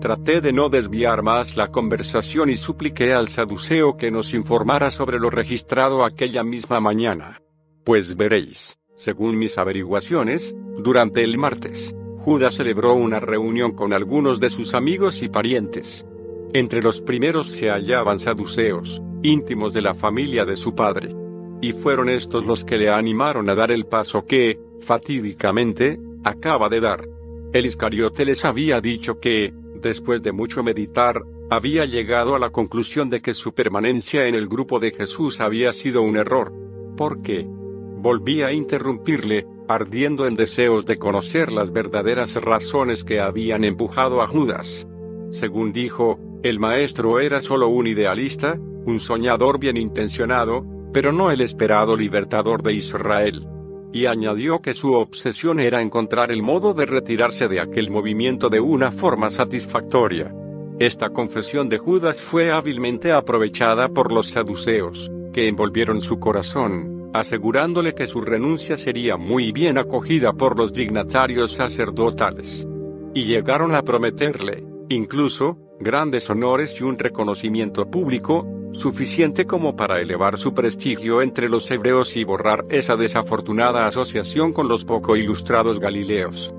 Traté de no desviar más la conversación y supliqué al saduceo que nos informara sobre lo registrado aquella misma mañana. Pues veréis, según mis averiguaciones, durante el martes, Judas celebró una reunión con algunos de sus amigos y parientes. Entre los primeros se hallaban saduceos, íntimos de la familia de su padre. Y fueron estos los que le animaron a dar el paso que, fatídicamente, acaba de dar. El Iscariote les había dicho que, después de mucho meditar, había llegado a la conclusión de que su permanencia en el grupo de Jesús había sido un error. ¿Por qué? Volví a interrumpirle, ardiendo en deseos de conocer las verdaderas razones que habían empujado a Judas. Según dijo, el maestro era solo un idealista, un soñador bien intencionado, pero no el esperado libertador de Israel y añadió que su obsesión era encontrar el modo de retirarse de aquel movimiento de una forma satisfactoria. Esta confesión de Judas fue hábilmente aprovechada por los saduceos, que envolvieron su corazón, asegurándole que su renuncia sería muy bien acogida por los dignatarios sacerdotales. Y llegaron a prometerle, incluso, grandes honores y un reconocimiento público, suficiente como para elevar su prestigio entre los hebreos y borrar esa desafortunada asociación con los poco ilustrados galileos.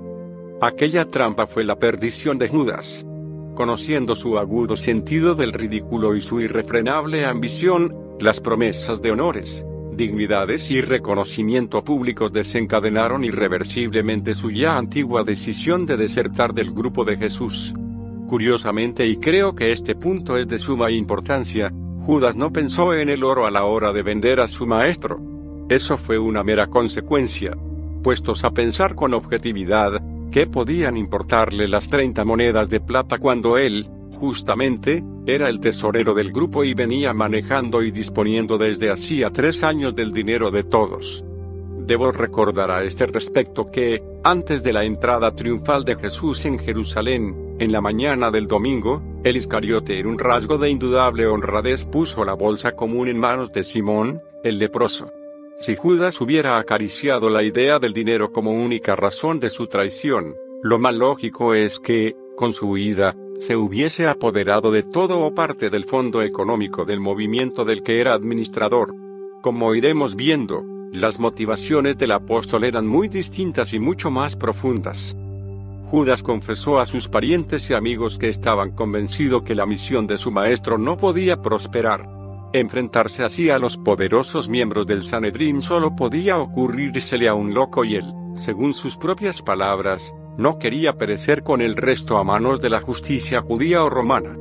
Aquella trampa fue la perdición de Judas. Conociendo su agudo sentido del ridículo y su irrefrenable ambición, las promesas de honores, dignidades y reconocimiento públicos desencadenaron irreversiblemente su ya antigua decisión de desertar del grupo de Jesús. Curiosamente y creo que este punto es de suma importancia, Judas no pensó en el oro a la hora de vender a su maestro. Eso fue una mera consecuencia. Puestos a pensar con objetividad, ¿qué podían importarle las 30 monedas de plata cuando él, justamente, era el tesorero del grupo y venía manejando y disponiendo desde hacía tres años del dinero de todos? Debo recordar a este respecto que, antes de la entrada triunfal de Jesús en Jerusalén, en la mañana del domingo, el Iscariote en un rasgo de indudable honradez puso la bolsa común en manos de Simón, el leproso. Si Judas hubiera acariciado la idea del dinero como única razón de su traición, lo más lógico es que, con su huida, se hubiese apoderado de todo o parte del fondo económico del movimiento del que era administrador. Como iremos viendo, las motivaciones del apóstol eran muy distintas y mucho más profundas. Judas confesó a sus parientes y amigos que estaban convencidos que la misión de su maestro no podía prosperar. Enfrentarse así a los poderosos miembros del Sanedrín solo podía ocurrírsele a un loco y él, según sus propias palabras, no quería perecer con el resto a manos de la justicia judía o romana.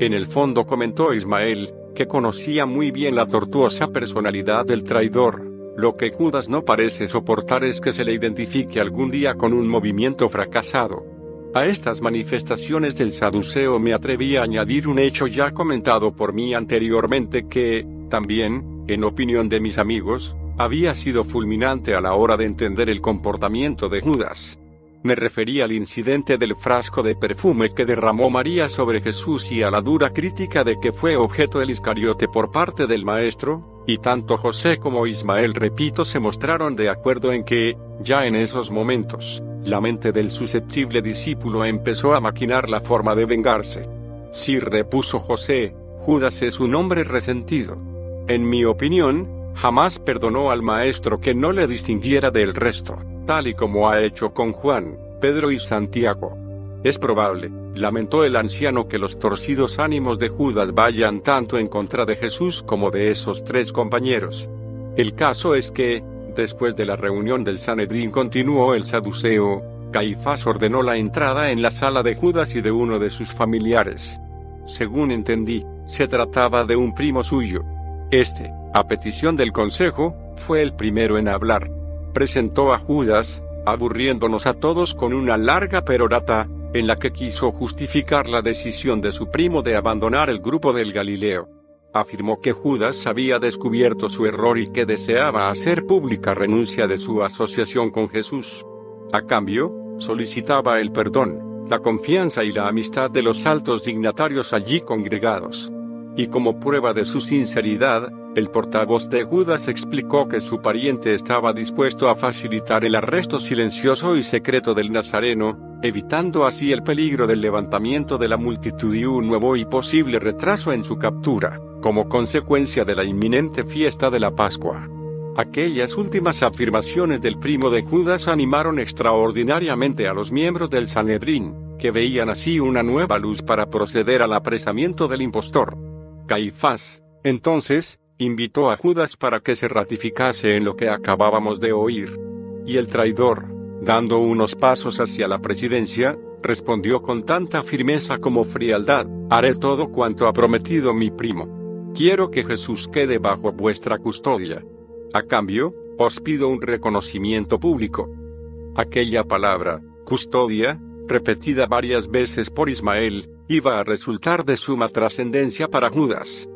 En el fondo comentó Ismael, que conocía muy bien la tortuosa personalidad del traidor, lo que Judas no parece soportar es que se le identifique algún día con un movimiento fracasado. A estas manifestaciones del saduceo me atreví a añadir un hecho ya comentado por mí anteriormente que, también, en opinión de mis amigos, había sido fulminante a la hora de entender el comportamiento de Judas. Me refería al incidente del frasco de perfume que derramó María sobre Jesús y a la dura crítica de que fue objeto el Iscariote por parte del Maestro, y tanto José como Ismael, repito, se mostraron de acuerdo en que, ya en esos momentos, la mente del susceptible discípulo empezó a maquinar la forma de vengarse. Si repuso José, Judas es un hombre resentido. En mi opinión, jamás perdonó al maestro que no le distinguiera del resto, tal y como ha hecho con Juan, Pedro y Santiago. Es probable, lamentó el anciano, que los torcidos ánimos de Judas vayan tanto en contra de Jesús como de esos tres compañeros. El caso es que, después de la reunión del Sanedrín continuó el saduceo, Caifás ordenó la entrada en la sala de Judas y de uno de sus familiares. Según entendí, se trataba de un primo suyo. Este, a petición del consejo, fue el primero en hablar. Presentó a Judas, aburriéndonos a todos con una larga perorata, en la que quiso justificar la decisión de su primo de abandonar el grupo del Galileo. Afirmó que Judas había descubierto su error y que deseaba hacer pública renuncia de su asociación con Jesús. A cambio, solicitaba el perdón, la confianza y la amistad de los altos dignatarios allí congregados. Y como prueba de su sinceridad, el portavoz de Judas explicó que su pariente estaba dispuesto a facilitar el arresto silencioso y secreto del Nazareno, evitando así el peligro del levantamiento de la multitud y un nuevo y posible retraso en su captura, como consecuencia de la inminente fiesta de la Pascua. Aquellas últimas afirmaciones del primo de Judas animaron extraordinariamente a los miembros del Sanedrín, que veían así una nueva luz para proceder al apresamiento del impostor. Caifás, entonces, invitó a Judas para que se ratificase en lo que acabábamos de oír. Y el traidor, dando unos pasos hacia la presidencia, respondió con tanta firmeza como frialdad, haré todo cuanto ha prometido mi primo. Quiero que Jesús quede bajo vuestra custodia. A cambio, os pido un reconocimiento público. Aquella palabra, custodia, repetida varias veces por Ismael, iba a resultar de suma trascendencia para Judas.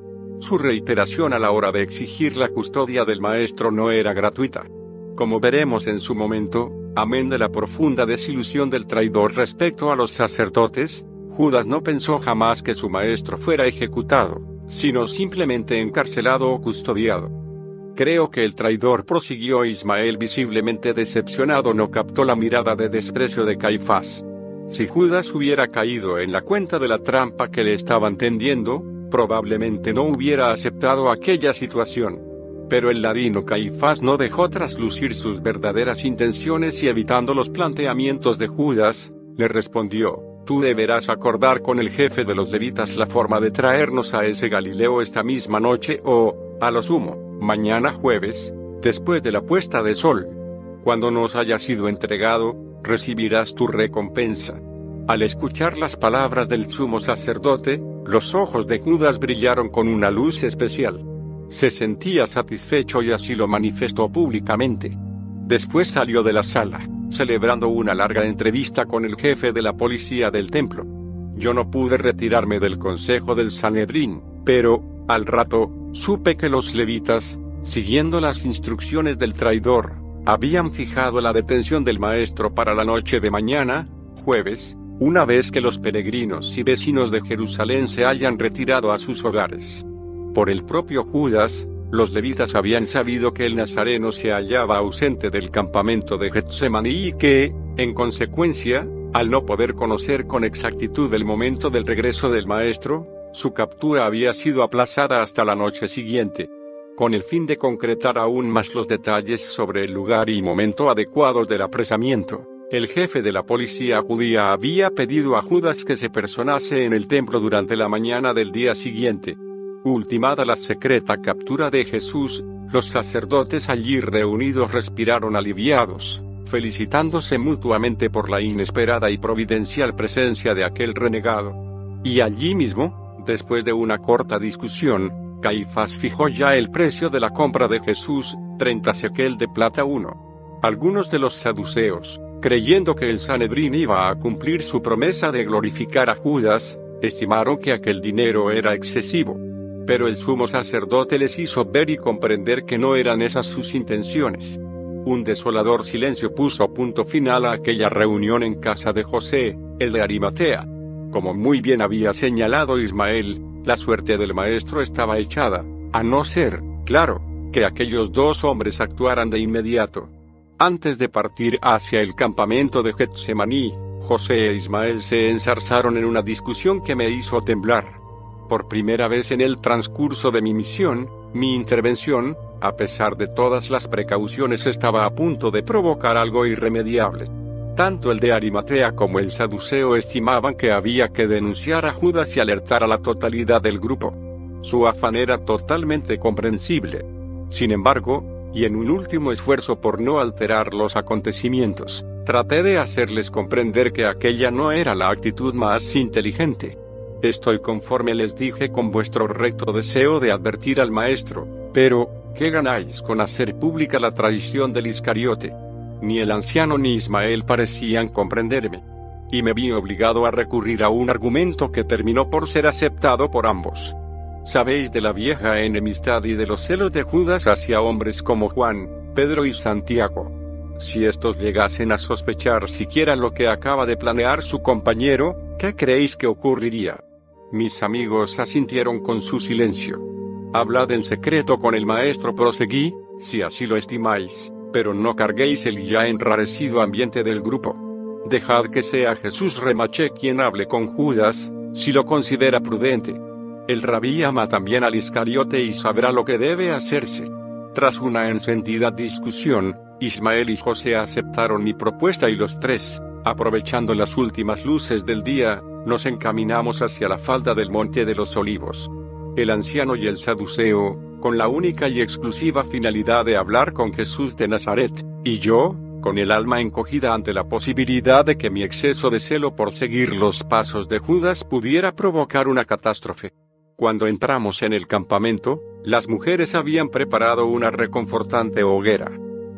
Su reiteración a la hora de exigir la custodia del maestro no era gratuita. Como veremos en su momento, amén de la profunda desilusión del traidor respecto a los sacerdotes, Judas no pensó jamás que su maestro fuera ejecutado, sino simplemente encarcelado o custodiado. Creo que el traidor prosiguió Ismael visiblemente decepcionado no captó la mirada de desprecio de Caifás. Si Judas hubiera caído en la cuenta de la trampa que le estaban tendiendo, probablemente no hubiera aceptado aquella situación. Pero el ladino Caifás no dejó traslucir sus verdaderas intenciones y evitando los planteamientos de Judas, le respondió, Tú deberás acordar con el jefe de los levitas la forma de traernos a ese Galileo esta misma noche o, a lo sumo, mañana jueves, después de la puesta de sol. Cuando nos haya sido entregado, recibirás tu recompensa. Al escuchar las palabras del sumo sacerdote, los ojos de Judas brillaron con una luz especial. Se sentía satisfecho y así lo manifestó públicamente. Después salió de la sala, celebrando una larga entrevista con el jefe de la policía del templo. Yo no pude retirarme del consejo del Sanedrín, pero, al rato, supe que los levitas, siguiendo las instrucciones del traidor, habían fijado la detención del maestro para la noche de mañana, jueves, una vez que los peregrinos y vecinos de Jerusalén se hayan retirado a sus hogares. Por el propio Judas, los levitas habían sabido que el nazareno se hallaba ausente del campamento de Getsemaní y que, en consecuencia, al no poder conocer con exactitud el momento del regreso del maestro, su captura había sido aplazada hasta la noche siguiente con el fin de concretar aún más los detalles sobre el lugar y momento adecuado del apresamiento. El jefe de la policía judía había pedido a Judas que se personase en el templo durante la mañana del día siguiente. Ultimada la secreta captura de Jesús, los sacerdotes allí reunidos respiraron aliviados, felicitándose mutuamente por la inesperada y providencial presencia de aquel renegado. Y allí mismo, después de una corta discusión, Caifás fijó ya el precio de la compra de Jesús, 30 sequel de plata 1. Algunos de los saduceos, creyendo que el Sanedrín iba a cumplir su promesa de glorificar a Judas, estimaron que aquel dinero era excesivo. Pero el sumo sacerdote les hizo ver y comprender que no eran esas sus intenciones. Un desolador silencio puso punto final a aquella reunión en casa de José, el de Arimatea. Como muy bien había señalado Ismael, la suerte del maestro estaba echada, a no ser, claro, que aquellos dos hombres actuaran de inmediato. Antes de partir hacia el campamento de Getsemaní, José e Ismael se enzarzaron en una discusión que me hizo temblar. Por primera vez en el transcurso de mi misión, mi intervención, a pesar de todas las precauciones, estaba a punto de provocar algo irremediable. Tanto el de Arimatea como el saduceo estimaban que había que denunciar a Judas y alertar a la totalidad del grupo. Su afán era totalmente comprensible. Sin embargo, y en un último esfuerzo por no alterar los acontecimientos, traté de hacerles comprender que aquella no era la actitud más inteligente. Estoy conforme les dije con vuestro recto deseo de advertir al maestro, pero, ¿qué ganáis con hacer pública la traición del Iscariote? Ni el anciano ni Ismael parecían comprenderme. Y me vi obligado a recurrir a un argumento que terminó por ser aceptado por ambos. Sabéis de la vieja enemistad y de los celos de Judas hacia hombres como Juan, Pedro y Santiago. Si estos llegasen a sospechar siquiera lo que acaba de planear su compañero, ¿qué creéis que ocurriría? Mis amigos asintieron con su silencio. Hablad en secreto con el maestro, proseguí, si así lo estimáis pero no carguéis el ya enrarecido ambiente del grupo. Dejad que sea Jesús Remache quien hable con Judas, si lo considera prudente. El rabí ama también al Iscariote y sabrá lo que debe hacerse. Tras una encendida discusión, Ismael y José aceptaron mi propuesta y los tres, aprovechando las últimas luces del día, nos encaminamos hacia la falda del Monte de los Olivos. El anciano y el saduceo, con la única y exclusiva finalidad de hablar con Jesús de Nazaret, y yo, con el alma encogida ante la posibilidad de que mi exceso de celo por seguir los pasos de Judas pudiera provocar una catástrofe. Cuando entramos en el campamento, las mujeres habían preparado una reconfortante hoguera.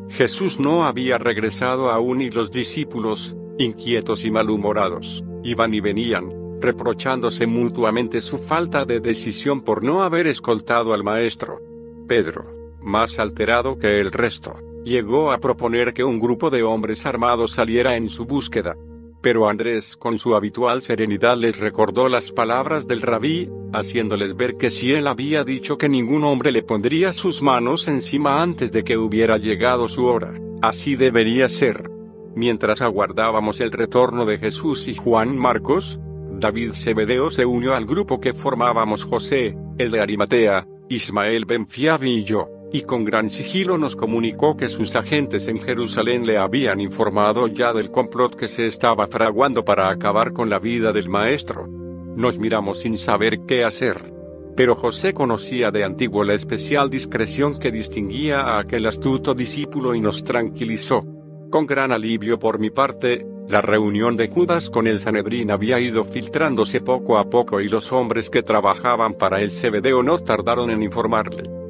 Jesús no había regresado aún y los discípulos, inquietos y malhumorados, iban y venían, reprochándose mutuamente su falta de decisión por no haber escoltado al Maestro. Pedro, más alterado que el resto, llegó a proponer que un grupo de hombres armados saliera en su búsqueda. Pero Andrés con su habitual serenidad les recordó las palabras del rabí, haciéndoles ver que si él había dicho que ningún hombre le pondría sus manos encima antes de que hubiera llegado su hora, así debería ser. Mientras aguardábamos el retorno de Jesús y Juan Marcos, David Zebedeo se unió al grupo que formábamos José, el de Arimatea, Ismael Benfiabi y yo y con gran sigilo nos comunicó que sus agentes en Jerusalén le habían informado ya del complot que se estaba fraguando para acabar con la vida del maestro. Nos miramos sin saber qué hacer. Pero José conocía de antiguo la especial discreción que distinguía a aquel astuto discípulo y nos tranquilizó. Con gran alivio por mi parte, la reunión de Judas con el Sanedrín había ido filtrándose poco a poco y los hombres que trabajaban para el Cebedeo no tardaron en informarle.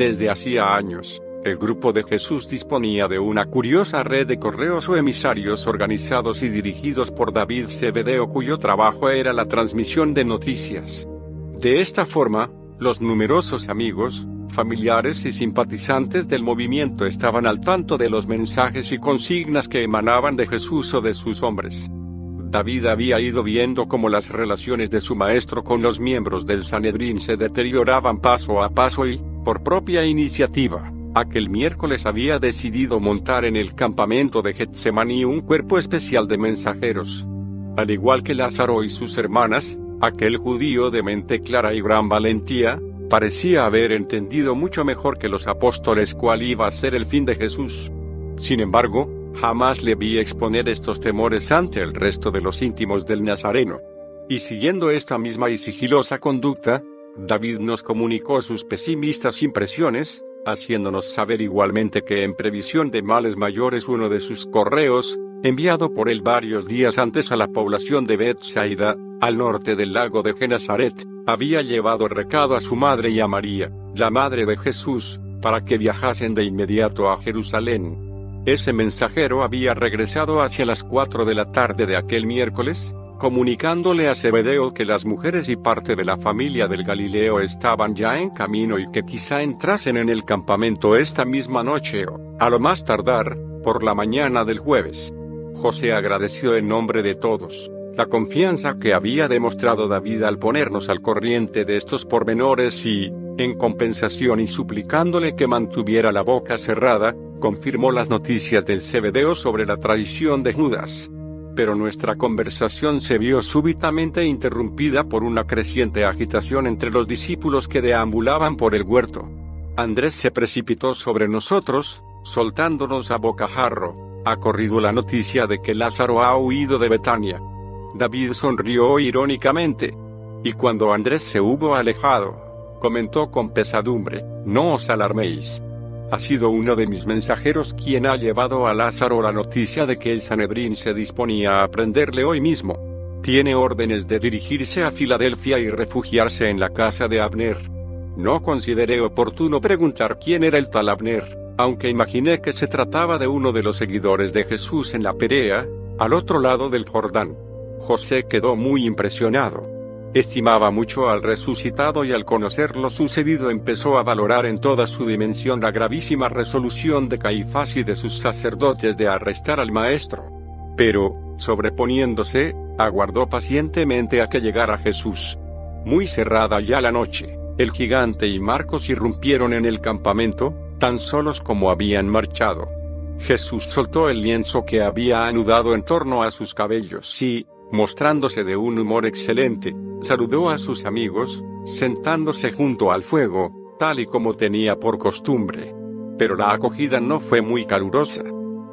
Desde hacía años, el grupo de Jesús disponía de una curiosa red de correos o emisarios organizados y dirigidos por David Cebedeo cuyo trabajo era la transmisión de noticias. De esta forma, los numerosos amigos, familiares y simpatizantes del movimiento estaban al tanto de los mensajes y consignas que emanaban de Jesús o de sus hombres. David había ido viendo cómo las relaciones de su maestro con los miembros del Sanedrín se deterioraban paso a paso y, por propia iniciativa, aquel miércoles había decidido montar en el campamento de Getsemaní un cuerpo especial de mensajeros. Al igual que Lázaro y sus hermanas, aquel judío de mente clara y gran valentía, parecía haber entendido mucho mejor que los apóstoles cuál iba a ser el fin de Jesús. Sin embargo, jamás le vi exponer estos temores ante el resto de los íntimos del Nazareno. Y siguiendo esta misma y sigilosa conducta, David nos comunicó sus pesimistas impresiones, haciéndonos saber igualmente que en previsión de males mayores uno de sus correos, enviado por él varios días antes a la población de Bethsaida, al norte del lago de Genazaret, había llevado recado a su madre y a María, la madre de Jesús, para que viajasen de inmediato a Jerusalén. Ese mensajero había regresado hacia las cuatro de la tarde de aquel miércoles, comunicándole a Zebedeo que las mujeres y parte de la familia del Galileo estaban ya en camino y que quizá entrasen en el campamento esta misma noche o, a lo más tardar, por la mañana del jueves. José agradeció en nombre de todos la confianza que había demostrado David al ponernos al corriente de estos pormenores y, en compensación y suplicándole que mantuviera la boca cerrada, confirmó las noticias del Zebedeo sobre la traición de Judas pero nuestra conversación se vio súbitamente interrumpida por una creciente agitación entre los discípulos que deambulaban por el huerto. Andrés se precipitó sobre nosotros, soltándonos a bocajarro. Ha corrido la noticia de que Lázaro ha huido de Betania. David sonrió irónicamente. Y cuando Andrés se hubo alejado, comentó con pesadumbre, No os alarméis ha sido uno de mis mensajeros quien ha llevado a Lázaro la noticia de que el Sanedrín se disponía a prenderle hoy mismo. Tiene órdenes de dirigirse a Filadelfia y refugiarse en la casa de Abner. No consideré oportuno preguntar quién era el tal Abner, aunque imaginé que se trataba de uno de los seguidores de Jesús en la Perea, al otro lado del Jordán. José quedó muy impresionado. Estimaba mucho al resucitado y al conocer lo sucedido empezó a valorar en toda su dimensión la gravísima resolución de Caifás y de sus sacerdotes de arrestar al maestro. Pero, sobreponiéndose, aguardó pacientemente a que llegara Jesús. Muy cerrada ya la noche, el gigante y Marcos irrumpieron en el campamento, tan solos como habían marchado. Jesús soltó el lienzo que había anudado en torno a sus cabellos y, mostrándose de un humor excelente, saludó a sus amigos, sentándose junto al fuego, tal y como tenía por costumbre. Pero la acogida no fue muy calurosa.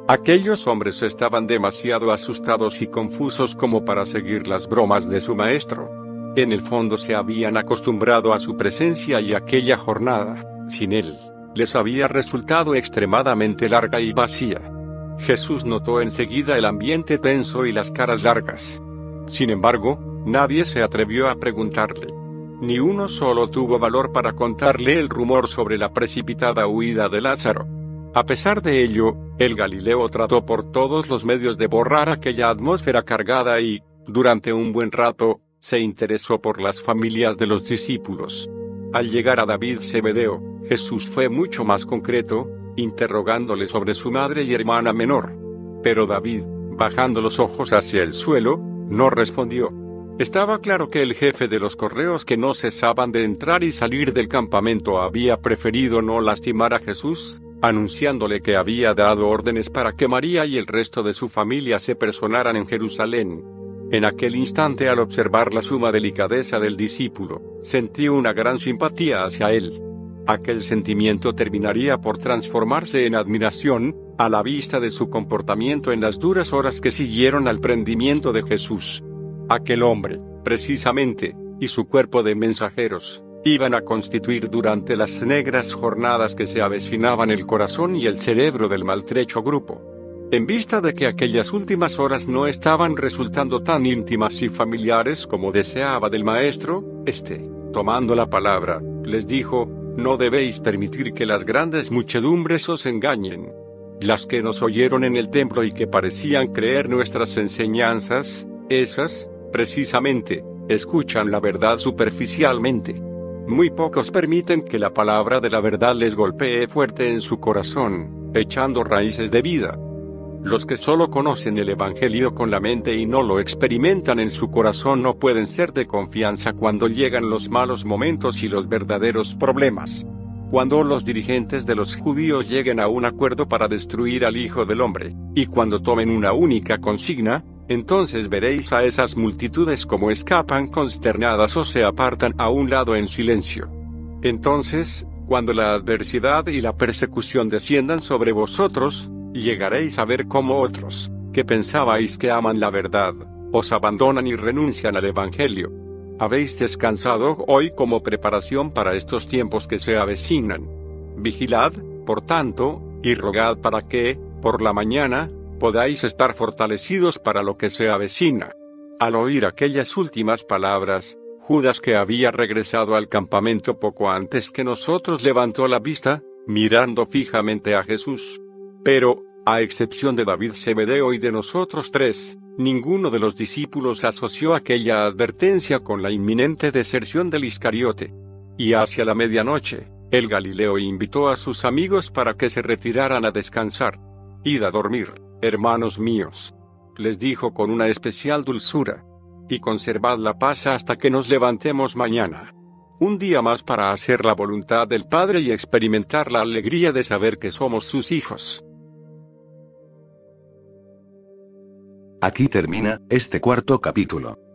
Aquellos hombres estaban demasiado asustados y confusos como para seguir las bromas de su maestro. En el fondo se habían acostumbrado a su presencia y aquella jornada, sin él, les había resultado extremadamente larga y vacía. Jesús notó enseguida el ambiente tenso y las caras largas. Sin embargo, nadie se atrevió a preguntarle. Ni uno solo tuvo valor para contarle el rumor sobre la precipitada huida de Lázaro. A pesar de ello, el Galileo trató por todos los medios de borrar aquella atmósfera cargada y, durante un buen rato, se interesó por las familias de los discípulos. Al llegar a David Zebedeo, Jesús fue mucho más concreto, interrogándole sobre su madre y hermana menor. Pero David, bajando los ojos hacia el suelo, no respondió. Estaba claro que el jefe de los correos que no cesaban de entrar y salir del campamento había preferido no lastimar a Jesús, anunciándole que había dado órdenes para que María y el resto de su familia se personaran en Jerusalén. En aquel instante al observar la suma delicadeza del discípulo, sentí una gran simpatía hacia él. Aquel sentimiento terminaría por transformarse en admiración, a la vista de su comportamiento en las duras horas que siguieron al prendimiento de Jesús. Aquel hombre, precisamente, y su cuerpo de mensajeros, iban a constituir durante las negras jornadas que se avecinaban el corazón y el cerebro del maltrecho grupo. En vista de que aquellas últimas horas no estaban resultando tan íntimas y familiares como deseaba del maestro, este, tomando la palabra, les dijo, no debéis permitir que las grandes muchedumbres os engañen. Las que nos oyeron en el templo y que parecían creer nuestras enseñanzas, esas, precisamente, escuchan la verdad superficialmente. Muy pocos permiten que la palabra de la verdad les golpee fuerte en su corazón, echando raíces de vida. Los que solo conocen el Evangelio con la mente y no lo experimentan en su corazón no pueden ser de confianza cuando llegan los malos momentos y los verdaderos problemas. Cuando los dirigentes de los judíos lleguen a un acuerdo para destruir al Hijo del Hombre, y cuando tomen una única consigna, entonces veréis a esas multitudes como escapan consternadas o se apartan a un lado en silencio. Entonces, cuando la adversidad y la persecución desciendan sobre vosotros, llegaréis a ver cómo otros, que pensabais que aman la verdad, os abandonan y renuncian al Evangelio. Habéis descansado hoy como preparación para estos tiempos que se avecinan. Vigilad, por tanto, y rogad para que, por la mañana, podáis estar fortalecidos para lo que se avecina. Al oír aquellas últimas palabras, Judas que había regresado al campamento poco antes que nosotros levantó la vista, mirando fijamente a Jesús. Pero, a excepción de David Zebedeo y de nosotros tres, ninguno de los discípulos asoció aquella advertencia con la inminente deserción del Iscariote. Y hacia la medianoche, el Galileo invitó a sus amigos para que se retiraran a descansar. Id a dormir. Hermanos míos, les dijo con una especial dulzura, y conservad la paz hasta que nos levantemos mañana. Un día más para hacer la voluntad del Padre y experimentar la alegría de saber que somos sus hijos. Aquí termina este cuarto capítulo.